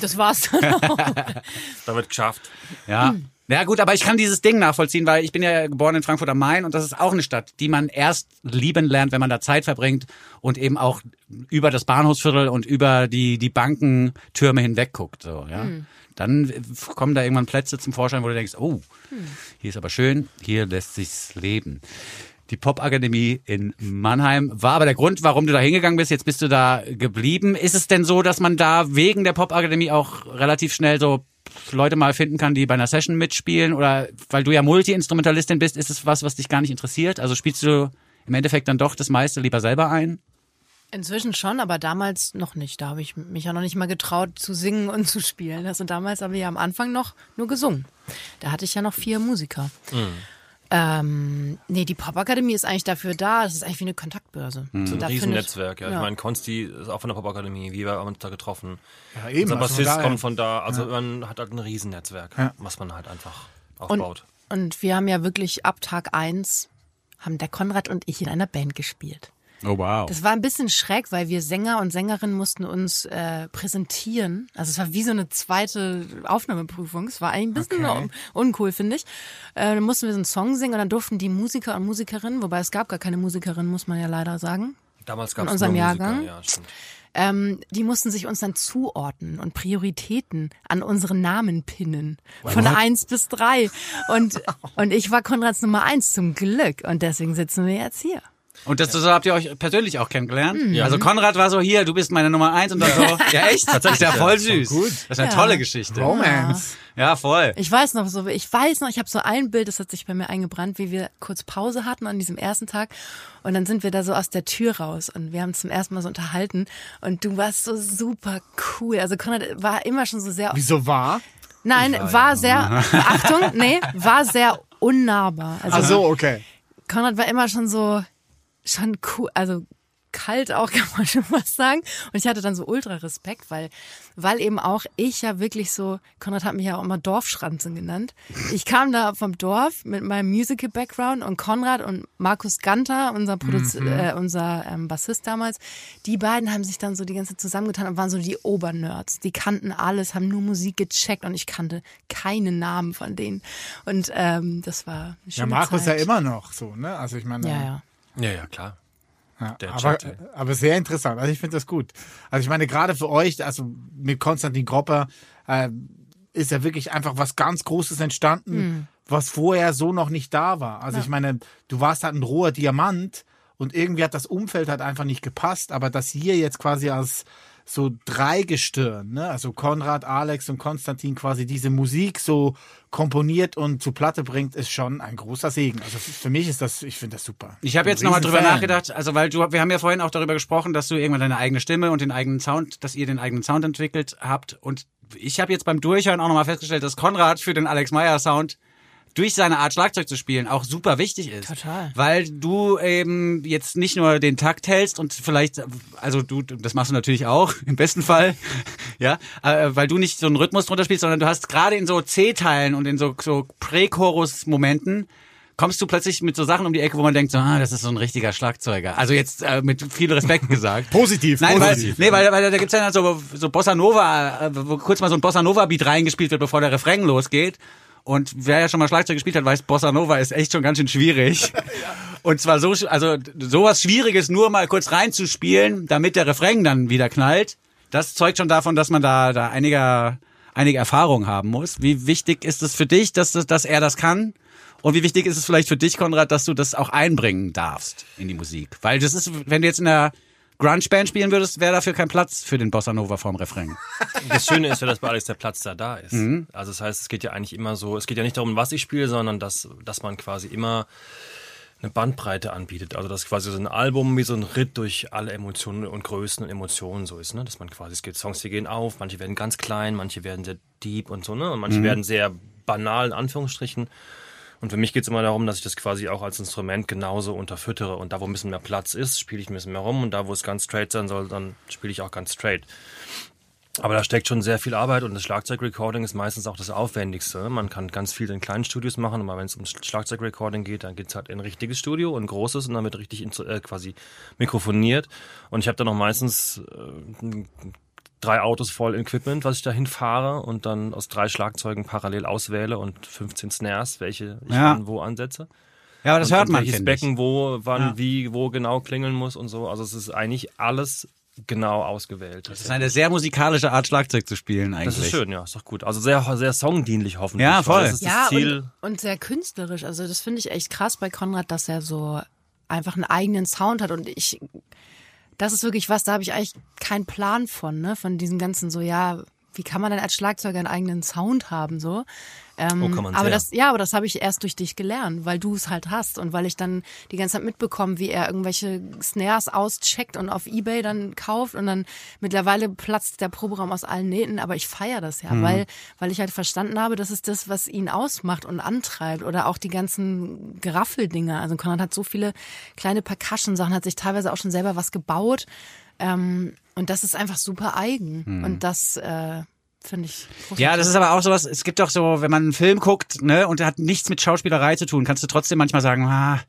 Das war's dann auch. da wird geschafft. Ja. Hm. Ja gut, aber ich kann dieses Ding nachvollziehen, weil ich bin ja geboren in Frankfurt am Main und das ist auch eine Stadt, die man erst lieben lernt, wenn man da Zeit verbringt und eben auch über das Bahnhofsviertel und über die, die Bankentürme hinweg guckt. So, ja. Dann kommen da irgendwann Plätze zum Vorschein, wo du denkst, oh, hier ist aber schön, hier lässt sich's leben. Die Popakademie in Mannheim war aber der Grund, warum du da hingegangen bist. Jetzt bist du da geblieben. Ist es denn so, dass man da wegen der Popakademie auch relativ schnell so Leute mal finden kann, die bei einer Session mitspielen? Oder weil du ja Multi-Instrumentalistin bist, ist es was, was dich gar nicht interessiert? Also spielst du im Endeffekt dann doch das meiste lieber selber ein? Inzwischen schon, aber damals noch nicht. Da habe ich mich ja noch nicht mal getraut zu singen und zu spielen. Also damals haben wir ja am Anfang noch nur gesungen. Da hatte ich ja noch vier Musiker. Ähm, nee, die Popakademie ist eigentlich dafür da. Das ist eigentlich wie eine Kontaktbörse. So ein Da Riesennetzwerk, ja. Ich ja. meine, Konsti ist auch von der Popakademie, wie wir haben uns da getroffen. Ja, eben. Unser also von Bassist kommt von da, also man hat halt ein Riesennetzwerk, Ja. was man halt einfach Und, aufbaut. und wir haben ja wirklich ab Tag eins haben der Konrad und ich in einer Band gespielt. Oh wow. Das war ein bisschen schräg, weil wir Sänger und Sängerinnen mussten uns äh, präsentieren. Also es war wie so eine zweite Aufnahmeprüfung. Es war eigentlich ein bisschen Okay. un uncool, finde ich. Äh, dann mussten wir so einen Song singen und dann durften die Musiker und Musikerinnen, wobei es gab gar keine Musikerinnen, muss man ja leider sagen, Damals gab es unserem nur Musiker, Jahrgang? ja, stimmt. ähm, die mussten sich uns dann zuordnen und Prioritäten an unseren Namen pinnen. Von eins bis drei. Und, und ich war Konrads Nummer eins zum Glück. Und deswegen sitzen wir jetzt hier. Und das so habt ihr euch persönlich auch kennengelernt? Also Konrad war so, hier, du bist meine Nummer eins und dann so, ja echt? Das ist ja voll süß. gut. Das ist eine Ja. tolle Geschichte. Romance. Ja, voll. Ich weiß noch so, ich weiß noch, ich habe so ein Bild, das hat sich bei mir eingebrannt, wie wir kurz Pause hatten an diesem ersten Tag und dann sind wir da so aus der Tür raus und wir haben uns zum ersten Mal so unterhalten und du warst so super cool. Also Konrad war immer schon so sehr, Wieso war? nein, war sehr, Achtung, nee, war sehr unnahbar. Also Ach so, okay. Konrad war immer schon so, schon cool, also kalt auch, kann man schon was sagen. Und ich hatte dann so ultra Respekt, weil, weil eben auch ich ja wirklich so, Konrad hat mich ja auch immer Dorfschranzen genannt. Ich kam da vom Dorf mit meinem Musical-Background und Konrad und Markus Ganter, unser Produz äh, unser ähm, Bassist damals, die beiden haben sich dann so die ganze Zeit zusammengetan und waren so die Obernerds. Die kannten alles, haben nur Musik gecheckt und ich kannte keine Namen von denen. Und ähm, das war eine Ja, Markus Zeit. ja immer noch so, ne? Also ich meine. Ja, ja. Ja, ja, klar. Ja, Der aber, aber sehr interessant. Also ich finde das gut. Also ich meine, gerade für euch, also mit Konstantin Gropper, äh, ist ja wirklich einfach was ganz Großes entstanden, was vorher so noch nicht da war. Also ich meine, du warst halt ein roher Diamant und irgendwie hat das Umfeld halt einfach nicht gepasst, aber das hier jetzt quasi als so Dreigestirn, ne? also Konrad, Alex und Konstantin quasi diese Musik so komponiert und zu Platte bringt, ist schon ein großer Segen. Also für mich ist das, ich finde das super. Ich habe jetzt nochmal drüber nachgedacht, also weil du, wir haben ja vorhin auch darüber gesprochen, dass du irgendwann deine eigene Stimme und den eigenen Sound, dass ihr den eigenen Sound entwickelt habt. Und ich habe jetzt beim Durchhören auch nochmal festgestellt, dass Konrad für den Alex Meyer Sound durch seine Art Schlagzeug zu spielen auch super wichtig ist. Total. Weil du eben jetzt nicht nur den Takt hältst und vielleicht, also du, das machst du natürlich auch, im besten Fall, ja, äh, weil du nicht so einen Rhythmus drunter spielst, sondern du hast gerade in so C-Teilen und in so, so Prä-Chorus-Momenten kommst du plötzlich mit so Sachen um die Ecke, wo man denkt, so, ah, das ist so ein richtiger Schlagzeuger. Also jetzt äh, mit viel Respekt gesagt. Positiv, Nein, positiv. Weil, nee, weil, weil da gibt's ja so, so Bossa Nova, äh, wo kurz mal so ein Bossa Nova Beat reingespielt wird, bevor der Refrain losgeht. Und wer ja schon mal Schlagzeug gespielt hat, weiß, Bossa Nova ist echt schon ganz schön schwierig. Und zwar so, also sowas Schwieriges nur mal kurz reinzuspielen, damit der Refrain dann wieder knallt. Das zeugt schon davon, dass man da, da einiger, einige Erfahrung haben muss. Wie wichtig ist es für dich, dass, das, dass er das kann? Und wie wichtig ist es vielleicht für dich, Konrad, dass du das auch einbringen darfst in die Musik? Weil das ist, wenn du jetzt in der Grunge-Band spielen würdest, wäre dafür kein Platz für den Bossa Nova vorm Refrain. Das Schöne ist ja, dass bei Alex der Platz da da ist. Mhm. Also das heißt, es geht ja eigentlich immer so, es geht ja nicht darum, was ich spiele, sondern dass, dass man quasi immer eine Bandbreite anbietet. Also dass quasi so ein Album wie so ein Ritt durch alle Emotionen und Größen und Emotionen so ist, ne? Dass man quasi, es gibt Songs, die gehen auf, manche werden ganz klein, manche werden sehr deep und so, ne? Und manche werden sehr banal, in Anführungsstrichen. Und für mich geht es immer darum, dass ich das quasi auch als Instrument genauso unterfüttere. Und da, wo ein bisschen mehr Platz ist, spiele ich ein bisschen mehr rum. Und da, wo es ganz straight sein soll, dann spiele ich auch ganz straight. Aber da steckt schon sehr viel Arbeit und das Schlagzeugrecording ist meistens auch das Aufwendigste. Man kann ganz viel in kleinen Studios machen, aber wenn es ums Schlagzeugrecording geht, dann geht's halt in ein richtiges Studio, ein großes und wird richtig äh, quasi mikrofoniert. Und ich habe dann auch meistens äh, drei Autos voll Equipment, was ich dahin fahre und dann aus drei Schlagzeugen parallel auswähle und 15 Snares, welche ich Ja. dann wo ansetze. Ja, aber das und, hört man, welches. Becken wo, wann, Ja. wie, wo genau klingeln muss und so. Also es ist eigentlich alles genau ausgewählt. Das ist eine sehr musikalische Art, Schlagzeug zu spielen eigentlich. Das ist schön, ja, ist doch gut. Also sehr, sehr songdienlich hoffentlich. Ja, weil voll. Das ist Ja, das Ziel. und, und sehr künstlerisch. Also das finde ich echt krass bei Konrad, dass er so einfach einen eigenen Sound hat und ich das ist wirklich was, da habe ich eigentlich keinen Plan von, ne? Von diesem ganzen so, ja, wie kann man denn als Schlagzeuger einen eigenen Sound haben, so? Ähm, Oh, kann man aber sehr. das, ja, aber das habe ich erst durch dich gelernt, weil du es halt hast und weil ich dann die ganze Zeit mitbekomme, wie er irgendwelche Snares auscheckt und auf Ebay dann kauft und dann mittlerweile platzt der Proberaum aus allen Nähten, aber ich feiere das ja, weil, weil ich halt verstanden habe, das ist das, was ihn ausmacht und antreibt oder auch die ganzen Geraffeldinger. Also Konrad hat so viele kleine Percussion-Sachen, hat sich teilweise auch schon selber was gebaut. Ähm, und das ist einfach super eigen. Und das äh, finde ich Ja, das ist aber auch sowas, es gibt doch so, wenn man einen Film guckt, ne, und der hat nichts mit Schauspielerei zu tun, kannst du trotzdem manchmal sagen, ah,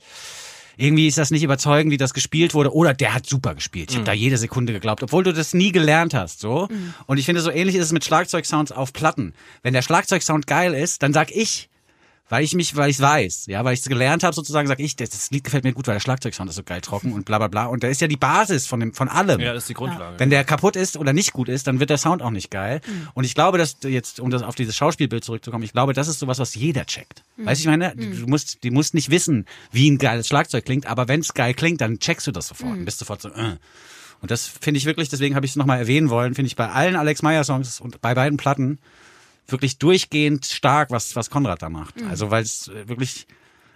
irgendwie ist das nicht überzeugend, wie das gespielt wurde, oder der hat super gespielt. Ich habe da jede Sekunde geglaubt, obwohl du das nie gelernt hast, so. Und ich finde, so ähnlich ist es mit Schlagzeugsounds auf Platten. Wenn der Schlagzeugsound geil ist, dann sag ich, weil ich mich, weil ich weiß, ja, weil ich es gelernt habe, sozusagen, sag ich, das, das Lied gefällt mir gut, weil der Schlagzeugsound ist so geil trocken und bla bla bla. Und der ist ja die Basis von dem, von allem. Ja, das ist die Grundlage. Wenn der kaputt ist oder nicht gut ist, dann wird der Sound auch nicht geil. Und ich glaube, dass du jetzt, um das auf dieses Schauspielbild zurückzukommen, ich glaube, das ist sowas, was jeder checkt. Weißt du, ich meine, du du musst, die musst nicht wissen, wie ein geiles Schlagzeug klingt, aber wenn es geil klingt, dann checkst du das sofort und bist sofort so, äh. Und das finde ich wirklich, deswegen habe ich es nochmal erwähnen wollen, finde ich bei allen Alex Meyer Songs und bei beiden Platten wirklich durchgehend stark, was, was Konrad da macht. Also, weil es wirklich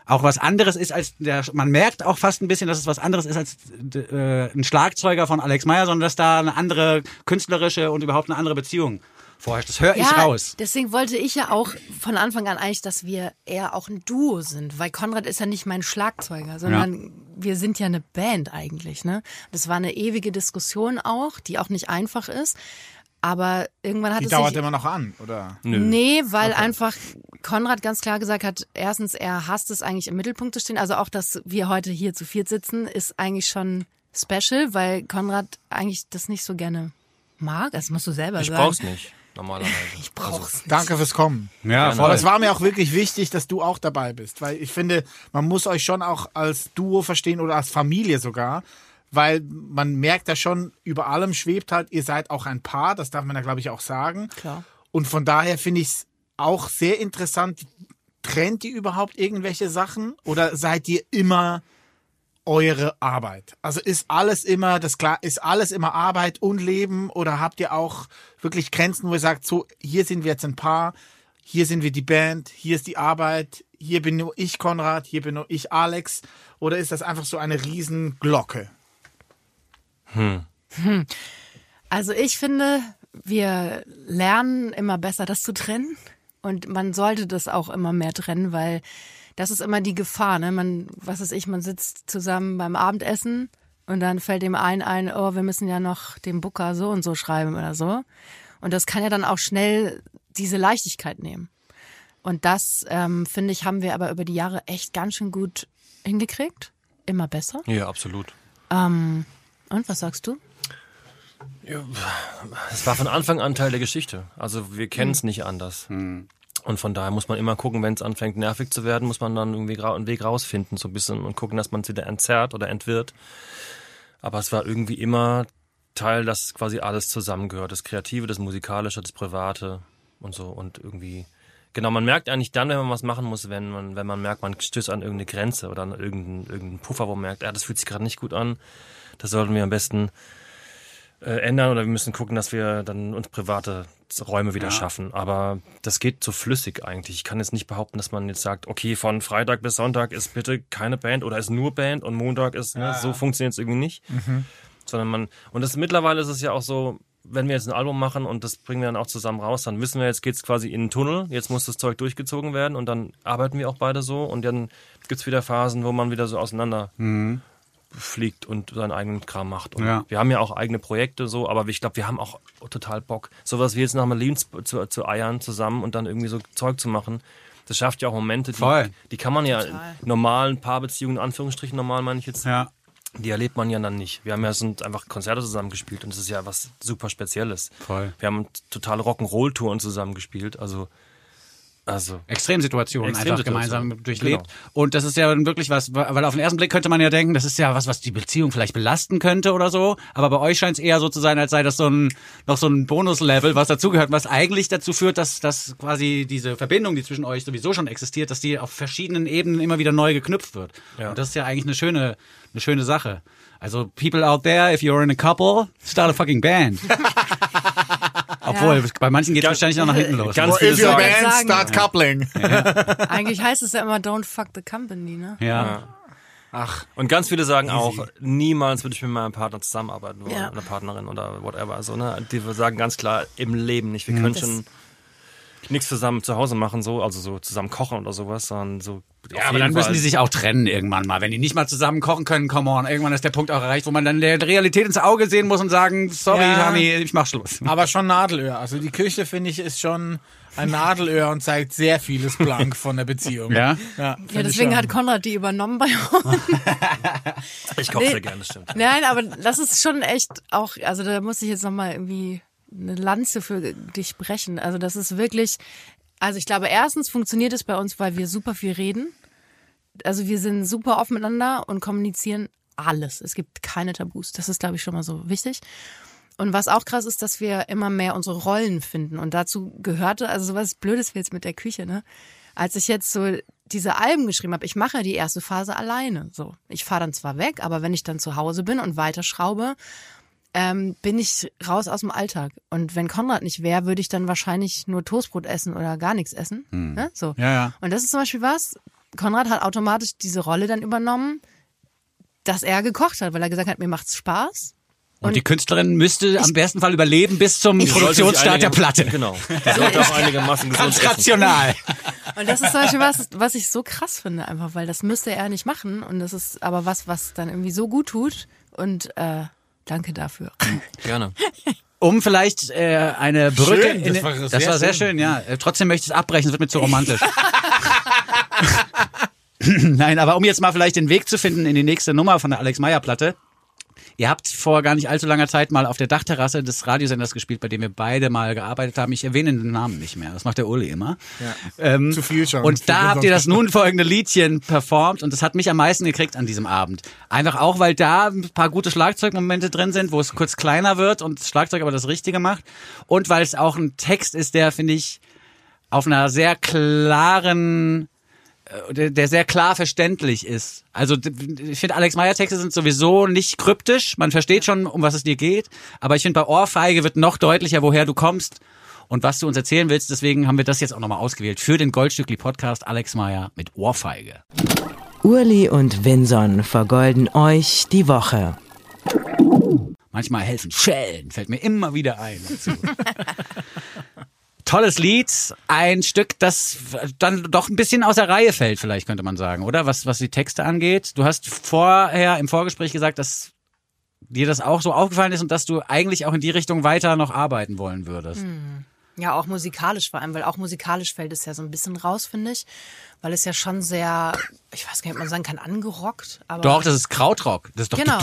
auch was anderes ist als der, man merkt auch fast ein bisschen, dass es was anderes ist als äh, ein Schlagzeuger von Alex Meyer, sondern dass da eine andere künstlerische und überhaupt eine andere Beziehung vorherrscht. Das höre ich raus. Deswegen wollte ich ja auch von Anfang an eigentlich, dass wir eher auch ein Duo sind, weil Konrad ist ja nicht mein Schlagzeuger, sondern wir sind ja eine Band eigentlich. Ne? Das war eine ewige Diskussion auch, die auch nicht einfach ist. Aber irgendwann hat Die es dauert sich immer noch an, oder? Nö. Nee, weil einfach Konrad ganz klar gesagt hat, erstens, er hasst es eigentlich im Mittelpunkt zu stehen. Also auch, dass wir heute hier zu viert sitzen, ist eigentlich schon special, weil Konrad eigentlich das nicht so gerne mag. Das musst du selber Ich sagen. brauch's nicht, normalerweise. Ich brauch's. Danke fürs Kommen. Ja, Aber es war mir auch wirklich wichtig, dass du auch dabei bist, weil ich finde, man muss euch schon auch als Duo verstehen oder als Familie sogar, weil man merkt ja schon, über allem schwebt halt, ihr seid auch ein Paar, das darf man ja glaube ich auch sagen. Klar. Und von daher finde ich es auch sehr interessant, trennt ihr überhaupt irgendwelche Sachen oder seid ihr immer eure Arbeit? Also ist alles immer das klar, ist alles immer Arbeit und Leben oder habt ihr auch wirklich Grenzen, wo ihr sagt, so hier sind wir jetzt ein Paar, hier sind wir die Band, hier ist die Arbeit, hier bin nur ich Konrad, hier bin nur ich Alex oder ist das einfach so eine riesen Glocke? Also ich finde, wir lernen immer besser, das zu trennen. Und man sollte das auch immer mehr trennen, weil das ist immer die Gefahr. Ne? Man, was weiß ich, man sitzt zusammen beim Abendessen und dann fällt dem einen ein, oh, wir müssen ja noch dem Booker so und so schreiben oder so. Und das kann ja dann auch schnell diese Leichtigkeit nehmen. Und das, ähm, finde ich, haben wir aber über die Jahre echt ganz schön gut hingekriegt. Immer besser. Ja, absolut. Und was sagst du? Es war von Anfang an Teil der Geschichte. Also wir kennen es nicht anders. Und von daher muss man immer gucken, wenn es anfängt nervig zu werden, muss man dann irgendwie einen Weg rausfinden, so ein bisschen und gucken, dass man es wieder entzerrt oder entwirrt. Aber es war irgendwie immer Teil, dass quasi alles zusammengehört. Das Kreative, das Musikalische, das Private und so und irgendwie. Genau, man merkt eigentlich dann, wenn man was machen muss, wenn man, wenn man merkt, man stößt an irgendeine Grenze oder an irgendeinen, irgendeinen Puffer, wo man merkt, ja, das fühlt sich gerade nicht gut an. Das sollten wir am besten äh, ändern oder wir müssen gucken, dass wir dann uns private Räume wieder schaffen. Aber das geht so flüssig eigentlich. Ich kann jetzt nicht behaupten, dass man jetzt sagt, okay, von Freitag bis Sonntag ist bitte keine Band oder ist nur Band und Montag ist, ne, so funktioniert es irgendwie nicht. Sondern man, und das mittlerweile ist es ja auch so, wenn wir jetzt ein Album machen und das bringen wir dann auch zusammen raus, dann wissen wir, jetzt geht's quasi in den Tunnel, jetzt muss das Zeug durchgezogen werden und dann arbeiten wir auch beide so und dann gibt's wieder Phasen, wo man wieder so auseinander fliegt und seinen eigenen Kram macht. Und Ja. Wir haben ja auch eigene Projekte so, aber ich glaube, wir haben auch total Bock, sowas wie jetzt nach Berlin zu, zu, eiern zusammen und dann irgendwie so Zeug zu machen. Das schafft ja auch Momente, die, Voll. die kann man ja Total. in normalen Paarbeziehungen, in Anführungsstrichen normal meine ich jetzt, Ja. die erlebt man ja dann nicht. Wir haben ja sind einfach Konzerte zusammen gespielt und das ist ja was super Spezielles. Voll. Wir haben totale Rock'n'Roll-Touren zusammen gespielt. Also, also Extremsituationen einfach Extremsituationen, gemeinsam durchlebt. genau. Und das ist ja wirklich was, weil auf den ersten Blick könnte man ja denken, das ist ja was, was die Beziehung vielleicht belasten könnte oder so. Aber bei euch scheint es eher so zu sein, als sei das so ein, noch so ein Bonuslevel, was dazugehört, was eigentlich dazu führt, dass, dass quasi diese Verbindung, die zwischen euch sowieso schon existiert, dass die auf verschiedenen Ebenen immer wieder neu geknüpft wird. Ja. Und das ist ja eigentlich eine schöne, eine schöne Sache. Also, people out there, if you're in a couple, start a fucking band. Obwohl, bei manchen geht es wahrscheinlich noch nach hinten los. Ganz Or viele if your sagen, band sagen. start coupling. Eigentlich heißt es ja immer Don't fuck the company, ne? ja. Ach, und ganz viele sagen auch, niemals würde ich mit meinem Partner zusammenarbeiten wollen, Ja. einer Partnerin oder whatever. So, ne? Die sagen ganz klar, im Leben nicht. Wir Mhm. können Das- schon nichts zusammen zu Hause machen, so, also so zusammen kochen oder sowas, sondern so. Ja, aber dann müssen die sich auch trennen irgendwann mal. Wenn die nicht mal zusammen kochen können, come on. Irgendwann ist der Punkt auch erreicht, wo man dann der Realität ins Auge sehen muss und sagen, sorry, Ja. Honey, ich mach Schluss. aber schon Nadelöhr. Also die Küche, finde ich, ist schon ein Nadelöhr und zeigt sehr vieles blank von der Beziehung. Ja? Ja, Ja, deswegen hat Konrad die übernommen bei uns. Ich koche Nee. sehr gerne, stimmt. Nein, aber das ist schon echt auch, also da muss ich jetzt nochmal irgendwie eine Lanze für dich brechen. Also das ist wirklich, also ich glaube, erstens funktioniert es bei uns, weil wir super viel reden. Also wir sind super offen miteinander und kommunizieren alles. Es gibt keine Tabus. Das ist, glaube ich, schon mal so wichtig. Und was auch krass ist, dass wir immer mehr unsere Rollen finden. Und dazu gehörte, also sowas Blödes wie jetzt mit der Küche, ne? Als ich jetzt so diese Alben geschrieben habe, ich mache die erste Phase alleine. So, ich fahre dann zwar weg, aber wenn ich dann zu Hause bin und weiterschraube, ähm, bin ich raus aus dem Alltag. Und wenn Konrad nicht wäre, würde ich dann wahrscheinlich nur Toastbrot essen oder gar nichts essen. Ne? So. Ja, ja. Und das ist zum Beispiel was, Konrad hat automatisch diese Rolle dann übernommen, dass er gekocht hat, weil er gesagt hat, mir macht's Spaß. Und, die Künstlerin müsste am besten Fall überleben bis zum Produktionsstart der Platte. Genau. Die sollte auch einigermaßen gesund Ganz rational. Und das ist zum Beispiel was, was ich so krass finde, einfach, weil das müsste er nicht machen. Und das ist aber was, was dann irgendwie so gut tut. Und äh, danke dafür. Gerne. Um vielleicht äh, eine Brücke. Schön, in das war das sehr war sehr schön. schön, ja. Äh, Trotzdem möchte ich es abbrechen, es wird mir zu romantisch. Nein, aber um jetzt mal vielleicht den Weg zu finden in die nächste Nummer von der Alex Meyer Platte. Ihr habt vor gar nicht allzu langer Zeit mal auf der Dachterrasse des Radiosenders gespielt, bei dem wir beide mal gearbeitet haben. Ich erwähne den Namen nicht mehr. Das macht der Uli immer. Ähm, Zu viel schon. Und da habt ihr das nun folgende Liedchen performt und das hat mich am meisten gekriegt an diesem Abend. Einfach auch, weil da ein paar gute Schlagzeugmomente drin sind, wo es kurz kleiner wird und das Schlagzeug aber das Richtige macht. Und weil es auch ein Text ist, der, finde ich, auf einer sehr klaren der, der sehr klar verständlich ist. Also ich finde, Alex Meyer Texte sind sowieso nicht kryptisch. Man versteht schon, um was es dir geht. Aber ich finde, bei Ohrfeige wird noch deutlicher, woher du kommst und was du uns erzählen willst. Deswegen haben wir das jetzt auch nochmal ausgewählt für den Goldstückli Podcast Alex Meyer mit Ohrfeige. Urli und Vinson vergolden euch die Woche. Manchmal helfen Schellen, fällt mir immer wieder ein. Tolles Lied, ein Stück, das dann doch ein bisschen aus der Reihe fällt, vielleicht könnte man sagen, oder? Was, was die Texte angeht. Du hast vorher im Vorgespräch gesagt, dass dir das auch so aufgefallen ist und dass du eigentlich auch in die Richtung weiter noch arbeiten wollen würdest. Ja, auch musikalisch vor allem, weil auch musikalisch fällt es ja so ein bisschen raus, finde ich. Weil es ja schon sehr, ich weiß gar nicht, ob man sagen kann, angerockt. Aber Doch, das ist Krautrock. Das ist doch Genau.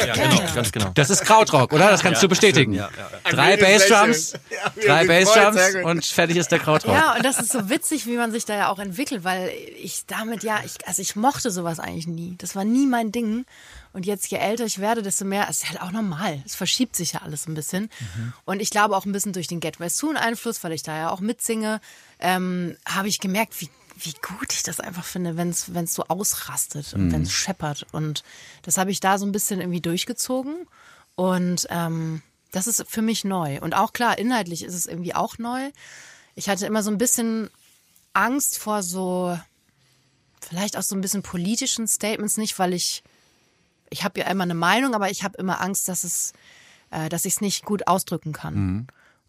Ja, Ja, genau, ja. ganz genau. Das ist Krautrock, oder? Das kannst du bestätigen. Ja, ja, ja. Drei Bassdrums. Ja, drei Bassdrums und fertig ist der Krautrock. Ja, und das ist so witzig, wie man sich da ja auch entwickelt, weil ich damit ja, ich, also ich mochte sowas eigentlich nie. Das war nie mein Ding. Und jetzt, je älter ich werde, desto mehr, es ist halt auch normal. Es verschiebt sich ja alles ein bisschen. Und ich glaube auch ein bisschen durch den Get Well Soon Einfluss, weil ich da ja auch mitsinge, ähm, habe ich gemerkt, wie, wie gut ich das einfach finde, wenn es wenn es so ausrastet und wenn es scheppert. Und das habe ich da so ein bisschen irgendwie durchgezogen. Und ähm, das ist für mich neu. Und auch klar, inhaltlich ist es irgendwie auch neu. Ich hatte immer so ein bisschen Angst vor so, vielleicht auch so ein bisschen politischen Statements, nicht weil ich, ich habe ja immer eine Meinung, aber ich habe immer Angst, dass es, äh, dass ich es nicht gut ausdrücken kann.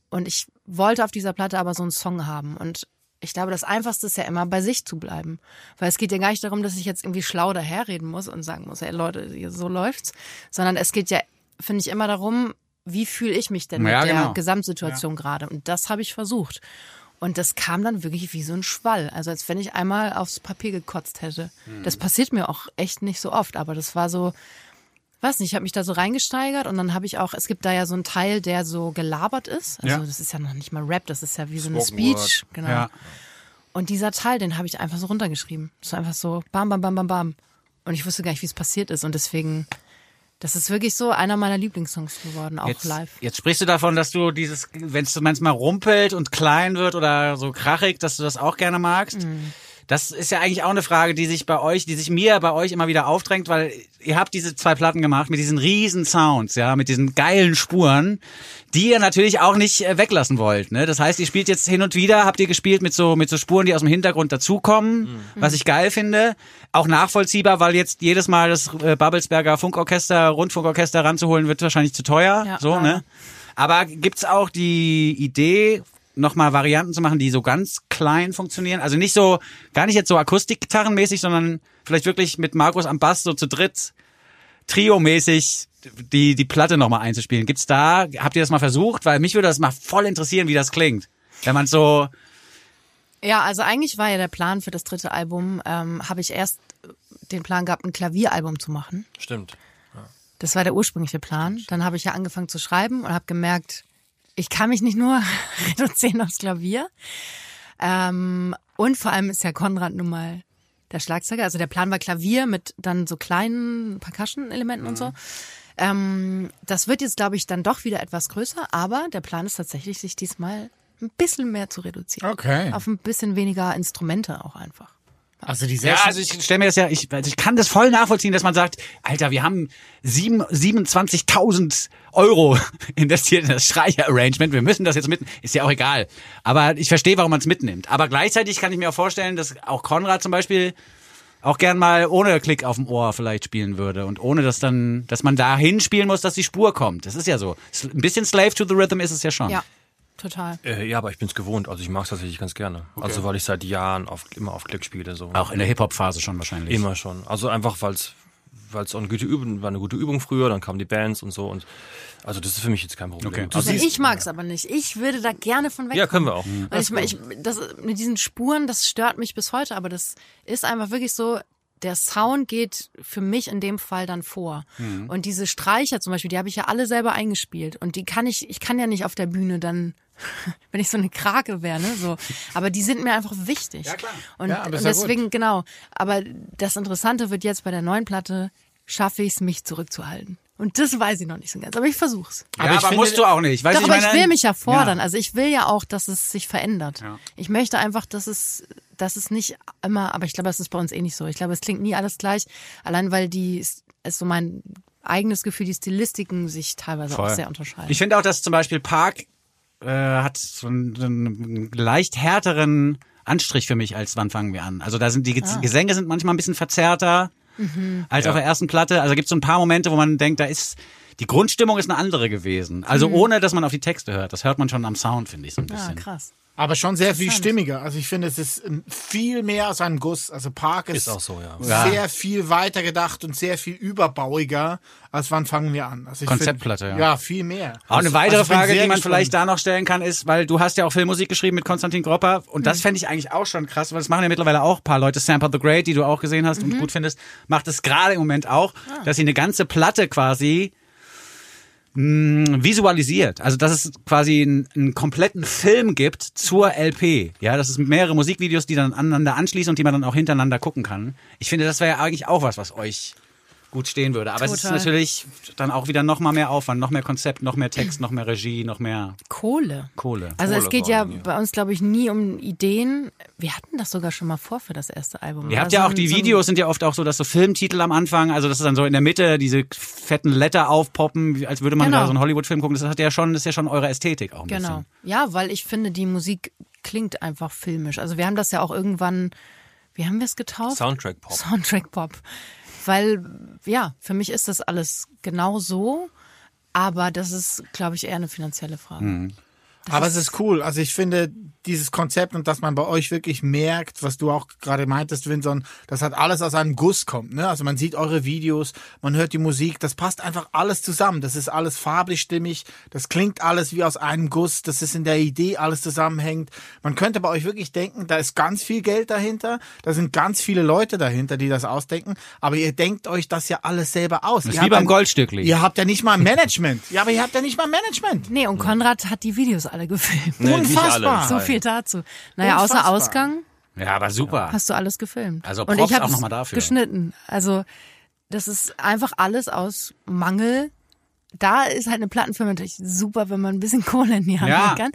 Und ich wollte auf dieser Platte aber so einen Song haben. Und ich glaube, das Einfachste ist ja immer, bei sich zu bleiben. Weil es geht ja gar nicht darum, dass ich jetzt irgendwie schlau daherreden muss und sagen muss, hey Leute, so läuft's. Sondern es geht ja, finde ich, immer darum, wie fühle ich mich denn Ja, mit der genau. Gesamtsituation gerade. Und das habe ich versucht. Und das kam dann wirklich wie so ein Schwall. Also als wenn ich einmal aufs Papier gekotzt hätte. Das passiert mir auch echt nicht so oft, aber das war so, weiß nicht, ich habe mich da so reingesteigert und dann habe ich auch, es gibt da ja so einen Teil, der so gelabert ist. Also Ja. das ist ja noch nicht mal Rap, das ist ja wie so eine Spoken Speech. Genau. Ja. Und dieser Teil, den habe ich einfach so runtergeschrieben. So einfach so bam, bam, bam, bam, bam. Und ich wusste gar nicht, wie es passiert ist. Und deswegen, das ist wirklich so einer meiner Lieblingssongs geworden, auch Jetzt, live. jetzt sprichst du davon, dass du dieses, wenn es manchmal rumpelt und klein wird oder so krachig, dass du das auch gerne magst. Mhm. Das ist ja eigentlich auch eine Frage, die sich bei euch, die sich mir bei euch immer wieder aufdrängt, weil ihr habt diese zwei Platten gemacht mit diesen riesen Sounds, ja, mit diesen geilen Spuren, die ihr natürlich auch nicht äh, weglassen wollt. Ne? Das heißt, ihr spielt jetzt hin und wieder, habt ihr gespielt mit so mit so Spuren, die aus dem Hintergrund dazukommen, was ich geil finde, auch nachvollziehbar, weil jetzt jedes Mal das äh, Babelsberger Funkorchester, Rundfunkorchester ranzuholen, wird wahrscheinlich zu teuer. Ja, so, leider. ne? Aber gibt's auch die Idee, nochmal Varianten zu machen, die so ganz klein funktionieren? Also nicht so, gar nicht jetzt so Akustikgitarrenmäßig, sondern vielleicht wirklich mit Markus am Bass so zu dritt, Trio-mäßig die, die Platte nochmal einzuspielen. Gibt's da, habt ihr das mal versucht? Weil mich würde das mal voll interessieren, wie das klingt. Wenn man so, Ja, also eigentlich war ja der Plan für das dritte Album, ähm, habe ich erst den Plan gehabt, ein Klavieralbum zu machen. Stimmt. Das war der ursprüngliche Plan. Dann habe ich ja angefangen zu schreiben und habe gemerkt, ich kann mich nicht nur reduzieren aufs Klavier. Ähm, und vor allem ist ja Konrad nun mal der Schlagzeuger. Also der Plan war Klavier mit dann so kleinen Percussion-Elementen und so. Ähm, das wird jetzt, glaube ich, dann doch wieder etwas größer, aber der Plan ist tatsächlich, sich diesmal ein bisschen mehr zu reduzieren. Okay. Auf ein bisschen weniger Instrumente auch einfach. Also die ja, also ich stelle mir das ja, ich, also ich kann das voll nachvollziehen, dass man sagt, Alter, wir haben sieben- 27.000 Euro investiert in das Streicher-Arrangement, wir müssen das jetzt mit, ist ja auch egal. Aber ich verstehe, warum man es mitnimmt. Aber gleichzeitig kann ich mir auch vorstellen, dass auch Konrad zum Beispiel auch gern mal ohne Klick auf dem Ohr vielleicht spielen würde und ohne dass dann, dass man da hinspielen muss, dass die Spur kommt. Das ist ja so. Ein bisschen Slave to the Rhythm ist es ja schon. Ja, total. Äh, ja, aber ich bin's gewohnt. Also ich mag's tatsächlich ganz gerne. Also weil ich seit Jahren auf, immer auf Klick spiele. So. Auch in der Hip-Hop-Phase schon wahrscheinlich. Immer schon. Also einfach, weil's weil's auch eine gute Übung war eine gute Übung früher, dann kamen die Bands und so und also das ist für mich jetzt kein Problem. Okay. Also, ich mag es aber nicht. Ich würde da gerne von weg. ja, können wir auch. Weil ich, ich, das, mit diesen Spuren, das stört mich bis heute, aber das ist einfach wirklich so, der Sound geht für mich in dem Fall dann vor. Und diese Streicher zum Beispiel, die habe ich ja alle selber eingespielt. Und die kann ich, ich kann ja nicht auf der Bühne dann, wenn ich so eine Krake wäre, ne, so. Aber die sind mir einfach wichtig. Ja, klar. Und, Ja, und ist ja deswegen, genau. Aber das Interessante wird jetzt bei der neuen Platte, schaffe ich es, mich zurückzuhalten. Und das weiß ich noch nicht so ganz. Aber ich versuch's. Ja, Aber aber, ich finde- musst du auch nicht. Weißt Doch, ich meine- will mich ja fordern. Ja. Also ich will ja auch, dass es sich verändert. Ja. Ich möchte einfach, dass es, dass es nicht immer, aber ich glaube, das ist bei uns eh nicht so. Ich glaube, es klingt nie alles gleich, allein weil die, ist so mein eigenes Gefühl, die Stilistiken sich teilweise auch Voll. sehr unterscheiden. Ich finde auch, dass zum Beispiel Park äh, hat so einen, einen leicht härteren Anstrich für mich als Wann fangen wir an. Also da sind die Ge- Gesänge sind manchmal ein bisschen verzerrter als auf der ersten Platte. Also gibt es so ein paar Momente, wo man denkt, da ist die Grundstimmung ist eine andere gewesen. Also ohne, dass man auf die Texte hört. Das hört man schon am Sound, finde ich so ein ah, bisschen. krass. Aber schon sehr viel stimmiger. Also ich finde, es ist ähm, viel mehr aus einem Guss. Also Park ist, Ist auch so, ja. Ja. sehr viel weiter gedacht und sehr viel überbauiger, als wann fangen wir an. Also ich Konzeptplatte, find, ja. Ja, viel mehr. Auch eine Also weitere bin Frage, die man gespannt. vielleicht da noch stellen kann, ist, weil du hast ja auch Filmmusik geschrieben mit Konstantin Gropper und Mhm. das fände ich eigentlich auch schon krass, weil das machen ja mittlerweile auch ein paar Leute. Sampa the Great, die du auch gesehen hast Mhm. und gut findest, macht es gerade im Moment auch, Ah. dass sie eine ganze Platte quasi mh, visualisiert. Also dass es quasi einen, einen kompletten Film gibt zur LP. Ja, das ist mehrere Musikvideos, die dann aneinander anschließen und die man dann auch hintereinander gucken kann. Ich finde, das wäre ja eigentlich auch was, was euch gut stehen würde. Aber es ist Total. natürlich dann auch wieder noch mal mehr Aufwand, noch mehr Konzept, noch mehr Text, noch mehr Regie, noch mehr Kohle. Kohle. Also es Kohle geht vor ja allem, ja. bei uns, glaube ich, nie um Ideen. Wir hatten das sogar schon mal vor für das erste Album. Ihr habt Also ja auch die so Videos sind ja oft auch so, dass so Filmtitel am Anfang, also das ist dann so in der Mitte diese fetten Letter aufpoppen, wie- als würde man Genau. da so einen Hollywood-Film gucken. Das hat ja schon, das ist ja schon eure Ästhetik auch ein Genau. bisschen. Ja, weil ich finde, die Musik klingt einfach filmisch. Also wir haben das ja auch irgendwann, wie haben wir es getauft? Soundtrack Pop. Soundtrack Pop. Weil, ja, für mich ist das alles genau so, aber das ist, glaube ich, eher eine finanzielle Frage. Mhm. Aber es ist cool. Also ich finde, dieses Konzept und dass man bei euch wirklich merkt, was du auch gerade meintest, Vinson, dass halt alles aus einem Guss kommt. Ne? Also man sieht eure Videos, man hört die Musik, das passt einfach alles zusammen. Das ist alles farblich stimmig, das klingt alles wie aus einem Guss, das ist in der Idee alles zusammenhängt. Man könnte bei euch wirklich denken, da ist ganz viel Geld dahinter, da sind ganz viele Leute dahinter, die das ausdenken, aber ihr denkt euch das ja alles selber aus. Das ist Ihr wie beim ein- Goldstückli. Ihr habt ja nicht mal Management. Ja, aber ihr habt ja nicht mal Management. Nee, und Konrad hat die Videos alle gefilmt. Nee, nicht Unfassbar. alle. So viel dazu. Naja, außer Unfassbar. Ausgang Ja, aber super. hast du alles gefilmt. Also und Props ich habe auch noch mal dafür. geschnitten. Also das ist einfach alles aus Mangel. Da ist halt eine Plattenfirma natürlich super, wenn man ein bisschen Kohle in die Hand Ja. nehmen kann.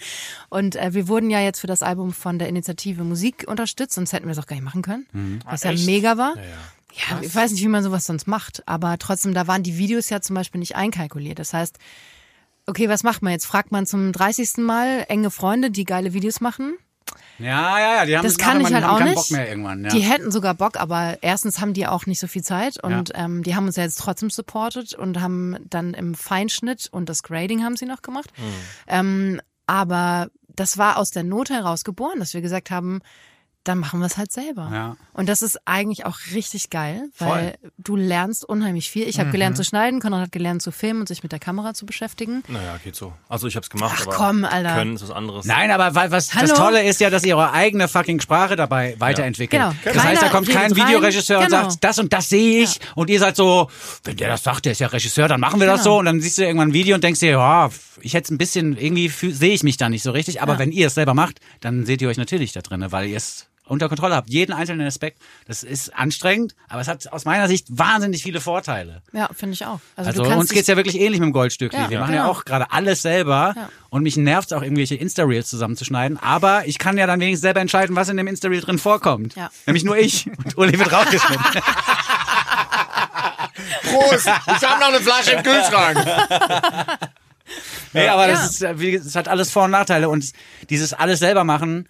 Und äh, wir wurden ja jetzt für das Album von der Initiative Musik unterstützt, sonst hätten wir es auch gar nicht machen können. Mhm. Was ja mega war. Ja, ich weiß nicht, wie man sowas sonst macht, aber trotzdem, da waren die Videos ja zum Beispiel nicht einkalkuliert. Das heißt, okay, was macht man jetzt? Fragt man zum 30. Mal enge Freunde, die geile Videos machen? Ja, ja, ja, die haben Das kann ich halt auch keinen nicht. Bock mehr irgendwann. Ja. Die hätten sogar Bock, aber erstens haben die auch nicht so viel Zeit und ähm, die haben uns ja jetzt trotzdem supportet und haben dann im Feinschnitt und das Grading haben sie noch gemacht. Mhm. Ähm, aber das war aus der Not heraus geboren, dass wir gesagt haben, dann machen wir es halt selber. Ja. Und das ist eigentlich auch richtig geil, weil du lernst unheimlich viel. Ich habe gelernt Mhm. zu schneiden, Konrad hat gelernt zu filmen und sich mit der Kamera zu beschäftigen. Naja, geht so. Also ich hab's gemacht, Ach aber komm, Alter. können ist was anderes. Nein, aber weil was Hallo? das Tolle ist ja, dass ihr eure eigene fucking Sprache dabei weiterentwickelt. Genau. Das heißt, da Keiner kommt kein redet rein. Videoregisseur und Genau. sagt, das und das sehe ich. Und ihr seid so, wenn der das sagt, der ist ja Regisseur, dann machen wir das Genau. so. Und dann siehst du irgendwann ein Video und denkst dir, ja, ich hätte ein bisschen, irgendwie sehe ich mich da nicht so richtig. Aber wenn ihr es selber macht, dann seht ihr euch natürlich da drin, weil ihr es unter Kontrolle habt. Jeden einzelnen Aspekt. Das ist anstrengend, aber es hat aus meiner Sicht wahnsinnig viele Vorteile. Ja, finde ich auch. Also, Also uns geht's ja wirklich ähnlich mit dem Goldstückli. Ja, wir ja. machen ja genau. auch gerade alles selber Ja. und mich nervt's auch irgendwelche Insta-Reels zusammenzuschneiden. Aber ich kann ja dann wenigstens selber entscheiden, was in dem Insta-Reel drin vorkommt. Ja. Nämlich nur ich. Und Uli wird rausgeschnitten. Prost! Ich habe noch eine Flasche im Kühlschrank. nee, aber Ja. das, ist, das hat alles Vor- und Nachteile. Und dieses alles selber machen,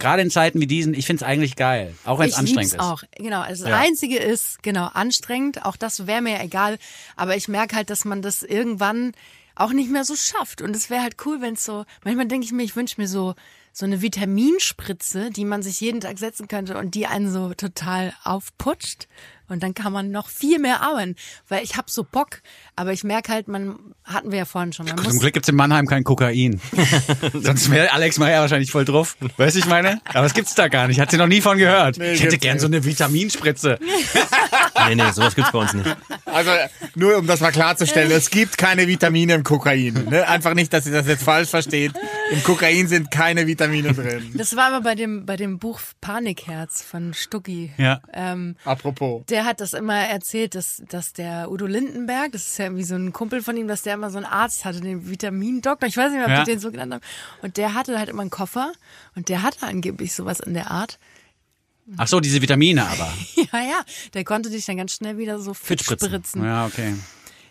gerade in Zeiten wie diesen, ich find's eigentlich geil. Auch wenn es ich anstrengend ist. auch. Genau. Also das Einzige ist, genau, anstrengend. Auch das wäre mir ja egal. Aber ich merke halt, dass man das irgendwann auch nicht mehr so schafft. Und es wäre halt cool, wenn es so, manchmal denke ich mir, ich wünsche mir so, so eine Vitaminspritze, die man sich jeden Tag setzen könnte und die einen so total aufputscht. Und dann kann man noch viel mehr arbeiten, weil ich hab so Bock. Aber ich merke halt, man hatten wir ja vorhin schon. Man Zum muss, Glück gibt's in Mannheim kein Kokain. Sonst wäre Alex Meyer wahrscheinlich voll drauf. Weißt du, ich meine? Aber es gibt's da gar nicht. Hat sie noch nie von gehört. ich hätte gern nicht. so eine Vitaminspritze. Nee, nee, sowas gibt's bei uns nicht. Also nur um das mal klarzustellen, es gibt keine Vitamine im Kokain. Ne? Einfach nicht, dass ihr das jetzt falsch versteht. Im Kokain sind keine Vitamine drin. das war aber bei dem, bei dem Buch Panikherz von Stucki. Ja. Ähm, Apropos. Der hat das immer erzählt, dass, dass der Udo Lindenberg, das ist ja irgendwie so ein Kumpel von ihm, dass der immer so einen Arzt hatte, den Vitamindoktor, ich weiß nicht mehr, ob Ja. die den so genannt haben. Und der hatte halt immer einen Koffer und der hatte angeblich sowas in der Art. Ach so, diese Vitamine aber. Ja, ja, der konnte dich dann ganz schnell wieder so fit spritzen. Ja, okay.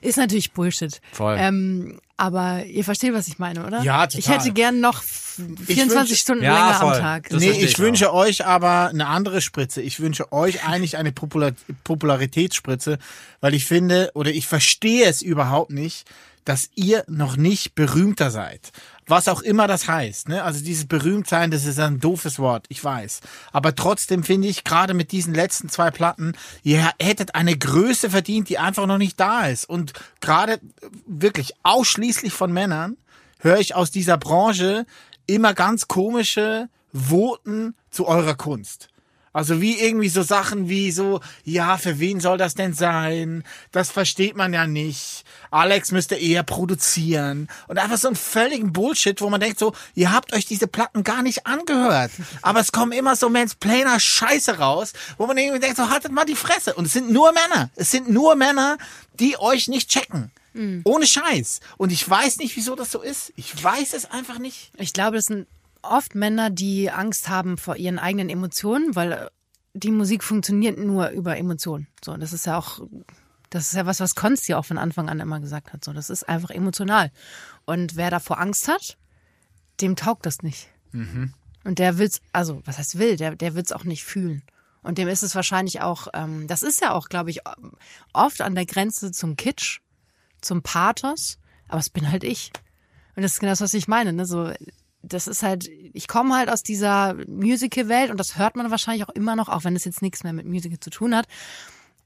Ist natürlich Bullshit. Voll. Ähm, aber ihr versteht, was ich meine, oder? Ja, total. Ich hätte gern noch 24 wünsche- Stunden Ja, länger voll. am Tag. Das nee, ich ich wünsche euch aber eine andere Spritze. Ich wünsche euch eigentlich eine Popular Popularitätsspritze, weil ich finde oder ich verstehe es überhaupt nicht, dass ihr noch nicht berühmter seid. Was auch immer das heißt. Ne? Also dieses Berühmtsein, das ist ein doofes Wort, ich weiß. Aber trotzdem finde ich, gerade mit diesen letzten zwei Platten, ihr hättet eine Größe verdient, die einfach noch nicht da ist. Und gerade wirklich ausschließlich von Männern höre ich aus dieser Branche immer ganz komische Voten zu eurer Kunst. Also wie irgendwie so Sachen wie so, ja, für wen soll das denn sein? Das versteht man ja nicht. Alex müsste eher produzieren. Und einfach so einen völligen Bullshit, wo man denkt so, ihr habt euch diese Platten gar nicht angehört. Aber es kommen immer so Mansplainer Scheiße raus, wo man irgendwie denkt so, haltet mal die Fresse. Und es sind nur Männer. Es sind nur Männer, die euch nicht checken. Ohne Scheiß. Und ich weiß nicht, wieso das so ist. Ich weiß es einfach nicht. Ich glaube, das sind oft Männer, die Angst haben vor ihren eigenen Emotionen, weil die Musik funktioniert nur über Emotionen. So, das ist ja auch, das ist ja was, was Konsti auch von Anfang an immer gesagt hat. So, das ist einfach emotional. Und wer davor Angst hat, dem taugt das nicht. Und der will's, also was heißt will, der, der wird's auch nicht fühlen. Und dem ist es wahrscheinlich auch, ähm, das ist ja auch, glaube ich, oft an der Grenze zum Kitsch, zum Pathos, aber es bin halt ich. Und das ist genau das, was ich meine. Ne? So, das ist halt, ich komme halt aus dieser Musical-Welt und das hört man wahrscheinlich auch immer noch, auch wenn es jetzt nichts mehr mit Musical zu tun hat.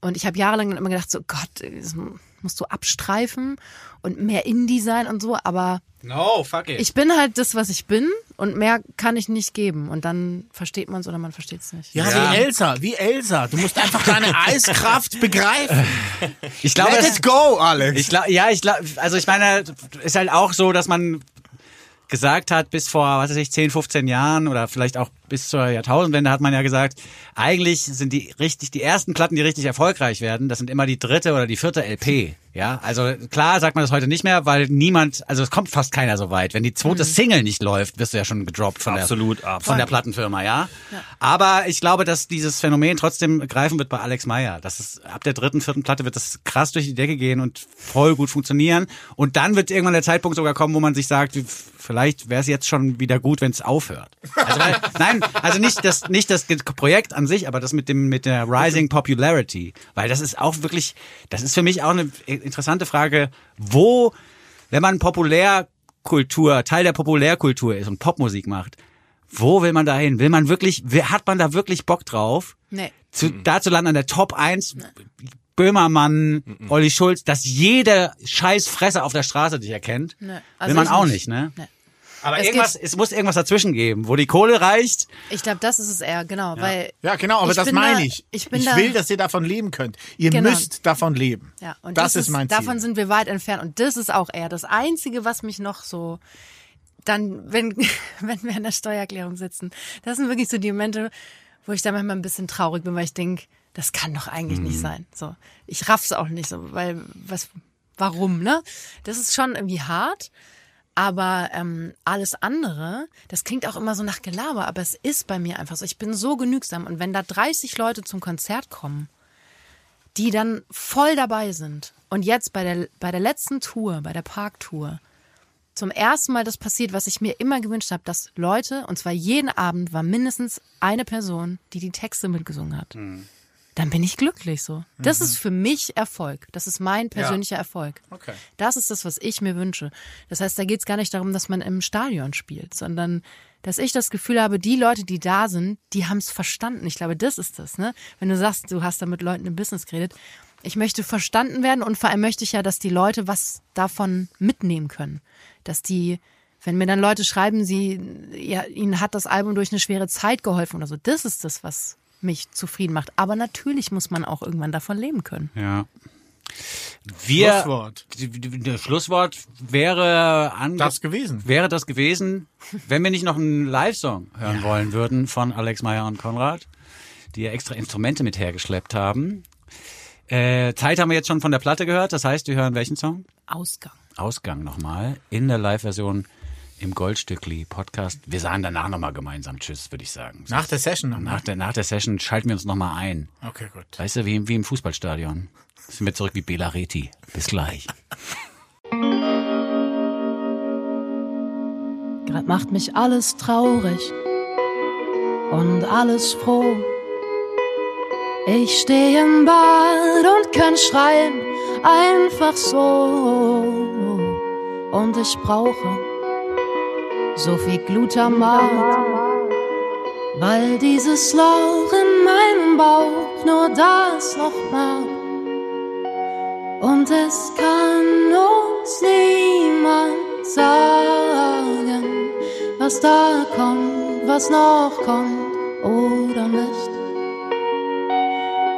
Und ich habe jahrelang dann immer gedacht, so Gott, das musst du abstreifen und mehr Indie sein und so, aber No, fuck it. ich bin halt das, was ich bin und mehr kann ich nicht geben. Und dann versteht man es oder man versteht es nicht. Ja, Ja. wie Elsa, wie Elsa. Du musst einfach deine Eiskraft begreifen. ich glaube, Let it go, Alex. Ich glaube, ja, ich glaube, also ich meine, ist halt auch so, dass man gesagt hat, bis vor, was weiß ich, 10, 15 Jahren oder vielleicht auch bis zur Jahrtausendwende hat man ja gesagt, eigentlich sind die richtig, die ersten Platten, die richtig erfolgreich werden, das sind immer die dritte oder die vierte LP. Ja, also klar sagt man das heute nicht mehr, weil niemand, also es kommt fast keiner so weit. Wenn die zweite Single nicht läuft, wirst du ja schon gedroppt von Absolut, der, absolut. von der Plattenfirma, ja? Aber ich glaube, dass dieses Phänomen trotzdem greifen wird bei Alex Meyer. Das ist, ab der dritten, vierten Platte wird das krass durch die Decke gehen und voll gut funktionieren. Und dann wird irgendwann der Zeitpunkt sogar kommen, wo man sich sagt, vielleicht wäre es jetzt schon wieder gut, wenn es aufhört. Also weil, nein, also nicht das, nicht das Projekt an sich, aber das mit dem, mit der Rising Popularity. Weil das ist auch wirklich, das ist für mich auch eine interessante Frage, wo, wenn man Populärkultur, Teil der Populärkultur ist und Popmusik macht, wo will man da hin? Will man wirklich, wer- hat man da wirklich Bock drauf? Nee. Zu, da zu landen an der Top 1, Böhmermann, Olli Schulz, dass jeder scheiß Fresser auf der Straße dich erkennt. Nee. will Also man ich auch nicht. nicht, ne? Nee. Aber Es irgendwas, es muss irgendwas dazwischen geben, wo die Kohle reicht. Ich glaube, das ist es eher, genau, weil Ja, genau, aber ich das meine da- ich. Ich, bin da, will, dass ihr davon leben könnt. Ihr Genau. müsst davon leben. Ja, und das, ist mein Ziel. Davon sind wir weit entfernt. Und das ist auch eher das Einzige, was mich noch so dann, wenn, wenn wir in der Steuererklärung sitzen, das sind wirklich so die Momente, wo ich da manchmal ein bisschen traurig bin, weil ich denke, das kann doch eigentlich Mhm. nicht sein. So, ich raff's auch nicht so, weil was, warum, ne? Das ist schon irgendwie hart. Aber ähm, alles andere, das klingt auch immer so nach Gelaber, aber es ist bei mir einfach so. Ich bin so genügsam. Und wenn da 30 Leute zum Konzert kommen, die dann voll dabei sind. Und jetzt bei der, bei der letzten Tour, bei der Parktour, zum ersten Mal das passiert, was ich mir immer gewünscht habe, dass Leute, und zwar jeden Abend war mindestens eine Person, die die Texte mitgesungen hat. Dann bin ich glücklich so. Das ist für mich Erfolg. Das ist mein persönlicher Erfolg. Okay. Das ist das, was ich mir wünsche. Das heißt, da geht es gar nicht darum, dass man im Stadion spielt, sondern dass ich das Gefühl habe, die Leute, die da sind, die haben es verstanden. Ich glaube, das ist das, ne? Wenn du sagst, du hast da mit Leuten im Business geredet. Ich möchte verstanden werden und vor allem möchte ich ja, dass die Leute was davon mitnehmen können. Dass die, wenn mir dann Leute schreiben, sie, ja, ihnen hat das Album durch eine schwere Zeit geholfen oder so, das ist das, was mich zufrieden macht. Aber natürlich muss man auch irgendwann davon leben können. Ja. Wir, Schlusswort. Das Schlusswort wäre ange Das gewesen. Wäre das gewesen, wenn wir nicht noch einen Live-Song hören wollen würden von Alex Meyer und Konrad, die ja extra Instrumente mit hergeschleppt haben. Äh, Zeit haben wir jetzt schon von der Platte gehört, das heißt, wir hören welchen Song? Ausgang. Ausgang nochmal in der Live-Version im Goldstückli Podcast. Wir sagen danach nochmal gemeinsam Tschüss, würde ich sagen. Nach der Session noch. nach, der, nach der Session schalten wir uns nochmal ein. Okay, gut. Weißt du, wie, wie im Fußballstadion. Sind wir zurück wie Bela Reti. Bis gleich. Grad macht mich alles traurig und alles froh. Ich stehe im Bad und kann schreien, einfach so. Und ich brauche so viel Glutamat, weil dieses Loch in meinem Bauch nur das noch macht. Und es kann uns niemand sagen, was da kommt, was noch kommt oder nicht.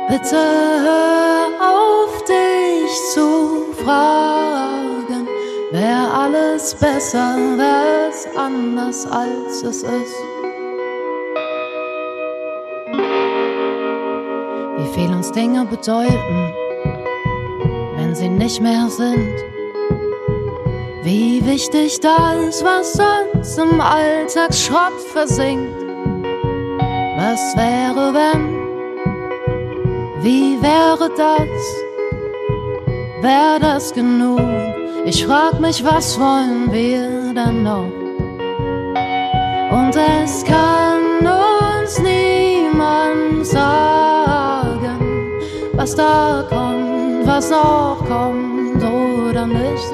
Bitte hör auf, dich zu fragen, wär alles besser, wär's anders als es ist. Wie viel uns Dinge bedeuten, wenn sie nicht mehr sind. Wie wichtig das, was sonst im Alltagsschrott versinkt. Was wäre, wenn? Wie wäre das? Wäre das genug? Ich frag mich, was wollen wir denn noch? Und es kann uns niemand sagen, was da kommt, was noch kommt oder nicht.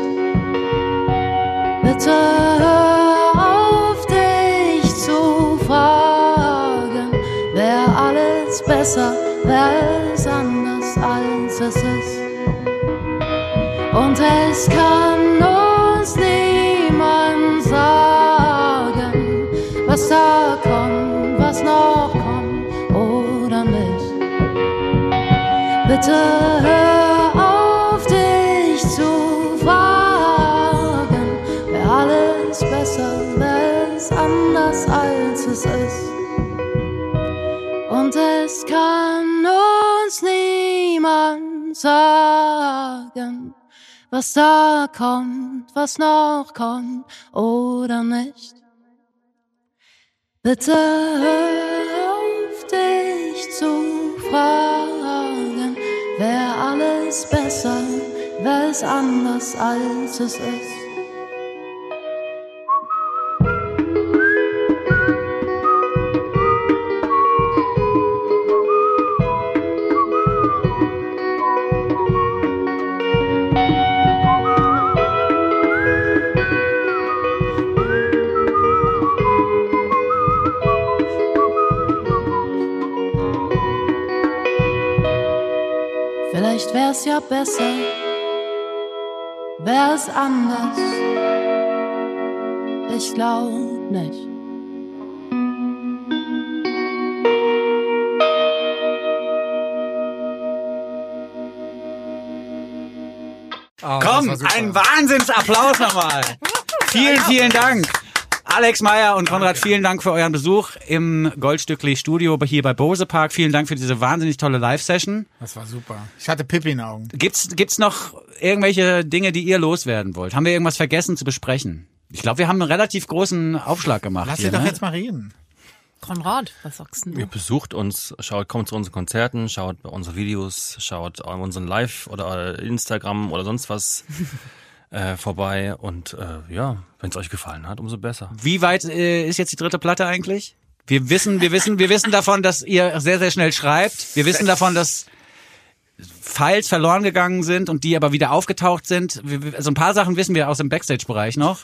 Bitte hör auf dich zu fragen, wer alles besser, wer es anders als es ist. Und es kann uns niemand sagen, was da kommt, was noch kommt oder nicht. Bitte hör auf, dich zu fragen, wer alles besser, wer ist anders als es ist. Und es kann uns niemand sagen, was da kommt, was noch kommt oder nicht. Bitte hör auf, dich zu fragen, wer alles besser, wer ist anders als es ist. Besser, wär's anders. Ich glaub nicht. Oh, das Komm, war super. ein Wahnsinnsapplaus nochmal. vielen, vielen Dank. Alex Meyer und Konrad, vielen Dank für euren Besuch im Goldstückli Studio hier bei Bose Park. Vielen Dank für diese wahnsinnig tolle Live-Session. Das war super. Ich hatte Pippi in den Augen. Gibt's, gibt's noch irgendwelche Dinge, die ihr loswerden wollt? Haben wir irgendwas vergessen zu besprechen? Ich glaube, wir haben einen relativ großen Aufschlag gemacht Lass hier. sie doch ne? jetzt mal reden. Konrad, was sagst denn Ihr du? besucht uns, schaut, kommt zu unseren Konzerten, schaut bei unsere Videos, schaut unseren Live oder Instagram oder sonst was äh, vorbei und äh, ja, wenn es euch gefallen hat, umso besser. Wie weit äh, ist jetzt die dritte Platte eigentlich? Wir wissen, wir wissen, wir wissen davon, dass ihr sehr, sehr schnell schreibt. Wir wissen davon, dass Files verloren gegangen sind und die aber wieder aufgetaucht sind. Wir, also ein paar Sachen wissen wir aus dem Backstage-Bereich noch.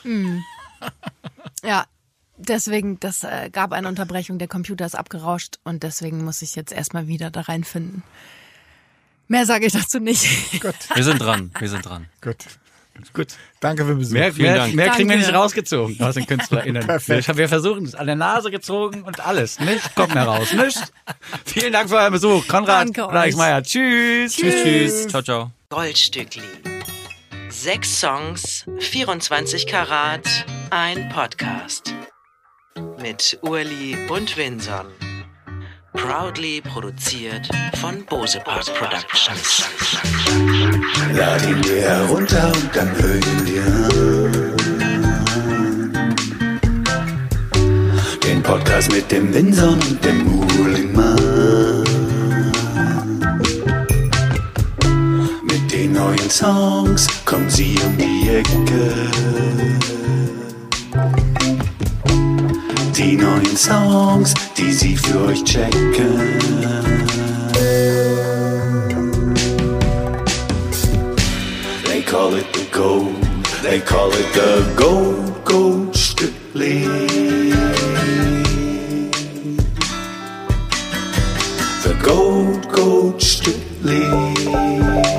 Ja, deswegen, das äh, gab eine Unterbrechung, der Computer ist abgerauscht und deswegen muss ich jetzt erstmal wieder da reinfinden. Mehr sage ich dazu nicht. Wir sind dran, wir sind dran. Gut. Gut. Danke für den Besuch. Mehr, mehr, Dank. mehr kriegen wir nicht rausgezogen aus den KünstlerInnen. Perfekt. Wir, versuchen es an der Nase gezogen und alles. Nicht kommt mehr raus. Nicht. Vielen Dank für euren Besuch. Konrad. Meyer. Tschüss. Tschüss, tschüss. Ciao, ciao. Goldstückli. Sechs Songs, 24 Karat, ein Podcast. Mit Urli und Vinson. Proudly produziert von Bose Park Productions. Lad ihn dir herunter und dann hör ihn dir an. Den Podcast mit dem Winson und dem Muhlingmann. Mit den neuen Songs kommen sie um die Ecke. Die neuen Songs, die sie für euch checken. They call it the gold. They call it the gold, gold strictly. The gold, gold strictly.